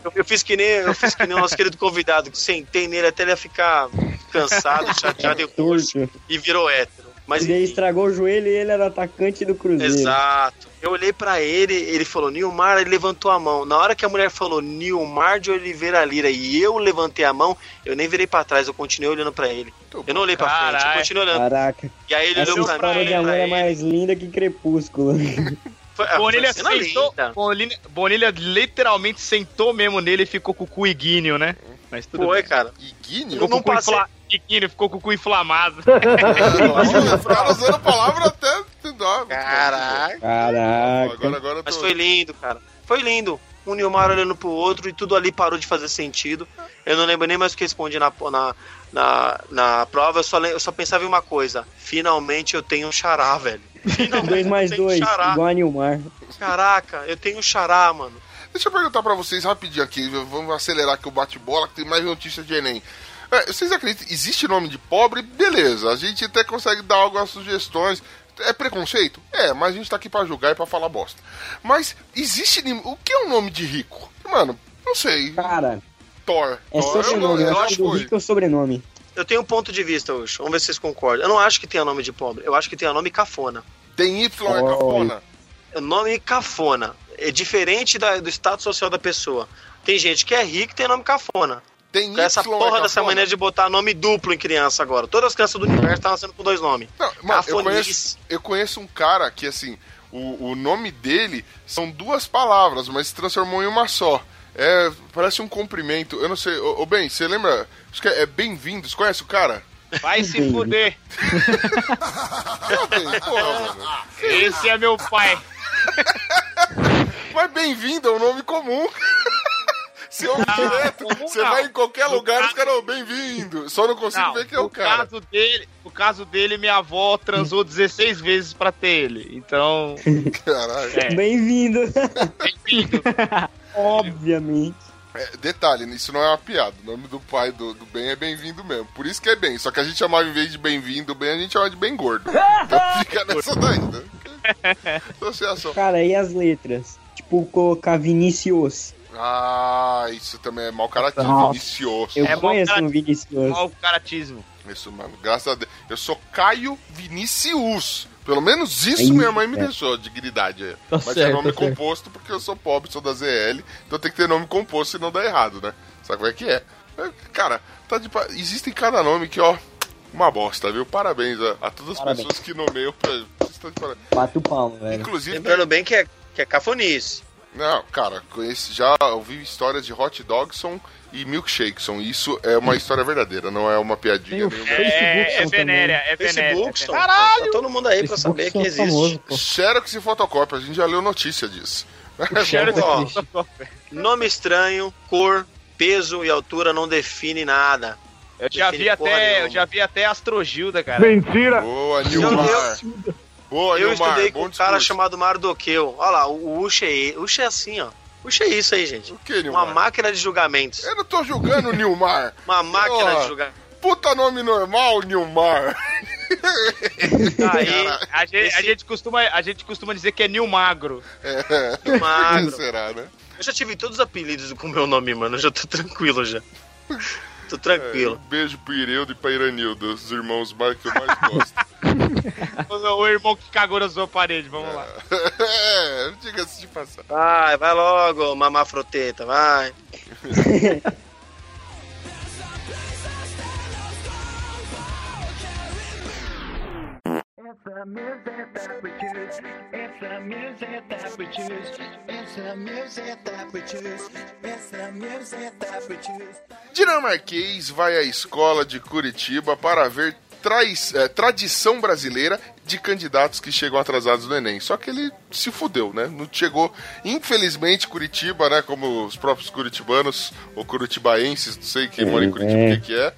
Eu, eu fiz que nem, eu fiz que nem o nosso querido convidado, que sentei nele até ele ia ficar cansado, chateado e e virou hétero. Mas E daí enfim, estragou o joelho e ele era atacante do Cruzeiro. exato. Eu olhei pra ele, ele falou Nilmar, ele levantou a mão. Na hora que a mulher falou Nilmar de Oliveira Lira e eu levantei a mão, eu nem virei pra trás, eu continuei olhando pra ele. Muito Eu não olhei pra frente, eu continuei olhando. Caraca, E aí ele essa olhou pra história mim, de amor pra é mais linda que Crepúsculo. *laughs* Foi, Bonilha sentou. Bonilha, Bonilha literalmente sentou mesmo nele e ficou com o cu iguíneo, né? Mas tudo Foi, bem. cara. Iguíneo? Eu não passei- infla- Iguíneo, ficou com o cu inflamado. Olha, os *laughs* caras usando palavra até. Caraca. Caraca. Agora, agora eu Mas tô. foi lindo, cara. Foi lindo. Um Nilmar olhando pro outro e tudo ali parou de fazer sentido. Eu não lembro nem mais o que respondi na, na, na, na prova, eu só, eu só pensava em uma coisa. Finalmente eu tenho um xará, velho. Finalmente Dois mais eu tenho dois, um xará. igual a Nilmar. Caraca, eu tenho um xará, mano. Deixa eu perguntar pra vocês rapidinho aqui. Vamos acelerar aqui o bate-bola, que tem mais notícia de Enem. É, vocês acreditam? Existe nome de pobre? Beleza. A gente até consegue dar algumas sugestões. É preconceito? É, mas a gente tá aqui pra julgar e pra falar bosta. Mas existe. O que é um nome de rico? Mano, não sei. Cara, Thor. é Thor sobrenome. eu Eu acho acho que o que rico é o sobrenome. Eu tenho um ponto de vista hoje. Vamos ver se vocês concordam. Eu não acho que tenha nome de pobre. Eu acho que tenha nome cafona. Tem Y, é Oi. cafona. O nome cafona. É diferente da- do status social da pessoa. Tem gente que é rica e tem nome cafona. Tem Com essa porra é dessa maneira de botar nome duplo em criança agora. Todas as crianças do universo estão nascendo com dois nomes. Não, mano, eu conheço, eu conheço um cara que, assim, o, o nome dele são duas palavras, mas se transformou em uma só. É, parece um cumprimento. Eu não sei. Ô, ô Ben, você lembra? Acho que é, é bem-vindo. Você conhece o cara? Vai se fuder. *laughs* Esse é meu pai. Mas bem-vindo é um nome comum. Direto, comum você não. vai em qualquer No lugar, os caso- caras, ô, bem-vindo. Só não consigo Não, ver quem é o cara. caso dele, no caso dele, minha avó transou 16 vezes pra ter ele. Então, Caralho. é, Bem-vindo. bem-vindo. *laughs* Obviamente. É, detalhe, isso não é uma piada. O nome do pai do, do Ben é bem-vindo mesmo. Por isso que é bem. Só que a gente chamava, em vez de bem-vindo, bem, a gente chamava de bem gordo. Então *laughs* fica nessa daí, né? *laughs* Associação. Cara, e as letras? Tipo, colocar Vinicius. Ah, isso também é mau caratismo. Nossa. Vicioso. Eu É conheço um Vinicius. Mau caratismo. Isso, mano. Graças a Deus. Eu sou Caio Vinicius. Pelo menos isso minha mãe me É. deixou, dignidade. aí. Tá Mas é certo, nome tá certo. composto porque eu sou pobre, sou da ZL. Então tem que ter nome composto senão dá errado, né? Sabe como é que é? É, Cara, tá de pa- existem cada nome que, ó, uma bosta, viu? Parabéns a, a todas as Parabéns. pessoas que nomeiam pra. Bato o palmo, velho. Inclusive, Lembrando bem que é, que é cafonice. Não, cara, conheci, já ouvi histórias de hot dogson e milkshakeson. Isso é uma história verdadeira, não é uma piadinha Tem o nenhuma. Facebook É, é são venérea, é só. Caralho! Tá todo mundo aí pra saber que existe. famosos, pô. Xerox e fotocópia, a gente já leu notícia disso. Cheiro Ó, de- Nome estranho, cor, peso e altura não define nada. Eu já vi até, eu já vi até Astrogilda, cara. Boa, Nilmar. Boa, eu Nilmar. estudei com um cara discurso. chamado Mardoqueu. Olha lá, o Ucha é, é assim, ó. Ucha é isso aí, gente. O que, Nilmar? Uma máquina de julgamentos. Eu não tô julgando o Nilmar. *laughs* Uma máquina Ó. de julgamentos. Puta nome normal, Nilmar. *laughs* Aí, A gente, a, Esse- gente costuma, a gente costuma dizer que é Nil Magro. É. Magro. *laughs* Será, né? eu já tive todos os apelidos com o meu nome, mano. Eu já tô tranquilo já. Tô É, tranquilo. um beijo pro Ireudo e pra Iranildo, os irmãos mais que eu mais gosto. O, irmão que cagou na sua parede, vamos lá. é, diga-se de passar. Vai, vai logo, mamar froteta, vai. Dinamarquês vai à escola de Curitiba para ver trais- eh, tradição brasileira de candidatos que chegam atrasados no Enem. Só que ele se fudeu, né? Não chegou. Infelizmente, Curitiba, né? Como os próprios curitibanos ou curitibaenses, não sei quem mora em Curitiba, o que, que é.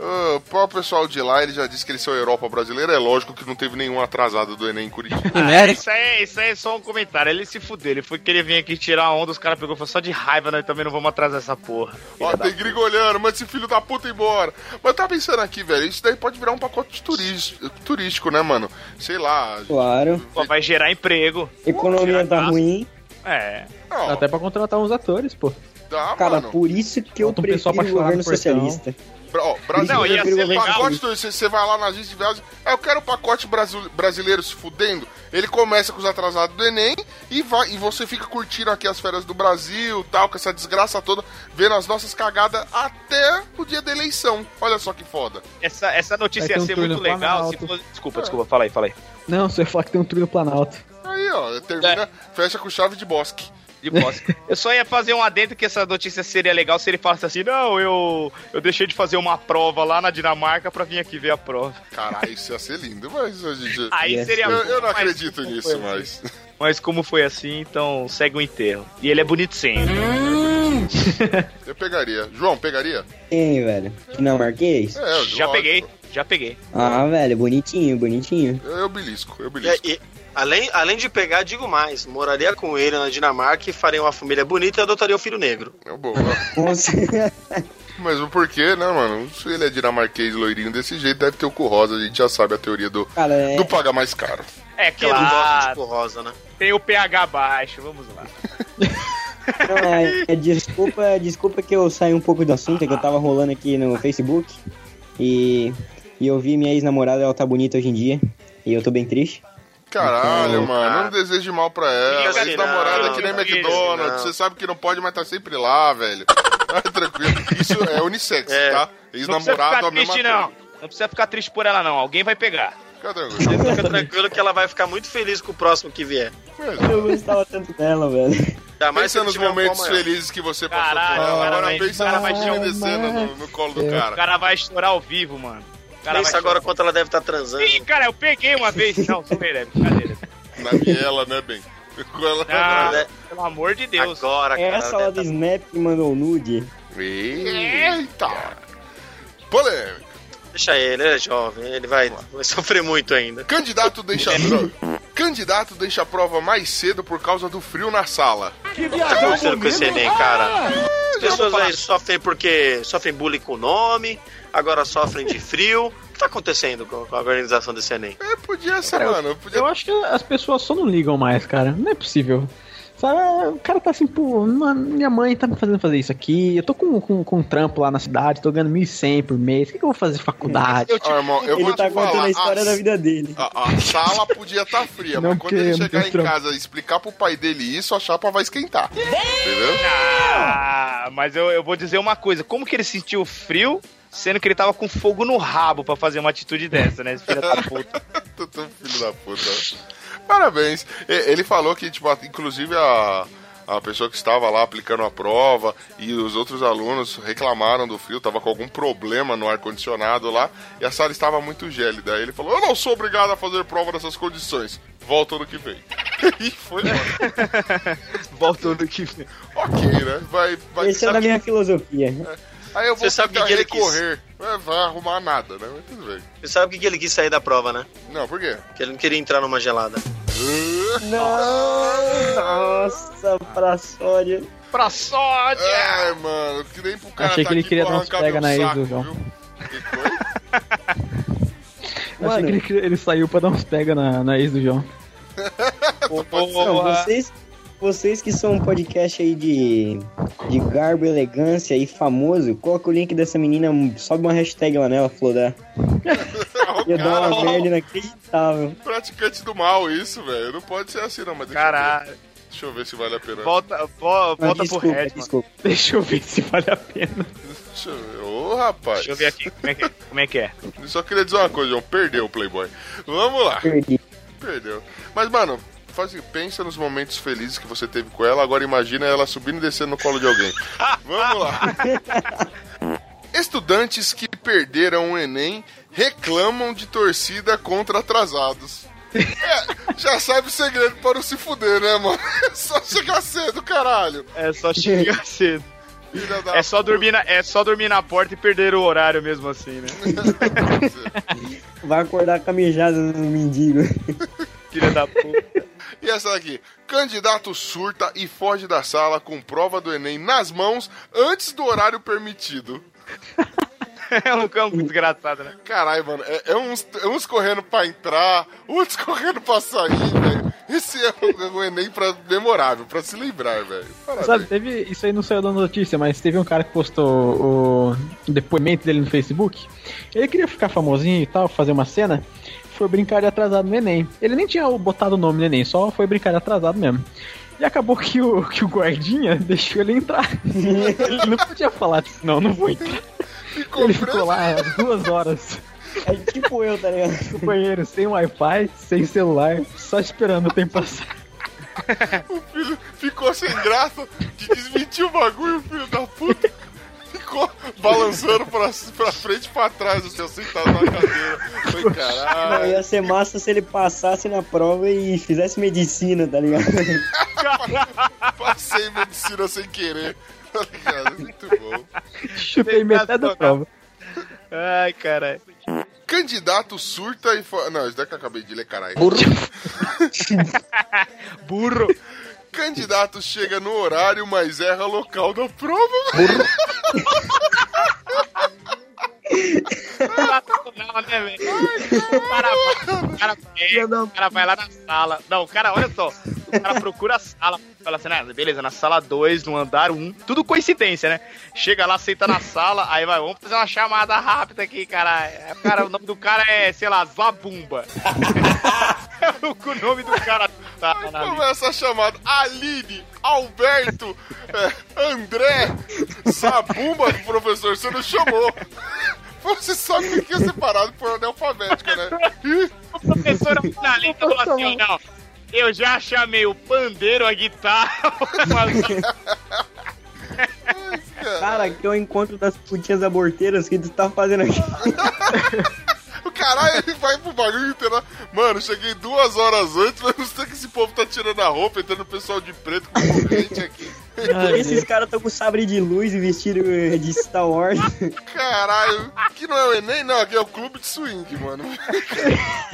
Ah, o pessoal de lá, ele já disse que eles são Europa brasileira. É lógico que não teve nenhum atrasado do Enem em Curitiba. *laughs* Ah, isso, aí, isso aí é só um comentário. Ele se fudeu. Ele foi querer vir aqui tirar onda, os caras pegou e falou só de raiva, nós também não vamos atrasar essa porra. Ó, tem gringo olhando, manda esse filho da puta embora. Mas eu tava pensando aqui, velho, isso daí pode virar um pacote turístico, turístico né, mano? Sei lá. Claro. Pô, vai gerar emprego. Economia tá ruim. É. Não, Até pra contratar uns atores, pô. dá, Cara, mano. por isso que eu Bota um pessoal prefiro o pra chorar governo no portão. Ó, Brasil, Não, ia ser legal. pacote turístico, você- você vai lá na agência de viagem, ah, eu quero o pacote brasil- brasileiro se fudendo. Ele começa com os atrasados do Enem e, vai, e você fica curtindo aqui as férias do Brasil, tal, com essa desgraça toda, vendo as nossas cagadas até o dia da eleição. Olha só que foda. Essa, essa notícia ia um ser muito legal se Planalto. fosse. Desculpa, desculpa, fala aí, fala aí. Não, você ia falar que tem um trio no Planalto. Aí, ó, termina, fecha com chave de bosque. De bosta. Eu só ia fazer um adendo que essa notícia seria legal se ele falasse assim: não, eu, eu deixei de fazer uma prova lá na Dinamarca pra vir aqui ver a prova. Caralho, isso ia ser lindo, mas a gente. *laughs* Aí Yes. seria Eu, eu não mas acredito como nisso, mas. assim- Mas como foi assim, então segue o enterro. E ele é bonito sempre. Eu pegaria. João, pegaria? Quem, velho? Dinamarquês? É, Já peguei, já peguei. Ah, velho, bonitinho, bonitinho. Eu, eu belisco, eu E, belisco. e, além, além de pegar, digo mais: moraria com ele na Dinamarca e faria uma família bonita e adotaria um filho negro. É bom. *laughs* Mas o porquê, né, mano? Se ele é dinamarquês loirinho desse jeito, deve ter o cu rosa. A gente já sabe a teoria do, Cara, é... do pagar mais caro. É Que ele gosta de claro, cor rosa, né? tem o pH baixo, vamos lá. *laughs* Não, é, é desculpa, desculpa que eu saí um pouco do assunto, é que eu tava rolando aqui no Facebook e, e eu vi minha ex-namorada, ela tá bonita hoje em dia, e eu tô bem triste. Caralho, Então, mano, ah. não deseje mal pra ela. Diga Ex-namorada que nem diga McDonald's. não. Você sabe que não pode, mas tá sempre lá, velho. *laughs* Ah, tranquilo. Isso é unissex, É. tá? Não precisa Ex-namorado, ficar a mesma triste, coisa. não. Não precisa ficar triste por ela, não. Alguém vai pegar. Fica tranquilo. Fica tranquilo que ela vai ficar muito feliz com o próximo que vier. Eu gostava tanto dela, velho. Ainda mais Pensa nos momentos felizes que você passou Caralho, com ela. cara, Agora pensa chorar. descendo no, no colo do O cara. cara vai estourar ao vivo, mano. Cara Pensa agora quanto ela deve estar transando. Ih, cara, eu peguei uma vez. Não, *laughs* zoeira, é brincadeira. Na biela, né, bem? Com ela- Ah, né? pelo amor de Deus. Agora, É cara. essa lá do tá- Snap que mandou o nude. Eita! Polêmica. Deixa ele, ele é jovem, ele vai, vai sofrer muito ainda. Candidato deixa a prova. Candidato deixa a prova mais cedo por causa do frio na sala. Que tá acontecendo com esse Enem, cara? As pessoas aí sofrem porque sofrem bullying com o nome, agora sofrem de frio. O que tá acontecendo com a organização desse Enem? É, podia ser, Cara, eu- mano. Podia... Eu acho que as pessoas só não ligam mais, cara. Não é possível. Fala, "Ah, o cara tá assim, pô, minha mãe tá me fazendo fazer isso aqui, eu tô com, com, com um trampo lá na cidade, tô ganhando 1.100 por mês, o que, que eu vou fazer de faculdade? Ó, irmão, eu Ele vou tá te contando falar. a história a- da vida dele. A, a sala podia estar fria, *laughs* Não, mas quando ele chegar em trampo. casa e explicar pro pai dele isso, a chapa vai esquentar. Entendeu? Ah, mas eu, eu vou dizer uma coisa. Como que ele sentiu frio, sendo que ele tava com fogo no rabo pra fazer uma atitude dessa, né? Esse filho da puta. *laughs* Tô tão filho da puta. Parabéns. Ele falou que, tipo, inclusive a, a pessoa que estava lá aplicando a prova e os outros alunos reclamaram do frio, tava com algum problema no ar-condicionado lá e a sala estava muito gélida. Aí ele falou: Eu não sou obrigado a fazer prova nessas condições. Volta ano que vem. *laughs* e foi embora. *laughs* Voltando aqui. ok, né? Vai, vai. Esse é da minha filosofia. Aí eu vou Você sabe tentar que ele quis? recorrer. É, vai arrumar nada, né? Mas tudo bem. Você sabe o que que ele quis sair da prova, né? Não, por quê? Que ele não queria entrar numa gelada. *laughs* Nossa, pra sória. Pra! É, mano, que nem pro cara Achei tá que ele aqui queria dar uns pega na ex do João. Que foi? Achei Mano. que ele, ele saiu pra dar uns pega na, na ex do João. Não, Porra. vocês, vocês que são um podcast aí de, de garbo, elegância e famoso, coloca o link dessa menina, sobe uma hashtag lá nela, Flodar. Ia dar uma merda inacreditável. praticante do mal, isso, velho. Não pode ser assim, não, mas deixa eu ver. Caralho. Deixa eu ver se vale a pena. Volta, vo- Ah, volta pro desculpa, Red, mano. desculpa. Deixa eu ver se vale a pena. Deixa eu ver. Ô, rapaz. Deixa eu ver aqui como é que, como é, que é. Só queria dizer uma coisa, João. Perdeu o Playboy. Vamos lá. Perdi. Perdeu. Mas, mano, faz, pensa nos momentos felizes que você teve com ela. Agora imagina ela subindo e descendo no colo de alguém. *laughs* Vamos lá. Estudantes que perderam o Enem reclamam de torcida contra atrasados. É, já sabe o segredo para não se fuder, né, mano? É só chegar cedo, caralho. É só chegar *laughs* cedo. É só dormir na, é só dormir na porta e perder o horário mesmo assim, né? *laughs* Vai acordar com a mijada no mendigo. Filha da puta. E essa daqui? Candidato surta e foge da sala com prova do Enem nas mãos antes do horário permitido. *laughs* É um cão desgraçado, né? Caralho, mano, é, é uns, é uns correndo pra entrar, outros *laughs* correndo pra sair, velho. Esse é o, o Enem pra, memorável, pra se lembrar, velho. Sabe, teve. Isso aí não saiu da notícia, mas teve um cara que postou o depoimento dele no Facebook. Ele queria ficar famosinho e tal, fazer uma cena. Foi brincar de atrasado no Enem. Ele nem tinha botado o nome no Enem, só foi brincar de atrasado mesmo. E acabou que o, que o guardinha *laughs* deixou ele entrar. ele não podia falar, tipo, não, não vou entrar. Ficou *laughs* Ele ficou lá duas horas É tipo eu, tá ligado? no banheiro, sem Wi-Fi, sem celular, só esperando o tempo passar. *laughs* O filho ficou sem graça de desmentir o bagulho, filho da puta. Ficou balançando pra, pra frente e pra trás, assim, sentado na cadeira. Foi Não, caralho. ia ser massa se ele passasse na prova e fizesse medicina, tá ligado? *laughs* Passei medicina sem querer. Tá ligado? Muito bom. Chutei metade da prova. Ai, caralho. Candidato surta e. Fo... Não, isso daqui que eu acabei de ler, caralho. Burro. *laughs* Candidato chega no horário, mas erra local da prova. Não, né? O cara, vai- o, cara, é, vai lá na sala. Não, o cara, olha só. O cara procura a sala. Fala assim, ah, beleza, na sala 2, no andar 1. Um, tudo coincidência, né? Chega lá, senta na sala. Aí vai, vamos fazer uma chamada rápida aqui, cara. Cara, o nome do cara é, sei lá, Zabumba. *laughs* o nome do cara tá. Começa a chamada Aline, Alberto, *laughs* é, André, Zabumba, professor, você não chamou. *laughs* Você sabe que é separado por ordem alfabética, né? *laughs* O professor na lista falou assim, não. Eu já chamei o pandeiro, a guitarra, Cara, que é o encontro das putinhas aborteiras que tu tá fazendo aqui. Caralho, ele vai pro bagulho inteiro. Mano, cheguei duas horas antes, mas não sei que esse povo tá tirando a roupa, entrando o pessoal de preto com corrente aqui. Esses caras tão com sabre de luz e vestido de Star Wars. Caralho, aqui não é o Enem, não, aqui é o clube de swing, mano.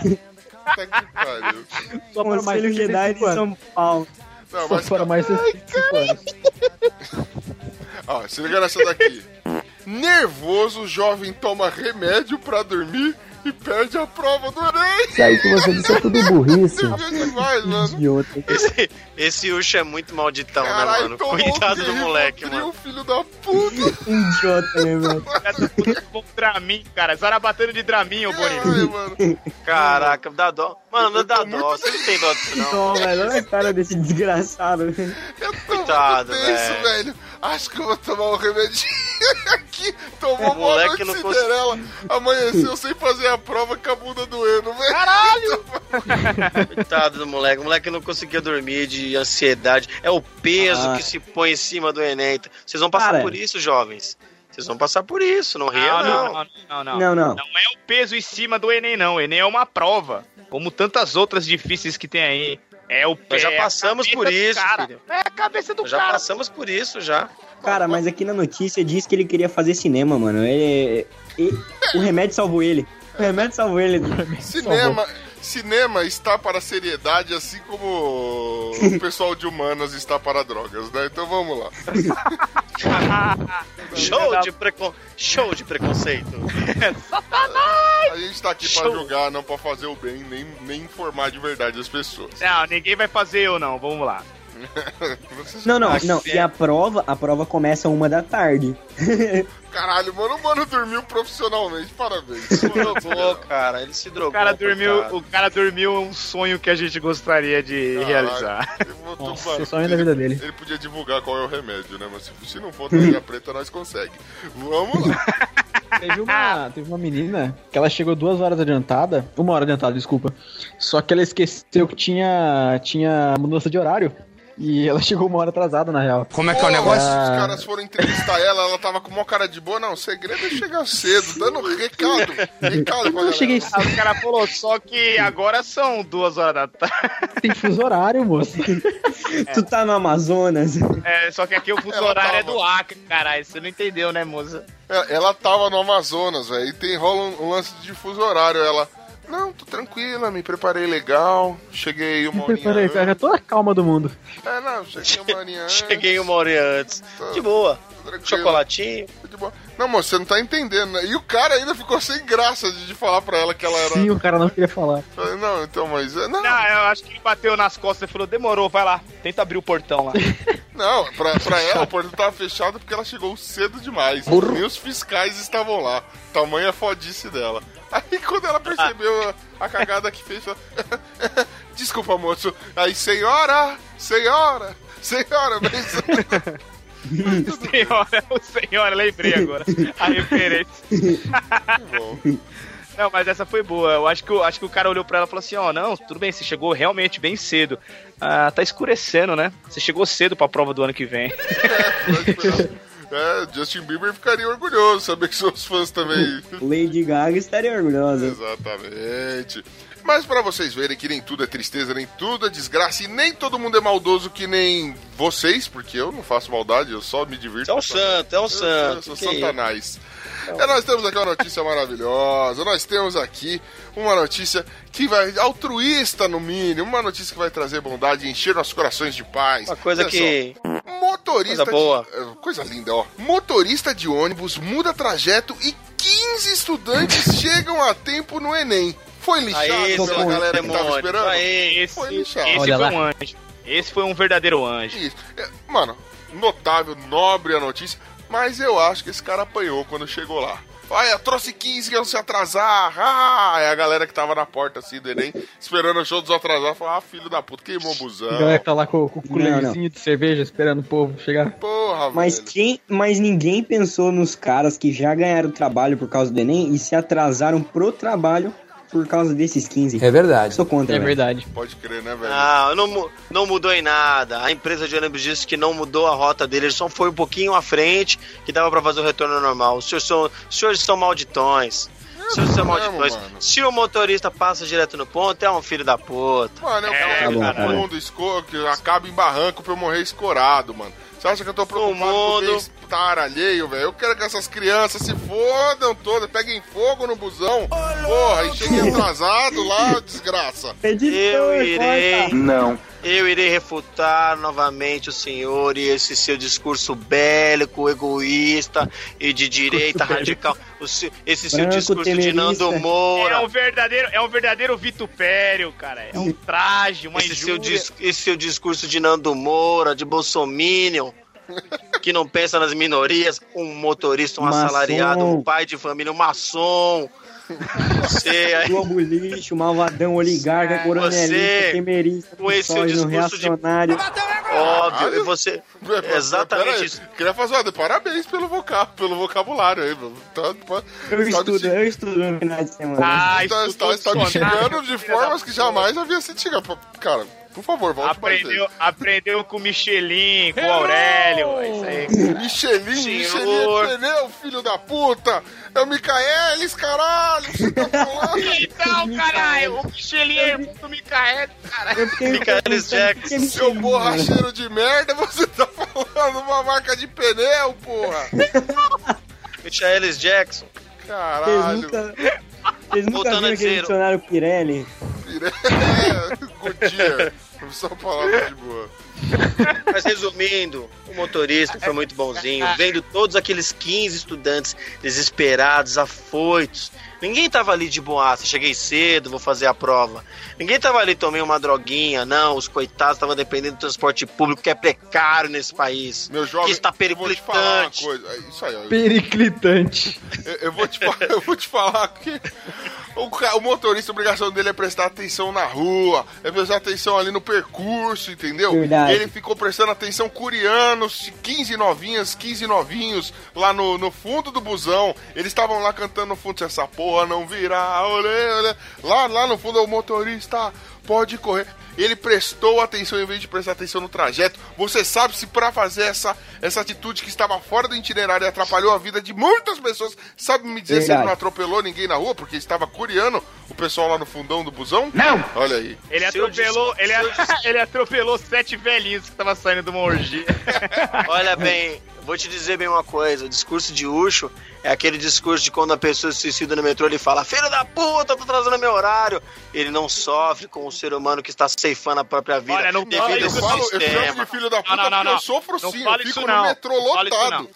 Puta que pariu. Só para mais Jedi de 65 anos. São Paulo. Não, Só mas para mais 65 anos. Ó, se liga nessa daqui. Nervoso, jovem toma remédio pra dormir e perde a prova do Enem. Isso aí que você disse é tudo *laughs* burrice. É demais, mano. Esse, esse Ucho é muito malditão, né, Caralho, mano? tomou Coitado um do moleque, mano. filho da puta. Idiota, né, mano? *laughs* Com Dramin, cara. Zara batendo de Dramin, ô Boninho. Mano. *laughs* Caraca, dá dó. Mano, não dá dó. Você não tem dó disso, não. Não, velho, olha a cara desse desgraçado. Eu tô Coitado, muito tenso, velho. velho. Acho que eu vou tomar um remedinho aqui. Tomou moleque noite, não cons- Cinderela. Amanheceu sem fazer a prova com a bunda doendo, velho. Caralho! *laughs* Coitado do moleque. O moleque não conseguia dormir de ansiedade. É o peso Ah. que se põe em cima do Enem. Vocês vão passar Cara. por isso, jovens. Vocês vão passar por isso, não ria, Não, não. não, não, não, não. Não, é o peso em cima do Enem, não. O Enem é uma prova. Como tantas outras difíceis que tem aí. É o Nós já é a passamos cabeça por do isso, cara. filho. É a cabeça do Nós já cara. passamos por isso, já. Cara, mas aqui na notícia diz que ele queria fazer cinema, mano. Ele, e- o remédio salvou ele. O remédio salvou ele. Cinema, cinema está para a seriedade, assim como o pessoal de humanas está para drogas, né? Então vamos lá. *laughs* Show de, precon... Show de preconceito. A gente tá aqui pra Show. julgar, não pra fazer o bem, nem, nem informar de verdade as pessoas. Não, ninguém vai fazer eu, não. Vamos lá. *laughs* Não, não, não. E a prova, a prova começa uma da tarde. *laughs* Caralho, mano, o mano dormiu profissionalmente, parabéns. *laughs* Se drogou, cara. Ele se drogou. O cara dormiu, coitado. o cara dormiu um sonho que a gente gostaria de Caralho. realizar. Nossa, esse sonho da vida dele. Ele podia divulgar qual é o remédio, né? Mas se, se não for tarja preta, nós consegue. Vamos lá. Teve uma, teve uma menina que ela chegou duas horas adiantada, uma hora adiantada, desculpa. Só que ela esqueceu que tinha, tinha mudança de horário. E ela *laughs* chegou uma hora atrasada, na real. Como é que é o negócio? Os caras foram entrevistar ela, ela tava com uma cara de boa. Não, o segredo é chegar cedo, dando recado. Recado pra Eu cheguei Aí o cara falou, só que agora são duas horas da tarde. sem fuso horário, moço. Tu tá no Amazonas. É, só que aqui o fuso Ela horário é tava. do Acre, caralho. Você não entendeu, né, moça? É, Ela tava no Amazonas, velho, e tem rola um, um lance de difuso horário. Ela, não, tô tranquila, me preparei legal, cheguei uma horinha Peraí, antes. pega toda a calma do mundo. É, não, cheguei uma horinha *laughs* antes. Cheguei uma hora antes. De boa. tô tranquilo, Chocolatinho. tô de boa. Não, moço, você não tá entendendo, né? E o cara ainda ficou sem graça de, de falar pra ela que ela era... Sim, o cara não queria falar. Falei, Não, então, mas... é, Não, Não, eu acho que ele bateu nas costas e falou, demorou, vai lá. Tenta abrir o portão lá. *laughs* Não, pra, pra *laughs* ela, o portão tava fechado porque ela chegou cedo demais. Nem os fiscais estavam lá. Tamanha fodice dela. Aí quando ela percebeu a, a cagada que fez, ela... *laughs* Desculpa, moço. Aí, senhora, senhora, senhora, mas... *laughs* senhora, o senhora, lembrei agora. A referência. bom. Não, mas essa foi boa. Eu acho que, o- acho que o cara olhou pra ela e falou assim: Ó, não, tudo bem, você chegou realmente bem cedo. Ah, tá escurecendo, né? Você chegou cedo pra prova do ano que vem. É, Justin Bieber ficaria orgulhoso saber que seus fãs também. Lady Gaga estaria orgulhosa. Exatamente. Mas pra vocês verem que nem tudo é tristeza, nem tudo é desgraça e nem todo mundo é maldoso que nem vocês, porque eu não faço maldade, eu só me divirto. É um santo, é um santo. Eu sou Que satanás. É, nós temos aqui uma notícia maravilhosa. Nós temos aqui uma notícia que vai altruísta no mínimo, uma notícia que vai trazer bondade e encher nossos corações de paz. Uma coisa Olha só. que. Motorista Coisa boa. De, é, coisa linda, ó. Motorista de ônibus muda trajeto e 15 estudantes *laughs* chegam a tempo no Enem. Foi lixado Aê, pela galera que tava esperando? Aê. Esse, Foi esse lixado. foi Olha lá. um anjo. Esse foi um verdadeiro anjo. Isso. É, mano, notável, nobre a notícia, mas eu acho que esse cara apanhou quando chegou lá. Ai, eu trouxe 15 que eu não se atrasar. Ah, é a galera que tava na porta assim do Enem, esperando o show dos atrasados, falou: ah, filho da puta, queimou o A busão. galera que tá lá com, com o Não, culezinho de cerveja esperando o povo chegar. Porra, Mas velho. quem, mas ninguém pensou nos caras que já ganharam trabalho por causa do Enem e se atrasaram pro trabalho por causa desses 15. É verdade. Sou contra, É velho. verdade. Pode crer, né, velho? Ah, não, não mudou em nada. A empresa de ônibus disse que não mudou a rota dele, ele só foi um pouquinho à frente, que dava pra fazer o retorno normal. Os senhores são, os senhores são malditões. Senhores são mesmo, malditões. mano. Se o motorista passa direto no ponto, é um filho da puta. Mano, eu É, quero tá que todo bom. mundo esco- que acaba em barranco pra eu morrer escorado, mano. Você acha que eu tô preocupado com o bem-estar alheio, velho? Eu quero que essas crianças se fodam todas, peguem fogo no busão. Porra, e cheguem atrasado lá, desgraça. Editor, Eu irei. corta. Eu irei refutar novamente o senhor e esse seu discurso bélico, egoísta e de direita radical. O se- esse seu Branco, discurso de temerista. Nando É Moura. um verdadeiro, é um verdadeiro vitupério, cara. É um traje, uma Esse seu, dis- esse seu discurso de Nando Moura, de Bolsominion, que não pensa nas minorias, um motorista, um Maçom. assalariado, um pai de família, um maçom. Você *laughs* aí, Globo lixo, malvadão, oligarca, coronelista, Você, temerista, com esse seu misógino, discurso de- óbvio, e você. Pera Exatamente aí, isso. Queria fazer uma parabéns pelo, voca, pelo vocabulário aí, mano. Tá, tá, Eu tá estudo, me- eu estudo no final de semana. Ah, tá, isso tá, tá me xingando de filha formas que jamais havia xingado. Cara, por favor, volte mais Aprendeu, aprendeu com o Michelin, com o Aurélio. É isso aí. Michelin, Senhor. Michelin é pneu, filho da puta! É o Micaelis, caralho! Você tá falando? *laughs* Então, caralho, o Michelin é irmão do Micael, caralho. Perguntando Jackson, Seu borracheiro de merda, você tá falando uma marca de pneu, porra! *laughs* Michaelis Jackson. Vocês Caralho! nunca, vocês nunca viram aquele dicionário Pirelli? É, Goodyear. *laughs* Só palavra de boa. Mas resumindo, o motorista foi muito bonzinho, vendo todos aqueles 15 estudantes desesperados, afoitos. Ninguém tava ali de boaça, cheguei cedo, vou fazer a prova. Ninguém tava ali, tomei uma droguinha, não, os coitados estavam dependendo do transporte público, que é precário nesse país. Meu jovem, que está eu vou te falar uma periclitante. coisa. É Isso aí, ó. Periclitante. Eu, eu vou te falar, *laughs* eu vou te falar que o, o motorista, a obrigação dele é prestar atenção na rua, é prestar atenção ali no percurso, entendeu? Verdade. Ele ficou prestando atenção coreanos, 15 novinhas, 15 novinhos, lá no, no fundo do busão. Eles estavam lá cantando no fundo, se essa porra não virar, olê, olê. Lá, lá no fundo, o motorista pode correr. Ele prestou atenção em vez de prestar atenção no trajeto. Você sabe se pra fazer essa, essa atitude que estava fora do itinerário e atrapalhou a vida de muitas pessoas, sabe me dizer se ele Verdade. não atropelou ninguém na rua porque estava coreano o pessoal lá no fundão do busão? Não! Olha aí. Ele atropelou, ele, *laughs* ele atropelou sete velhinhos que tava saindo de uma orgia. *laughs* Olha bem, vou te dizer bem uma coisa: o discurso de Ucho é aquele discurso de quando a pessoa se suicida no metrô, ele fala: Filho da puta, tô atrasando meu horário. Ele não sofre com o ser humano que está ceifando a própria vida. Olha, não devido fala Eu, isso falo, eu sistema. chamo de filho da puta não, não, porque não. eu sofro Não sim, fala eu isso fico não. no metrô Não fala isso lotado.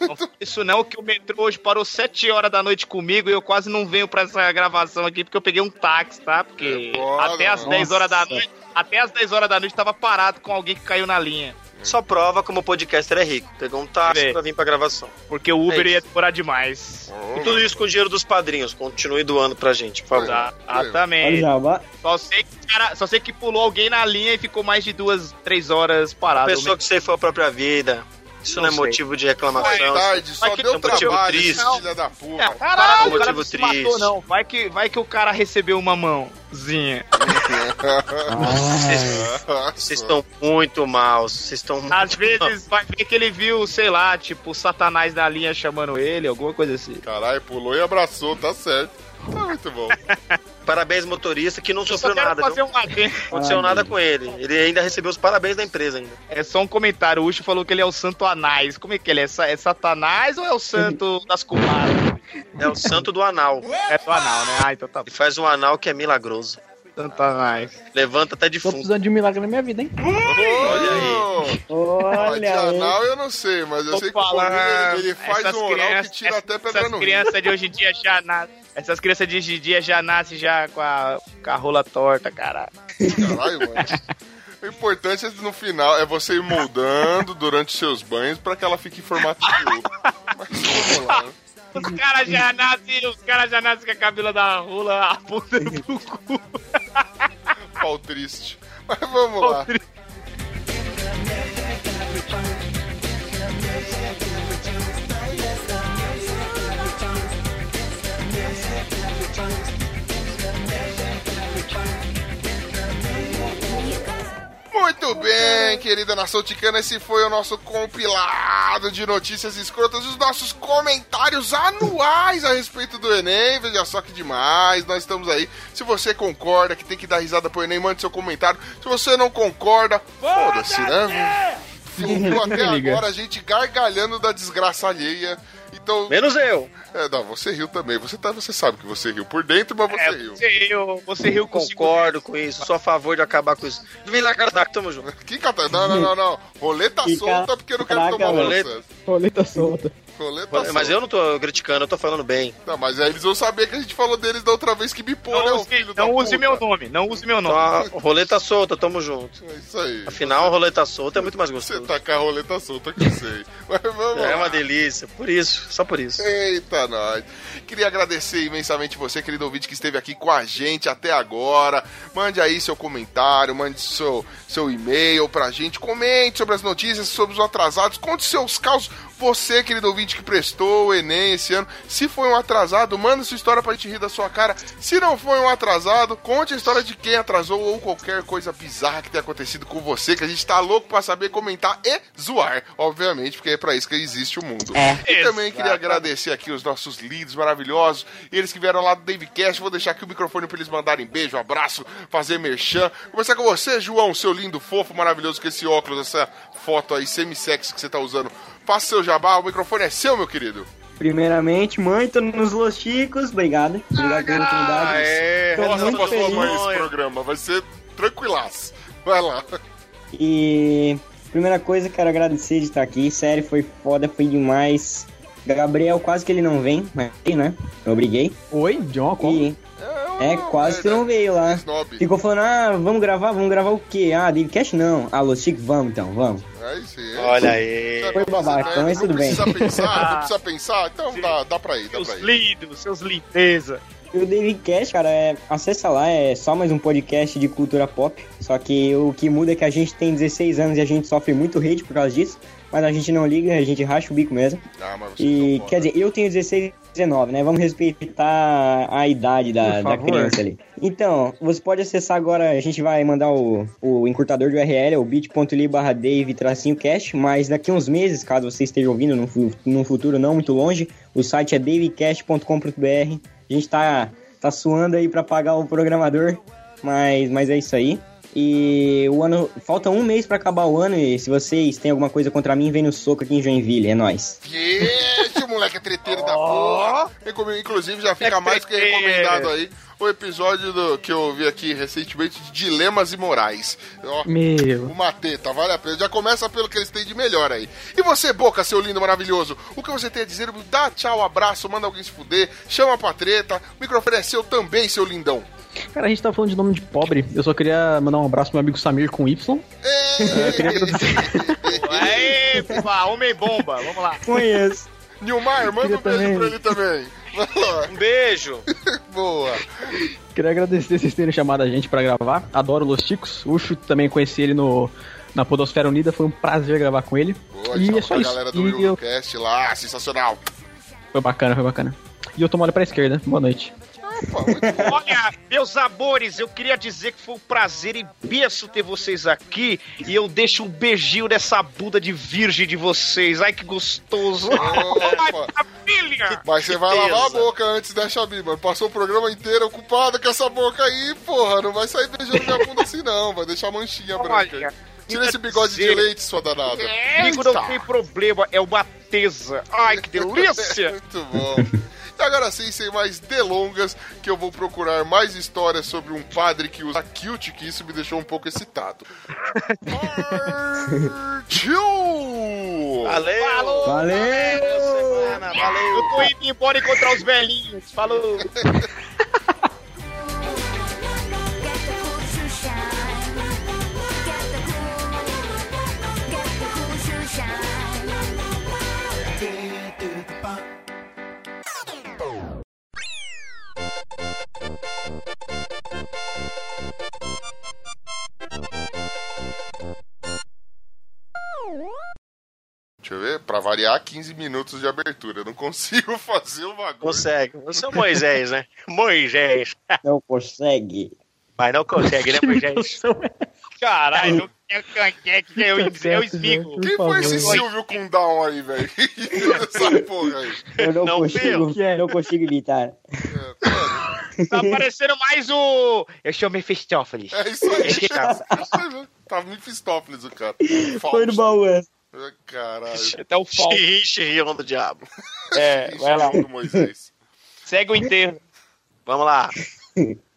Não fala isso não, que o metrô hoje parou 7 horas da noite comigo e eu quase não venho pra essa gravação aqui porque eu peguei um táxi, tá? Porque É até as mano. 10 horas da noite, até as 10 horas da noite tava parado com alguém que caiu na linha. Só prova como o podcaster é rico. Pegou um táxi Vê. pra vir pra gravação. Porque o Uber É ia demorar demais. E tudo isso com o dinheiro dos padrinhos. Continue doando pra gente, por favor. Exatamente. Só sei, que, cara, só sei que pulou alguém na linha e ficou mais de duas, três horas parado. Pessoa que ceifou a própria vida. Isso não, Não é sei. motivo de reclamação. Verdade, só que deu motivo trabalho, esse triste. da É, puta. o cara, o motivo cara triste. matou, não. Vai que, vai que o cara recebeu uma mãozinha. Nossa. Vocês estão muito maus. Vocês estão muito Às vezes vai ver que ele viu, sei lá, tipo, o Satanás na linha chamando ele, alguma coisa assim. Caralho, pulou e abraçou, tá certo. Tá muito bom. Parabéns, motorista, que não Eu sofreu nada. fazer um. Não aconteceu nada com ele. Ele ainda recebeu os parabéns da empresa ainda. É só um comentário. O Ucho falou que ele é o santo anais. Como é que ele é? É Satanás ou é o santo das comadres? É o santo do anal. É do anal, né? Ah, então tá bom. Ele faz um anal que é milagroso. Santo anais. Levanta até Tô defunto. precisando de um milagre na minha vida, hein? Olha aí. Olha de Olha aí. anal eu não sei, mas eu Tô sei que o falando, ele, ele faz essas um oral que crianças- tira até pedra Essas no crianças de hoje em dia já nascem. Essas crianças de hoje em dia já nascem já com a, com a rola torta, caralho. Caralho, mano. O importante é no final é você ir moldando durante seus banhos pra que ela fique em formato de ovo. Mas vamos lá. né? Os caras já nascem, os caras já nascem com a cabela da rola apontando pro cu. Pau triste. Mas vamos lá. Muito bem, querida nação ticana, esse foi o nosso compilado de notícias escrotas, os nossos comentários anuais a respeito do Enem. Veja só que demais, nós estamos aí. Se você concorda que tem que dar risada pro Enem, mande seu comentário. Se você não concorda, foda-se, né? ouviu até agora a gente gargalhando da desgraça alheia. Então. Menos eu. É, não, você riu também. Você, tá, você sabe que você riu por dentro, mas você É, riu. você riu, você riu. Concordo com isso. Sou a favor de acabar com isso. Vem lá, cara, tamo junto. Que. Não, não, não, não. Roleta solta porque eu não quero tomar roleta. Roleta solta. Mas solta. eu não tô criticando, eu tô falando bem. Não, mas aí eles vão saber que a gente falou deles da outra vez que bipou, né, Não, o use, filho da não use puta. meu nome, não use meu Então, nome. a roleta solta, tamo junto. É isso aí. Afinal, a roleta solta é muito mais Você gostoso. tá com a roleta solta que eu sei. *laughs* Mas vamos É lá. uma delícia, por isso, só por isso. Eita, nós. Queria agradecer imensamente você, querido ouvinte, que esteve aqui com a gente até agora. Mande aí seu comentário, mande seu, seu e-mail pra gente. Comente sobre as notícias, sobre os atrasados. Conte seus causos. Você, querido ouvinte, que prestou o Enem esse ano. Se foi um atrasado, manda sua história pra gente rir da sua cara. Se não foi um atrasado, conte a história de quem atrasou ou qualquer coisa bizarra que tenha acontecido com você, que a gente tá louco pra saber comentar e zoar, obviamente, porque é pra isso que existe o mundo. É. E também queria agradecer aqui os nossos leads maravilhosos, eles que vieram lá do Dave Cast. Vou deixar aqui o microfone pra eles mandarem beijo, abraço, fazer merchan. Começar com você, João, seu lindo, fofo, maravilhoso, com esse óculos, essa foto aí semi-sexy que você tá usando. Faça seu jabá, o microfone é seu, meu querido. Primeiramente, mãe, tô nos Los Chicos. Obrigado. Obrigado pela oportunidade. é. Tô Mostra muito pra sua feliz. mãe esse programa, vai ser tranquilaço. Vai lá. E primeira coisa, quero agradecer de estar aqui. Sério, foi foda, foi demais. Gabriel, quase que ele não vem, mas né? Eu briguei. Oi, John, como? E é, quase que não veio lá. Snob. Ficou falando, ah, vamos gravar, vamos gravar o quê? Ah, Dave Cash não. Ah, Los Chicos, vamos então, vamos. Aí sim. Olha aí. Foi babaca, então, mas não tudo bem. precisa pensar, não precisa *laughs* pensar, então dá, dá pra ir, dá Seus pra ir. lindos, seus lindeza. E o David Cash, cara, é, acessa lá, é só mais um podcast de cultura pop. Só que o que muda é que a gente tem 16 anos e a gente sofre muito hate por causa disso. Mas a gente não liga, a gente racha o bico mesmo. Ah, mas vocês E quer dizer, eu tenho 16 e 19, né? Vamos respeitar a idade da, da criança ali. Então, você pode acessar agora, a gente vai mandar o, o encurtador de URL, é o bit.ly barra Dave tracinho cash, mas daqui uns meses, caso você esteja ouvindo num, num futuro não muito longe, o site é davecast.com.br. A gente tá, tá suando aí pra pagar o programador, mas, mas é isso aí. E o ano. Falta um mês pra acabar o ano. E se vocês têm alguma coisa contra mim, vem no soco aqui em Joinville. É nóis. Vixe, moleque é treteiro da porra. Inclusive, já fica É mais que recomendado aí o episódio do, que eu vi aqui recentemente de Dilemas e Morais. Ó, Meu. uma teta, vale a pena. Já começa pelo que eles têm de melhor aí. E você, Boca, seu lindo maravilhoso, o que você tem a dizer? Dá tchau, abraço, manda alguém se fuder, chama pra treta. O microfone é seu também, seu lindão. Cara, a gente tá falando de nome de pobre. Eu só queria mandar um abraço pro meu amigo Samir com Y. Ei, queria agradecer. Aê, pá, homem bomba, vamos lá. Conheço. Nilmar, manda um beijo também. pra ele também. Um beijo. *laughs* Boa. Queria agradecer vocês terem chamado a gente pra gravar. Adoro Los Ticos. O Ucho também conheci ele no, na Podosfera Unida. Foi um prazer gravar com ele. Boa, e é só pra isso. galera do E eu... Lá, sensacional. Foi bacana, foi bacana. E eu tomo olho pra esquerda. Boa noite. Opa, muito bom. Olha, meus amores, eu queria dizer que foi um prazer imenso ter vocês aqui e eu deixo um beijinho nessa bunda de virgem de vocês. Ai, que gostoso. Família. Mas você vai lavar a boca antes, né, Xabi, mano? Passou o programa inteiro ocupado com essa boca aí, porra. Não vai sair beijando minha bunda assim, não. Vai deixar manchinha branca aí. Olha, Tira esse bigode de dizer- leite, sua danada. Comigo não tem problema, é uma tesa. Ai, que *laughs* delícia. Muito bom. E agora sim, sem mais delongas, que eu vou procurar mais histórias sobre um padre que usa kilt, que isso me deixou um pouco excitado. Partiu! Valeu. Falou. Valeu! Boa semana, valeu. Eu tô indo embora encontrar os velhinhos. Falou. *laughs* Deixa eu ver, pra variar, 15 minutos de abertura. Eu não consigo *laughs* fazer o bagulho. Consegue. Você é o Moisés, né? Moisés. Não consegue. Mas não consegue, né, Moisés? Caralho, não tinha canquete, eu, eu esmigo. Quem foi esse. Silvio com down aí, velho? *laughs* Essa porra aí. Eu não, Não consigo, viu? não consigo evitar. É, Tá *laughs* parecendo mais o. Eu chamo Mephistófeles. É isso aí. Esse cara. *laughs* tá Mephistófeles o cara. Foi no baú essa. Ah, Caralho. Até o Fausto. Xirri, xirrião do diabo. É, vai lá. Do Moisés. Segue o enterro. Vamos lá. *laughs*